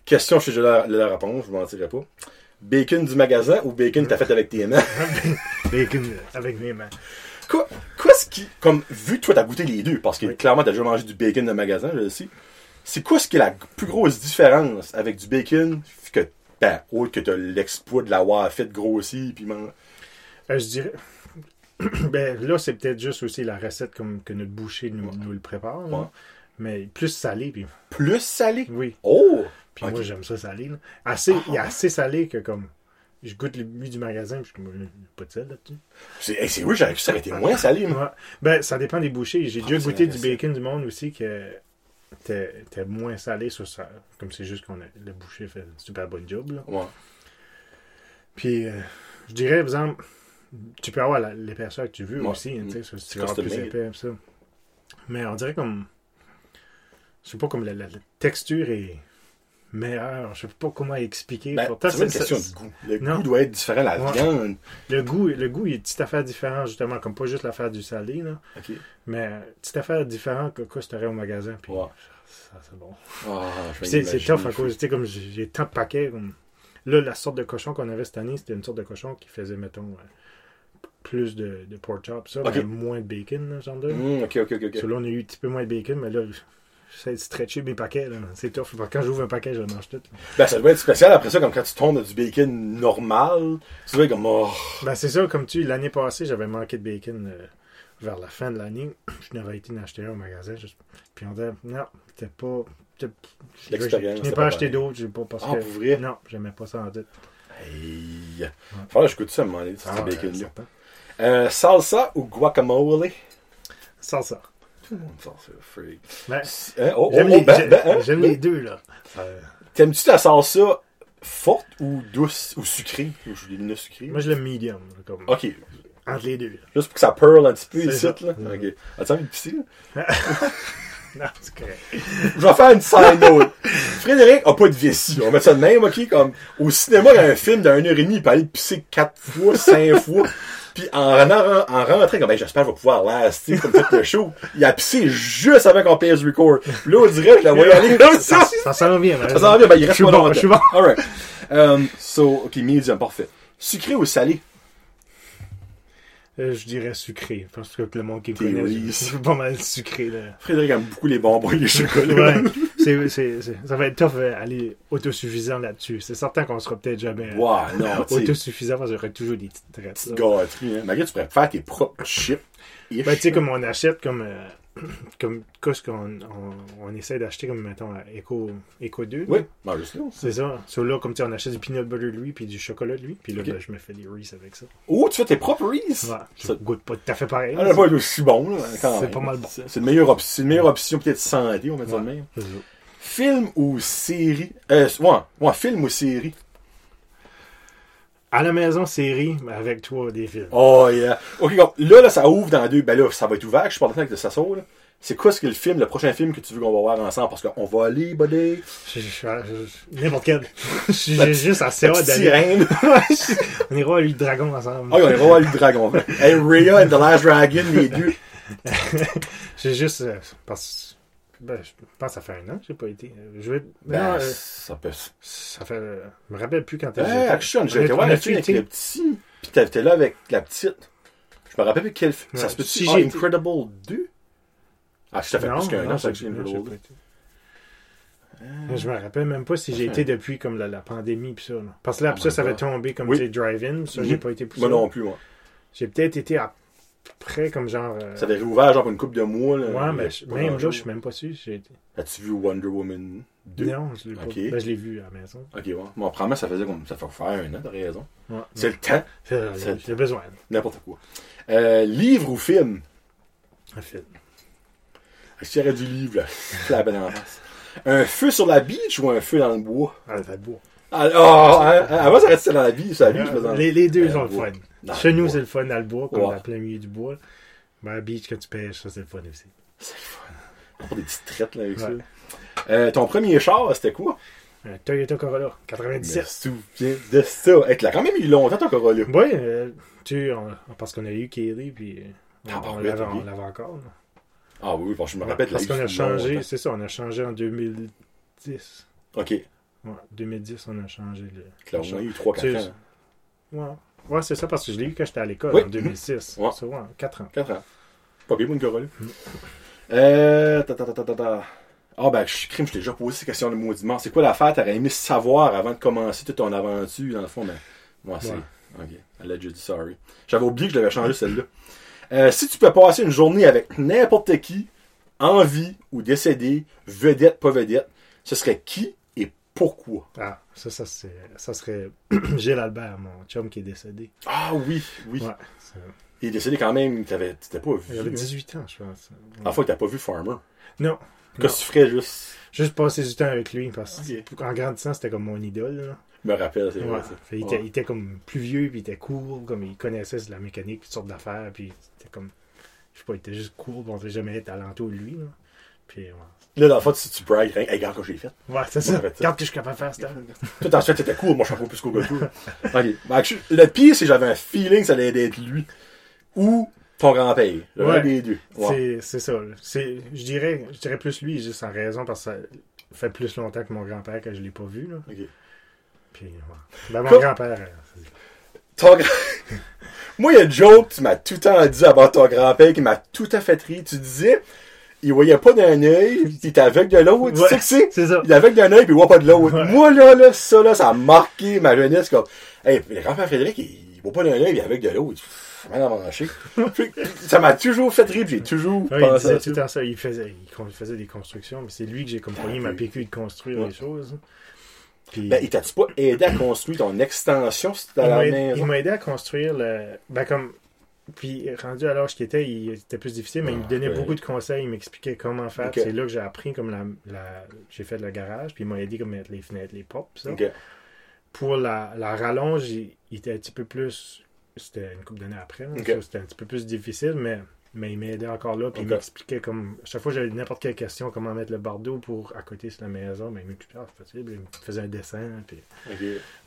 Question, je sais déjà la, la réponse, je vous mentirai pas. Bacon du magasin ou bacon que t'as fait avec tes mains? *laughs* Bacon avec mes mains. Quoi, quoi ce qui, comme, vu que toi t'as goûté les deux, parce que Oui. clairement t'as déjà mangé du bacon de magasin, je le sais, c'est quoi ce qui est la plus grosse différence avec du bacon que, ben, autre que t'as l'exploit de l'avoir fait grossir, puis man- Euh, je dirais. *clears throat* ben là, c'est peut-être juste aussi la recette comme que notre boucher nous, Ouais. nous le prépare. là. Mais plus salé, puis plus salé? oui. Oh! Puis moi, j'aime ça salé. là. Assez, il est Ah. assez salé que comme. Je goûte les lui du magasin, puis je euh, pas de sel là-dessus. C'est, hey, c'est oui, j'aurais cru que ça aurait été moins salé. Ouais. Ben, ça dépend des bouchers. J'ai Ah, déjà goûté du bacon du monde aussi que t'es t'es moins salé sur ça. Comme c'est juste qu'on le boucher fait un super bon job. Là. Ouais. Puis, euh, je dirais, par exemple, tu peux avoir la- l'épaisseur que tu veux Ouais. aussi. hein, tu si C'est tu veux avoir plus épais, ça. Mais on dirait comme. Je sais pas, comme la, la- la texture est meilleur. Je sais pas comment expliquer. Ben, Pourtant, c'est une question de goût. Le Non. goût doit être différent la Ouais. viande. Le goût, le goût, il une petite affaire différente, justement, comme pas juste l'affaire du salé, là. Ok. Mais petite affaire différente que quoi si t'aurais au magasin. Puis ça, c'est bon. Ah, C'est tough à cause, tu sais, comme j'ai j'ai tant de paquets. Comme... Là, la sorte de cochon qu'on avait cette année, c'était une sorte de cochon qui faisait, mettons, euh, plus de, de pork chop, ça, Ok. mais moins de bacon, là, genre de. Hum, ok, ok, ok. ok. So, là, on a eu un petit peu moins de bacon, mais là, j'essaie de stretcher mes paquets. là. C'est tough. Quand j'ouvre un paquet, je le mange tout. Ben, ça doit être spécial après ça, comme quand tu tombes du bacon normal. Tu dois être comme, oh. Ben, c'est ça, comme tu l'année passée, j'avais manqué de bacon euh, vers la fin de l'année. Je n'avais été en acheter un au magasin. juste- Puis on disait, non, c'était pas. Je L'expérience, je c'est n'ai pas pas acheté d'autres, j'ai pas parce Ah, que. Non, j'aimais pas ça en tête. Hey. Faudrait que je goûte ça à un moment donné, Ah, bacon-là. Euh, salsa ou guacamole? Salsa. Tout le monde salsa, freak. Ben, Hein? Oh, oh, J'aime oh, les, ben, ben, hein? j'aime les deux, là. Euh, T'aimes-tu ta salsa forte ou douce ou sucrée? Ou je dis sucrée. moi, je l'aime medium. Comme, Ok. Entre les deux. là. Juste pour que ça pearl un petit peu ici, ça. là. Ok. As-tu envie de pisser, là? *laughs* Non, c'est correct. Je vais faire une side note. Frédéric a pas de vessie. On va mettre ça de même, ok? Comme, au cinéma, il y a un film d'une heure et demie, il peut aller pisser quatre fois, cinq fois. Puis en, en, en rentrant, comme, ben, j'espère que je vais pouvoir laster comme tout le show. Il a pissé juste avant qu'on paye le record. Puis là, on dirait que je la voyais *laughs* aller comme ça. Ça, s'en vient, Ça s'en vient, ben, il reste pas bon, longtemps. je suis bon. Alright. Um, so, ok, medium, parfait. Sucré ou salé? Euh, je dirais sucré. Parce que le monde qui me connaît, c'est pas mal sucré, là. Frédéric aime beaucoup les bonbons et les chocolats. Ouais, *laughs* ça va être tough euh, aller autosuffisant là-dessus. C'est certain qu'on sera peut-être jamais euh, non, autosuffisant parce qu'il y aurait toujours des petites traites. petite là. gâterie, hein. Malgré, tu pourrais faire tes propres chips. Ben, tu sais, comme on achète, comme, euh, *clears throat* comme qu'est-ce qu'on on, on essaie d'acheter, comme, mettons, à Eco, Eco 2. Oui, là. C'est ça. So, là, comme tu sais, on achète du peanut butter de lui, puis du chocolat de lui. Puis là, ben, je me fais des Reese avec ça. Oh, tu fais tes propres Reese? Ouais, je Ça- goûte pas tout à fait pareil. Ah, pas aussi bon, là, quand C'est pas mal bon. C'est une meilleure, op- c'est une meilleure option, peut-être santé, on va dire Ouais. de même. Film ou série? Euh, ouais, ouais, film ou série? À la maison, série, mais avec toi, des films. Oh, yeah. Ok, comme, là, là, ça ouvre dans deux. Ben là, ça va être ouvert, je suis pas avec de là. C'est quoi ce que le film, le prochain film que tu veux qu'on va voir ensemble? Parce qu'on va aller, buddy. Je- je- je- N'importe quel. *laughs* J'ai juste assez hâte d'aller. *laughs* on ira à lui de dragon ensemble. Ah, on ira voir le dragon. *laughs* Hey, Rhea and the Last Dragon, les deux. J'ai juste. euh, parce ben, je pense que ça fait un an que j'ai pas été. Euh, Je vais. Ben, non, euh, ça peut. ça fait. euh, je me rappelle plus quand Hey, action, j'ai été On voir a le film avec le petit. Pis t'étais là avec la petite. Je me rappelle plus quel film. Ça Ouais, se peut si été- Incredible 2? Ah, ça fait Non, plus qu'un an, ça, que Incredible pas 2. été. Je me rappelle même pas si j'ai Enfin. été depuis comme la, la pandémie pis ça. là. Parce que là, Oh après ça, ça avait tombé comme Oui. sais, drive-in. Ça, j'ai pas été Moi non plus, moi. J'ai peut-être été après comme genre. euh, Ça avait réouvert genre pour une couple de mois. Là, Ouais, mais je- pas même là, je suis même pas sûr. As-tu vu Wonder Woman 2? Non, je l'ai pas. Ok. Ben, je l'ai vu à la maison. Ok, ouais. Moi, apparemment, ça faisait comme. Ça fait faire un an, t'as raison. Ouais. C'est le temps. C'est- J'ai besoin N'importe quoi. Euh, livre ou film? d'un film. Est-ce qu'il y aurait du livre, là? *laughs* La bonne en face. Un feu sur la beach ou un feu dans le bois? Ah, ça beau. Ah, oh, hein, hein, avant, ça restait dans la vie, sur la beach, je faisais- les, les deux sont le bois. fun. Dans Chez nous, c'est le fun dans le bois, comme Ouais. dans plein milieu du bois. Ben, beach, quand tu pêches, ça, c'est le fun aussi. C'est le fun. On prend des petites traites, là, avec Ouais. ça. Euh, ton premier char, c'était quoi? Un Toyota Corolla, Je 97. me souviens de ça. Hey, tu l'as quand même eu longtemps, ton Corolla. Oui, euh, tu on- parce qu'on a eu Kelly, puis euh, Ah, on, bah, on l'avait encore. là. Ah oui, parce que je me rappelle. Parce tu l'as qu'on a changé, longtemps. c'est ça, on a changé en 2010. Ok. Ouais, 2010, on a changé le. Là, on a eu 3-4 Tu- ans. Ouais, ouais c'est ça, parce que je l'ai eu quand j'étais à l'école, Oui. en 2006. Ouais. Ça, ouais, 4 ans. 4 ans. Pas bien une Corolla. Euh. Ta, ta, ta, ta, ta. Ah, ben, je crime, je t'ai déjà posé ces questions de maudiment. C'est quoi l'affaire? T'aurais aimé savoir avant de commencer toute ton aventure, dans le fond, mais. Moi, c'est. Ok. Allegedly sorry. J'avais oublié que je l'avais changé celle-là. Euh, si tu peux passer une journée avec n'importe qui, en vie ou décédé, vedette, pas vedette, ce serait qui? Pourquoi? Ah, ça, ça, ça serait *clears throat* Gilles Albert, mon chum qui est décédé. Ah oui, oui. Ouais, Il est décédé quand même, t'avais, t'étais pas vu. il avait hein? 18 ans, je pense. Fois que t'as pas vu Farmer. Non, Qu'est-ce que tu ferais juste? juste passer du temps avec lui, parce qu'en grandissant, c'était comme mon idole. là. Je me rappelle, c'est Ouais. vrai ça. Fait, il, Ouais. était, il était comme plus vieux, puis il était cool, comme il connaissait de la mécanique, toutes sortes d'affaires, puis c'était comme, je sais pas, il était juste cool, on sait jamais de lui. Là. Puis, ouais. Là, dans le fond, tu, tu rien. Hey, regarde que j'ai fait. Ouais, c'est ça. fait. Regarde que je suis capable de faire ça. *laughs* Tout ensuite, c'était cool. Moi, je suis un peu plus qu'au. *laughs* Ok. Ben, le pire, c'est que j'avais un feeling que ça allait être lui. Ou ton grand-père. Ouais. des deux. Ouais. C'est, ça. je dirais, je dirais plus lui, juste en raison parce que ça fait plus longtemps que mon grand-père que je l'ai pas vu, là. Ok. Puis, ouais. Ben, mon grand-père, euh, Ton grand... *laughs* Moi, il y a une joke tu m'as tout le temps dit avant ton grand-père qui m'a tout à fait rire. Tu disais, il voyait pas d'un œil, il était aveugle de l'autre. Tu Ouais. sais que c'est? c'est ça. Il est aveugle d'un œil puis il voit pas de l'autre. Ouais. Moi, là, là, ça, là, ça a marqué ma jeunesse comme, hey, le grand-père Frédéric, il, il voit pas d'un œil, il est aveugle de l'autre. *laughs* Ça m'a toujours fait rire, j'ai toujours Ouais, il pensé disait à tout le ça. temps ça. Il faisait, il faisait des constructions, mais c'est lui que j'ai comme pogné ma PQ de construire les choses. Puis, Ben, il t'a-tu pas aidé à construire ton extension si il à la aidé- il maison? m'a aidé à construire le. Ben, comme. Puis, rendu à l'âge qu'il était, il était plus difficile, mais il me donnait Ah, ouais. beaucoup de conseils, il m'expliquait comment faire. C'est là que j'ai appris, comme la. la- j'ai fait le garage, puis il m'a aidé comme mettre les fenêtres, les portes, ça. Pour la, la rallonge, il, il était un petit peu plus. C'était une couple d'années après, ça, c'était un petit peu plus difficile, mais, mais il m'aidait encore là, puis il m'expliquait comme. À chaque fois que j'avais n'importe quelle question, comment mettre le bardeau pour à côté sur la maison, ben, il m'expliquait, ah, c'est possible, il me faisait un dessin, puis. Ok.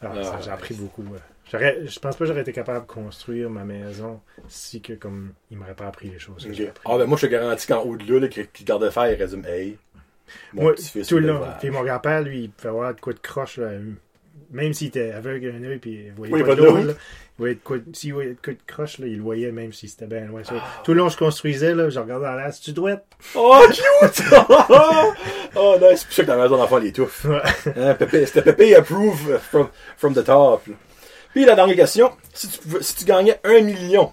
Ah, Ah, j'ai appris beaucoup. J'aurais- je pense pas que j'aurais été capable de construire ma maison si que comme il m'aurait pas appris les choses. que Ok. j'ai appris. Ah, ben, moi, je te garantis qu'en haut de là, le garde fer, il résume, hey, mon Moi, petit-fils, tout le long. Puis mon grand-père, lui, il pouvait avoir de quoi de croche. là, même s'il était aveugle un œil, puis il voyait Oui, pas, de il voyait de s'il voyait de croche, là, il le voyait même si c'était bien loin. Ça, Ah. Tout le long, je construisais, là, je regardais en l'air, tu dois être. Oh, cute! *laughs* oh, nice. C'est pour ça que ta maison d'enfant, tough. Ouais. Hein, C'était Pépé approve from, from the top. là. Puis la dernière question, si tu, pouvais- si tu gagnais un million,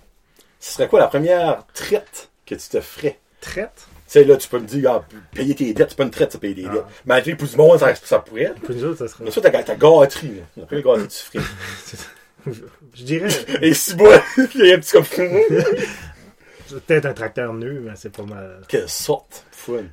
ce serait quoi la première traite que tu te ferais? Traite? Tu sais, là, tu peux me dire, ah, payer tes dettes, c'est pas une traite, ça, payer des Ah. dettes. Malgré pour du monde, ça, ça pourrait. Pour nous autres, ça serait. Mais ça, ta, ta gâterie, là. Première gâterie tu ferais. *laughs* Je dirais, Et si bon, *laughs* il y a un petit comme, *laughs* peut-être un tracteur nu, mais c'est pas mal. quelle sorte, fun.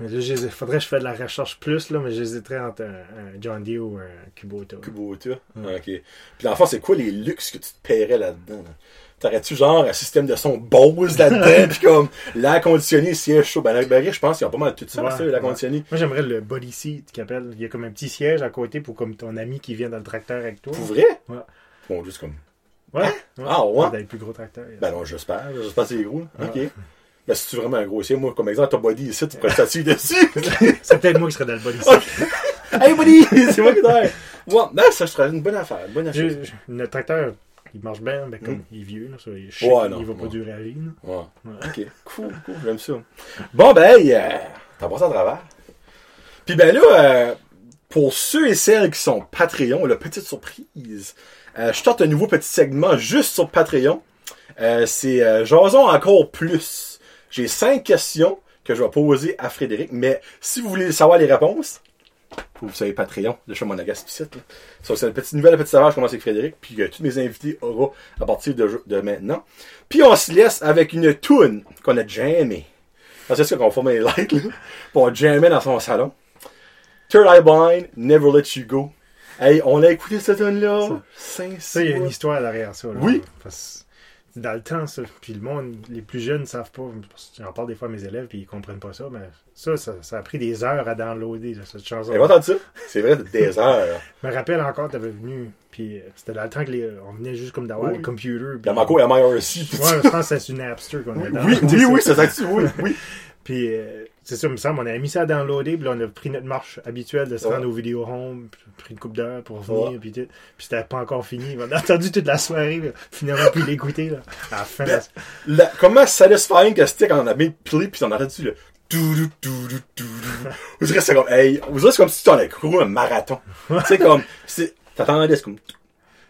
Mais là, il faudrait que je fasse de la recherche plus, là, mais j'hésiterais entre un, un John Deere ou un Kubota. Kubota. Ouais. Ok. Puis l'enfant, c'est quoi les luxes que tu te paierais là-dedans? là? T'aurais-tu genre un système de son Bose là-dedans, *laughs* puis comme l'air conditionné, siège chaud? Ben, la je pense qu'ils ont pas mal tout ça, Ouais, ça, l'air ouais. conditionné. Moi, j'aimerais le body seat qu'il appelle. Il y a comme un petit siège à côté pour comme ton ami qui vient dans le tracteur avec toi. Pour vrai? Ouais. Bon, juste comme. Ouais. Ah, ouais? Dans les plus gros tracteurs. Ben non, j'espère. J'espère que c'est gros. Ok. Ouais. Ben, si tu es vraiment un gros siège, moi, comme exemple, ton body ici, tu pourrais t'asseoir dessus. *laughs* C'est peut-être moi qui serais dans le body *laughs* hey, buddy! C'est moi qui t'aide. Ouais, ben, ça serait une bonne affaire. Une bonne affaire. Le tracteur, il marche bien, mais comme Mm. il est vieux, là, ça, il est chic, Ouais, non, il va pas durer à vie. Ouais. Ouais. Ok, cool, cool, j'aime ça. Bon, ben, hey, euh, t'as passé à travers. Puis ben là, euh, pour ceux et celles qui sont Patreon, la petite surprise, euh, je tente un nouveau petit segment juste sur Patreon. Euh, c'est Jason encore plus. J'ai cinq questions que je vais poser à Frédéric, mais si vous voulez savoir les réponses, vous savez Patreon, le chat Monagas site. là. Ça, c'est une petite nouvelle, un petit savoir, je commence avec Frédéric, puis euh, tous mes invités auront à partir de, de maintenant. Puis on se laisse avec une toune qu'on a jammée. C'est ça qu'on forme les lights, là. Puis on jammait dans son salon. Third Eye Blind, Never Let You Go. Hey, on a écouté cette tune-là. Cinq, Ça, il y a une histoire derrière ça. là. Oui. Parce dans le temps, ça, puis le monde, les plus jeunes ne savent pas. J'en parle des fois à mes élèves, puis ils comprennent pas ça, mais ça, ça, ça a pris des heures à downloader, là, cette chanson. Va entendre ça. C'est vrai, des heures. Je me rappelle encore, t'avais venu, puis euh, c'était dans le temps que les, on venait juste comme d'avoir Oui. les computers. Il y a Marco et MIRC. Ouais, je pense que c'est une Napster qu'on avait Oui, oui, oui, c'est ça tu oui, oui. *laughs* Puis, euh, c'est ça, il me semble, on avait mis ça à downloader, puis là, on a pris notre marche habituelle de se Ouais. rendre au vidéo home, puis pris une coupe d'heures pour venir, Ouais. puis tout. Puis c'était pas encore fini. On a attendu toute la soirée, là, finalement, puis l'écouter, là. À la fin, Ben, là, La- comment satisfying que c'était quand on a mis play pis on a entendu le. Vous dirait c'est comme, hey, vous dirait c'est comme si tu en avais couru un marathon. *laughs* tu sais, comme, c'est, t'attendais, c'est comme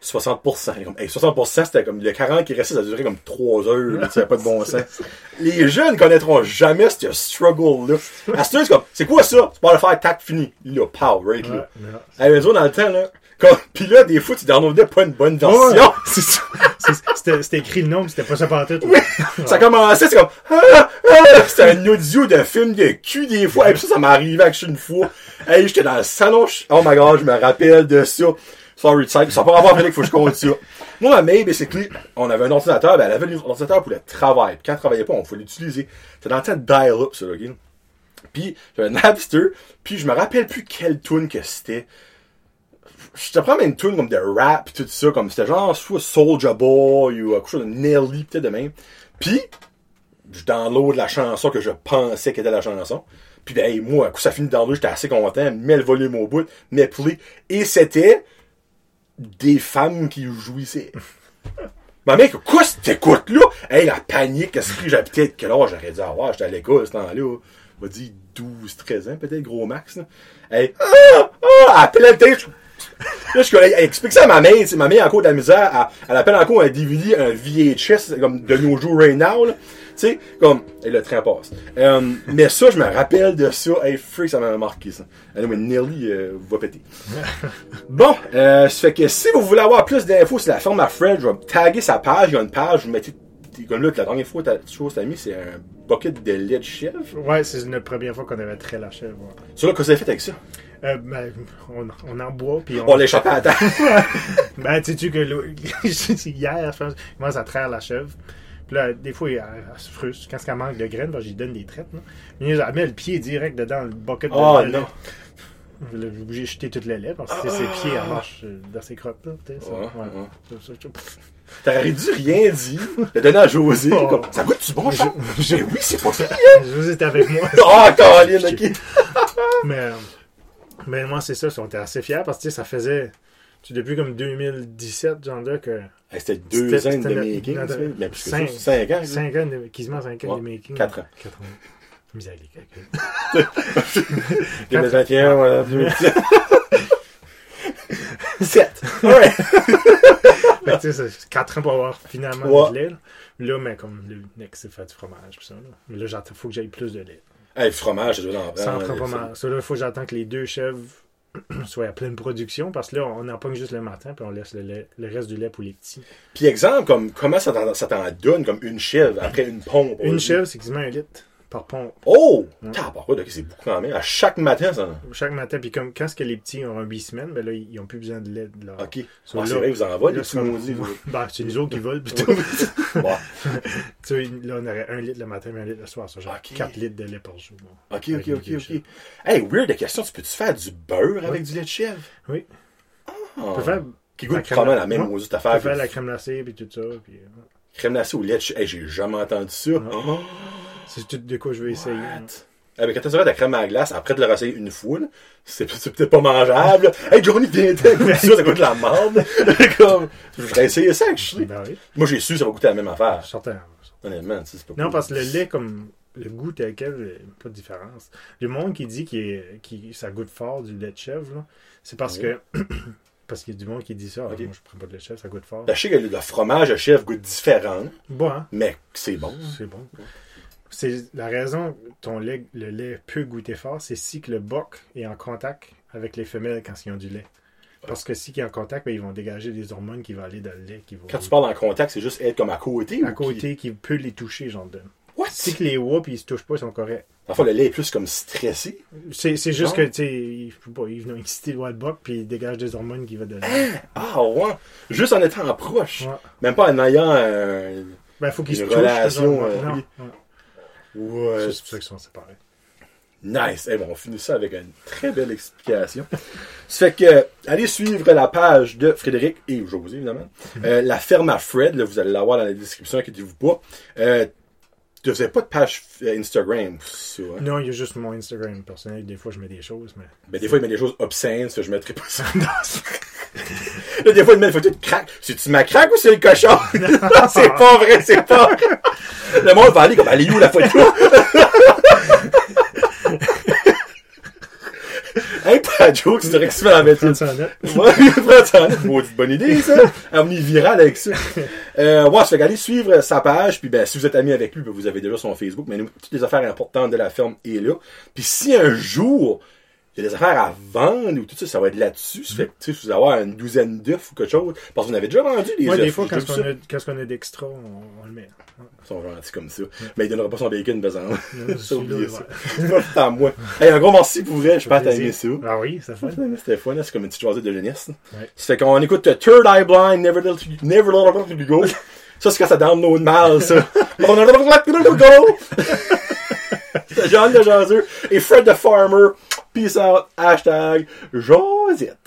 60%. Comme, hey, 60%, c'était comme, le 40 qui restait, ça durait comme 3 heures, sais, pas de bon sens. *laughs* Les jeunes connaîtront jamais ce struggle-là. À ce c'est comme, c'est quoi ça? Tu peux le faire, tac, fini. Là, pow, right, ouais, là. non. Hey, mais nous, dans le temps, là, comme, *laughs* pis là, des fois, tu downloadais pas une bonne version. Ouais, *laughs* c'est ça. C'est- C'était c'était écrit le nom, mais c'était pas ça pantoute. là. Ça commençait, c'est comme, ah, ah, c'était un audio de film de cul des fois. Et puis ça, ça m'est arrivé avec ça une fois. Hey, j'étais dans le salon, oh my god, je me rappelle de ça. Sorry, ça n'a pas rapport avec faut que je compte ça. Moi, ma mère, basically, on avait un ordinateur, ben, elle avait un ordinateur pour le travail. Puis quand elle travaillait pas, on pouvait l'utiliser. C'était dans le temps de dial-up, ça, ok? Puis, j'avais un Napster, puis je me rappelle plus quelle tune que c'était. Je te prends une tune comme de rap, tout ça, comme c'était genre soit Soulja Boy ou quelque chose de Nelly, peut-être de même. Puis, je download la chanson que je pensais qu'était la chanson. Puis ben, moi, coup ça finit dans j'étais assez content, mets le volume au bout, mets play. Et c'était des femmes qui jouissaient. Ma mec, quoi t'écoutes là? Hey, la panique, qu'est-ce que peut-être quel âge j'aurais dû avoir, j'étais à l'école ce temps-là. On va dire 12, 13 ans, peut-être, gros max, là. Hey, ah, ah, à plein tête, Là, je elle, explique ça à ma mère, ma mère encore de la misère, elle, elle appelle encore un DVD, un VHS, comme de nos jours right now, là. Tu sais, comme, et le train passe. Euh, mais ça, je me rappelle de ça. Hey, freak, ça m'a marqué, ça. Mais Nelly euh, va péter. *laughs* bon, euh, ça fait que si vous voulez avoir plus d'infos sur la firme à Fred, je vais taguer sa page. Il y a une page, vous mettez, comme là, la dernière fois, ta chose t'as mis, c'est un bucket de lait de chèvre. Ouais, c'est la première fois qu'on avait très la chèvre. Ouais. Ça, là, qu'est-ce que vous avez fait avec ça? Euh, ben, on, on en boit, puis on... On l'échappe à la terre. *laughs* ben, tu sais que *laughs* hier, je pense, il commence à traire la chèvre. Puis là, des fois, elle, elle se frustre. Quand elle manque de graines, ben, j'y donne des traites. Là. Mais elle met le pied direct dedans le bucket de oh, non. J'ai jeté toute la lait parce que ses pieds, elle marche dans ses crottes. Là. T'aurais dû rien dire. Le donner à José. Oh. Comme, ça goûte du bon Oui, c'est pas pire. *laughs* José était avec moi. oh, *laughs* Caroline, ok. *laughs* mais, mais moi, c'est ça. On était assez fiers parce que ça faisait depuis comme 2017, genre là, que. C'était deux ans de making. Mais plus cinq, cinq ans. Cinq ans, de, quasiment cinq ans de making. Quatre ans. Quatre ans. Misère les calculs. 2021, voilà. 7. Ouais. mais *laughs* *laughs* tu sais, c'est 4 ans pour avoir finalement du lait. Là. là, mais comme le next, c'est faire du fromage. Pis ça, là. Mais là, il faut que j'aille plus de lait. Hey, fromage, je dois en prendre. Ça en prend pas mal. Ça, là, il faut que j'attends que les deux chèvres *clears throat* soit à pleine production, parce que là, on n'en pogne juste le matin, puis on laisse le, lait, le, reste du lait pour les petits. Puis exemple, comme comment ça t'en donne comme une chèvre après une pompe? Une chèvre, c'est quasiment un litre par pompe. Oh! Ouais. c'est beaucoup quand même. À chaque matin, ça. Chaque matin, puis comme quand ce que les petits ont 8 semaines, ben là, ils n'ont plus besoin de lait. De leur... OK. So, ah, c'est vrai, vous en volez, les. Ben, c'est nous autres qui volent, plutôt. bon. *laughs* tu sais, là, on aurait un litre le matin, et un litre le soir. Ça, genre okay. 4 litres de lait par jour. Bon, OK, OK, OK, OK. Hey, weird question. Tu peux-tu faire du beurre avec du lait de chèvre? Oui. Ah. Tu peux faire qui goûte probablement la même affaire. Tu peux faire la crème glacée, puis tout ça. Puis... Crème glacée au lait de chèvre. Hey, j'ai jamais entendu ça. Oh. C'est tout de quoi je vais essayer. Ah, mais quand tu de la crème à glace, après de le réessayer une fois, c'est peut-être pas mangeable. *laughs* hey, Johnny, viens t'en ça, ça goûte la merde. *laughs* Comme, je vais essayer ça, je ben oui. Moi, j'ai su, ça va goûter la même affaire. Certainement. Honnêtement, c'est pas Non, parce que le lait, comme le goût tel quel, pas de différence. Le monde qui dit que ça goûte fort du lait de chèvre, c'est parce que. *coughs* Parce qu'il y a du monde qui dit ça. Okay. moi, je prends pas de lait de chèvre, ça goûte fort. Je sais que le fromage de chèvre goûte différent. Bon, hein? Mais c'est bon. C'est bon. C'est la raison ton lait, le lait peut goûter fort, c'est si que le boc est en contact avec les femelles quand ils ont du lait. Parce que si qui est en contact, ben, ils vont dégager des hormones qui vont aller dans le lait. Qui vont... Quand tu parles en contact, c'est juste être comme à côté À côté, qui... peut les toucher, genre de. What? Si que les whoops, ils se touchent pas, ils sont corrects. Enfin, le lait est plus comme stressé. C'est, c'est juste que, tu sais, ils, ils vont exciter le boc, puis ils dégagent des hormones qui vont de Ah, ah ouais. Juste en étant proche. Ouais. Même pas en ayant euh, ben, faut qu'ils une relation. Euh, Ouais. C'est pour ça qu'ils sont séparés. Nice. Eh bon, on finit ça avec une très belle explication. *laughs* ça fait que, allez suivre la page de Frédéric et José, évidemment. Euh, la ferme à Fred, là, vous allez l'avoir dans la description, inquiétez-vous pas. Euh, tu faisais pas de page euh, Instagram hein? Non, il y a juste mon Instagram personnel. Des fois, je mets des choses, mais. Ben, des fois, il met des choses obscènes, ça, je mettrais pas ça *laughs* Là, des fois, il met une photo de crack. C'est-tu ma crack ou c'est le cochon? *laughs* c'est pas vrai, c'est pas vrai. Le monde va aller comme, elle est où la photo? *laughs* Hey, pas joke, c'est vrai que tu vas la mettre. Prends ça en. *laughs* Ouais, prends ça en bonne idée, ça. Avenir viral avec ça. *laughs* Euh, ouais, fait aller suivre sa page, puis ben, si vous êtes ami avec lui, ben, vous avez déjà son Facebook, mais nous, toutes les affaires importantes de la ferme est là. Puis si un jour, il y a des affaires à vendre ou tout ça, ça va être là-dessus. Ça fait que, vous avoir une douzaine d'œufs ou quelque chose. Parce que vous en avez déjà vendu des ouais, œufs. des fois, quand, on a, quand on a d'extra, on, on, le met. Ils sont gentils comme ça. Mais il donnera pas son bacon, besoin. *laughs* C'est *laughs* moi. Hey, un gros merci pour vrai. Je pense que aimé ça. Ah oui, ça fait. *laughs* C'était fun. Hein, c'est comme une petite choisette de jeunesse. Hein. Ouais. Ça fait qu'on écoute Third Eye Blind, Never Let never let Go. Ça, c'est quand ça down nos mal, ça. On a Never Let You Go. John de Jaseux et Fred the Farmer. Peace out. Hashtag Josette.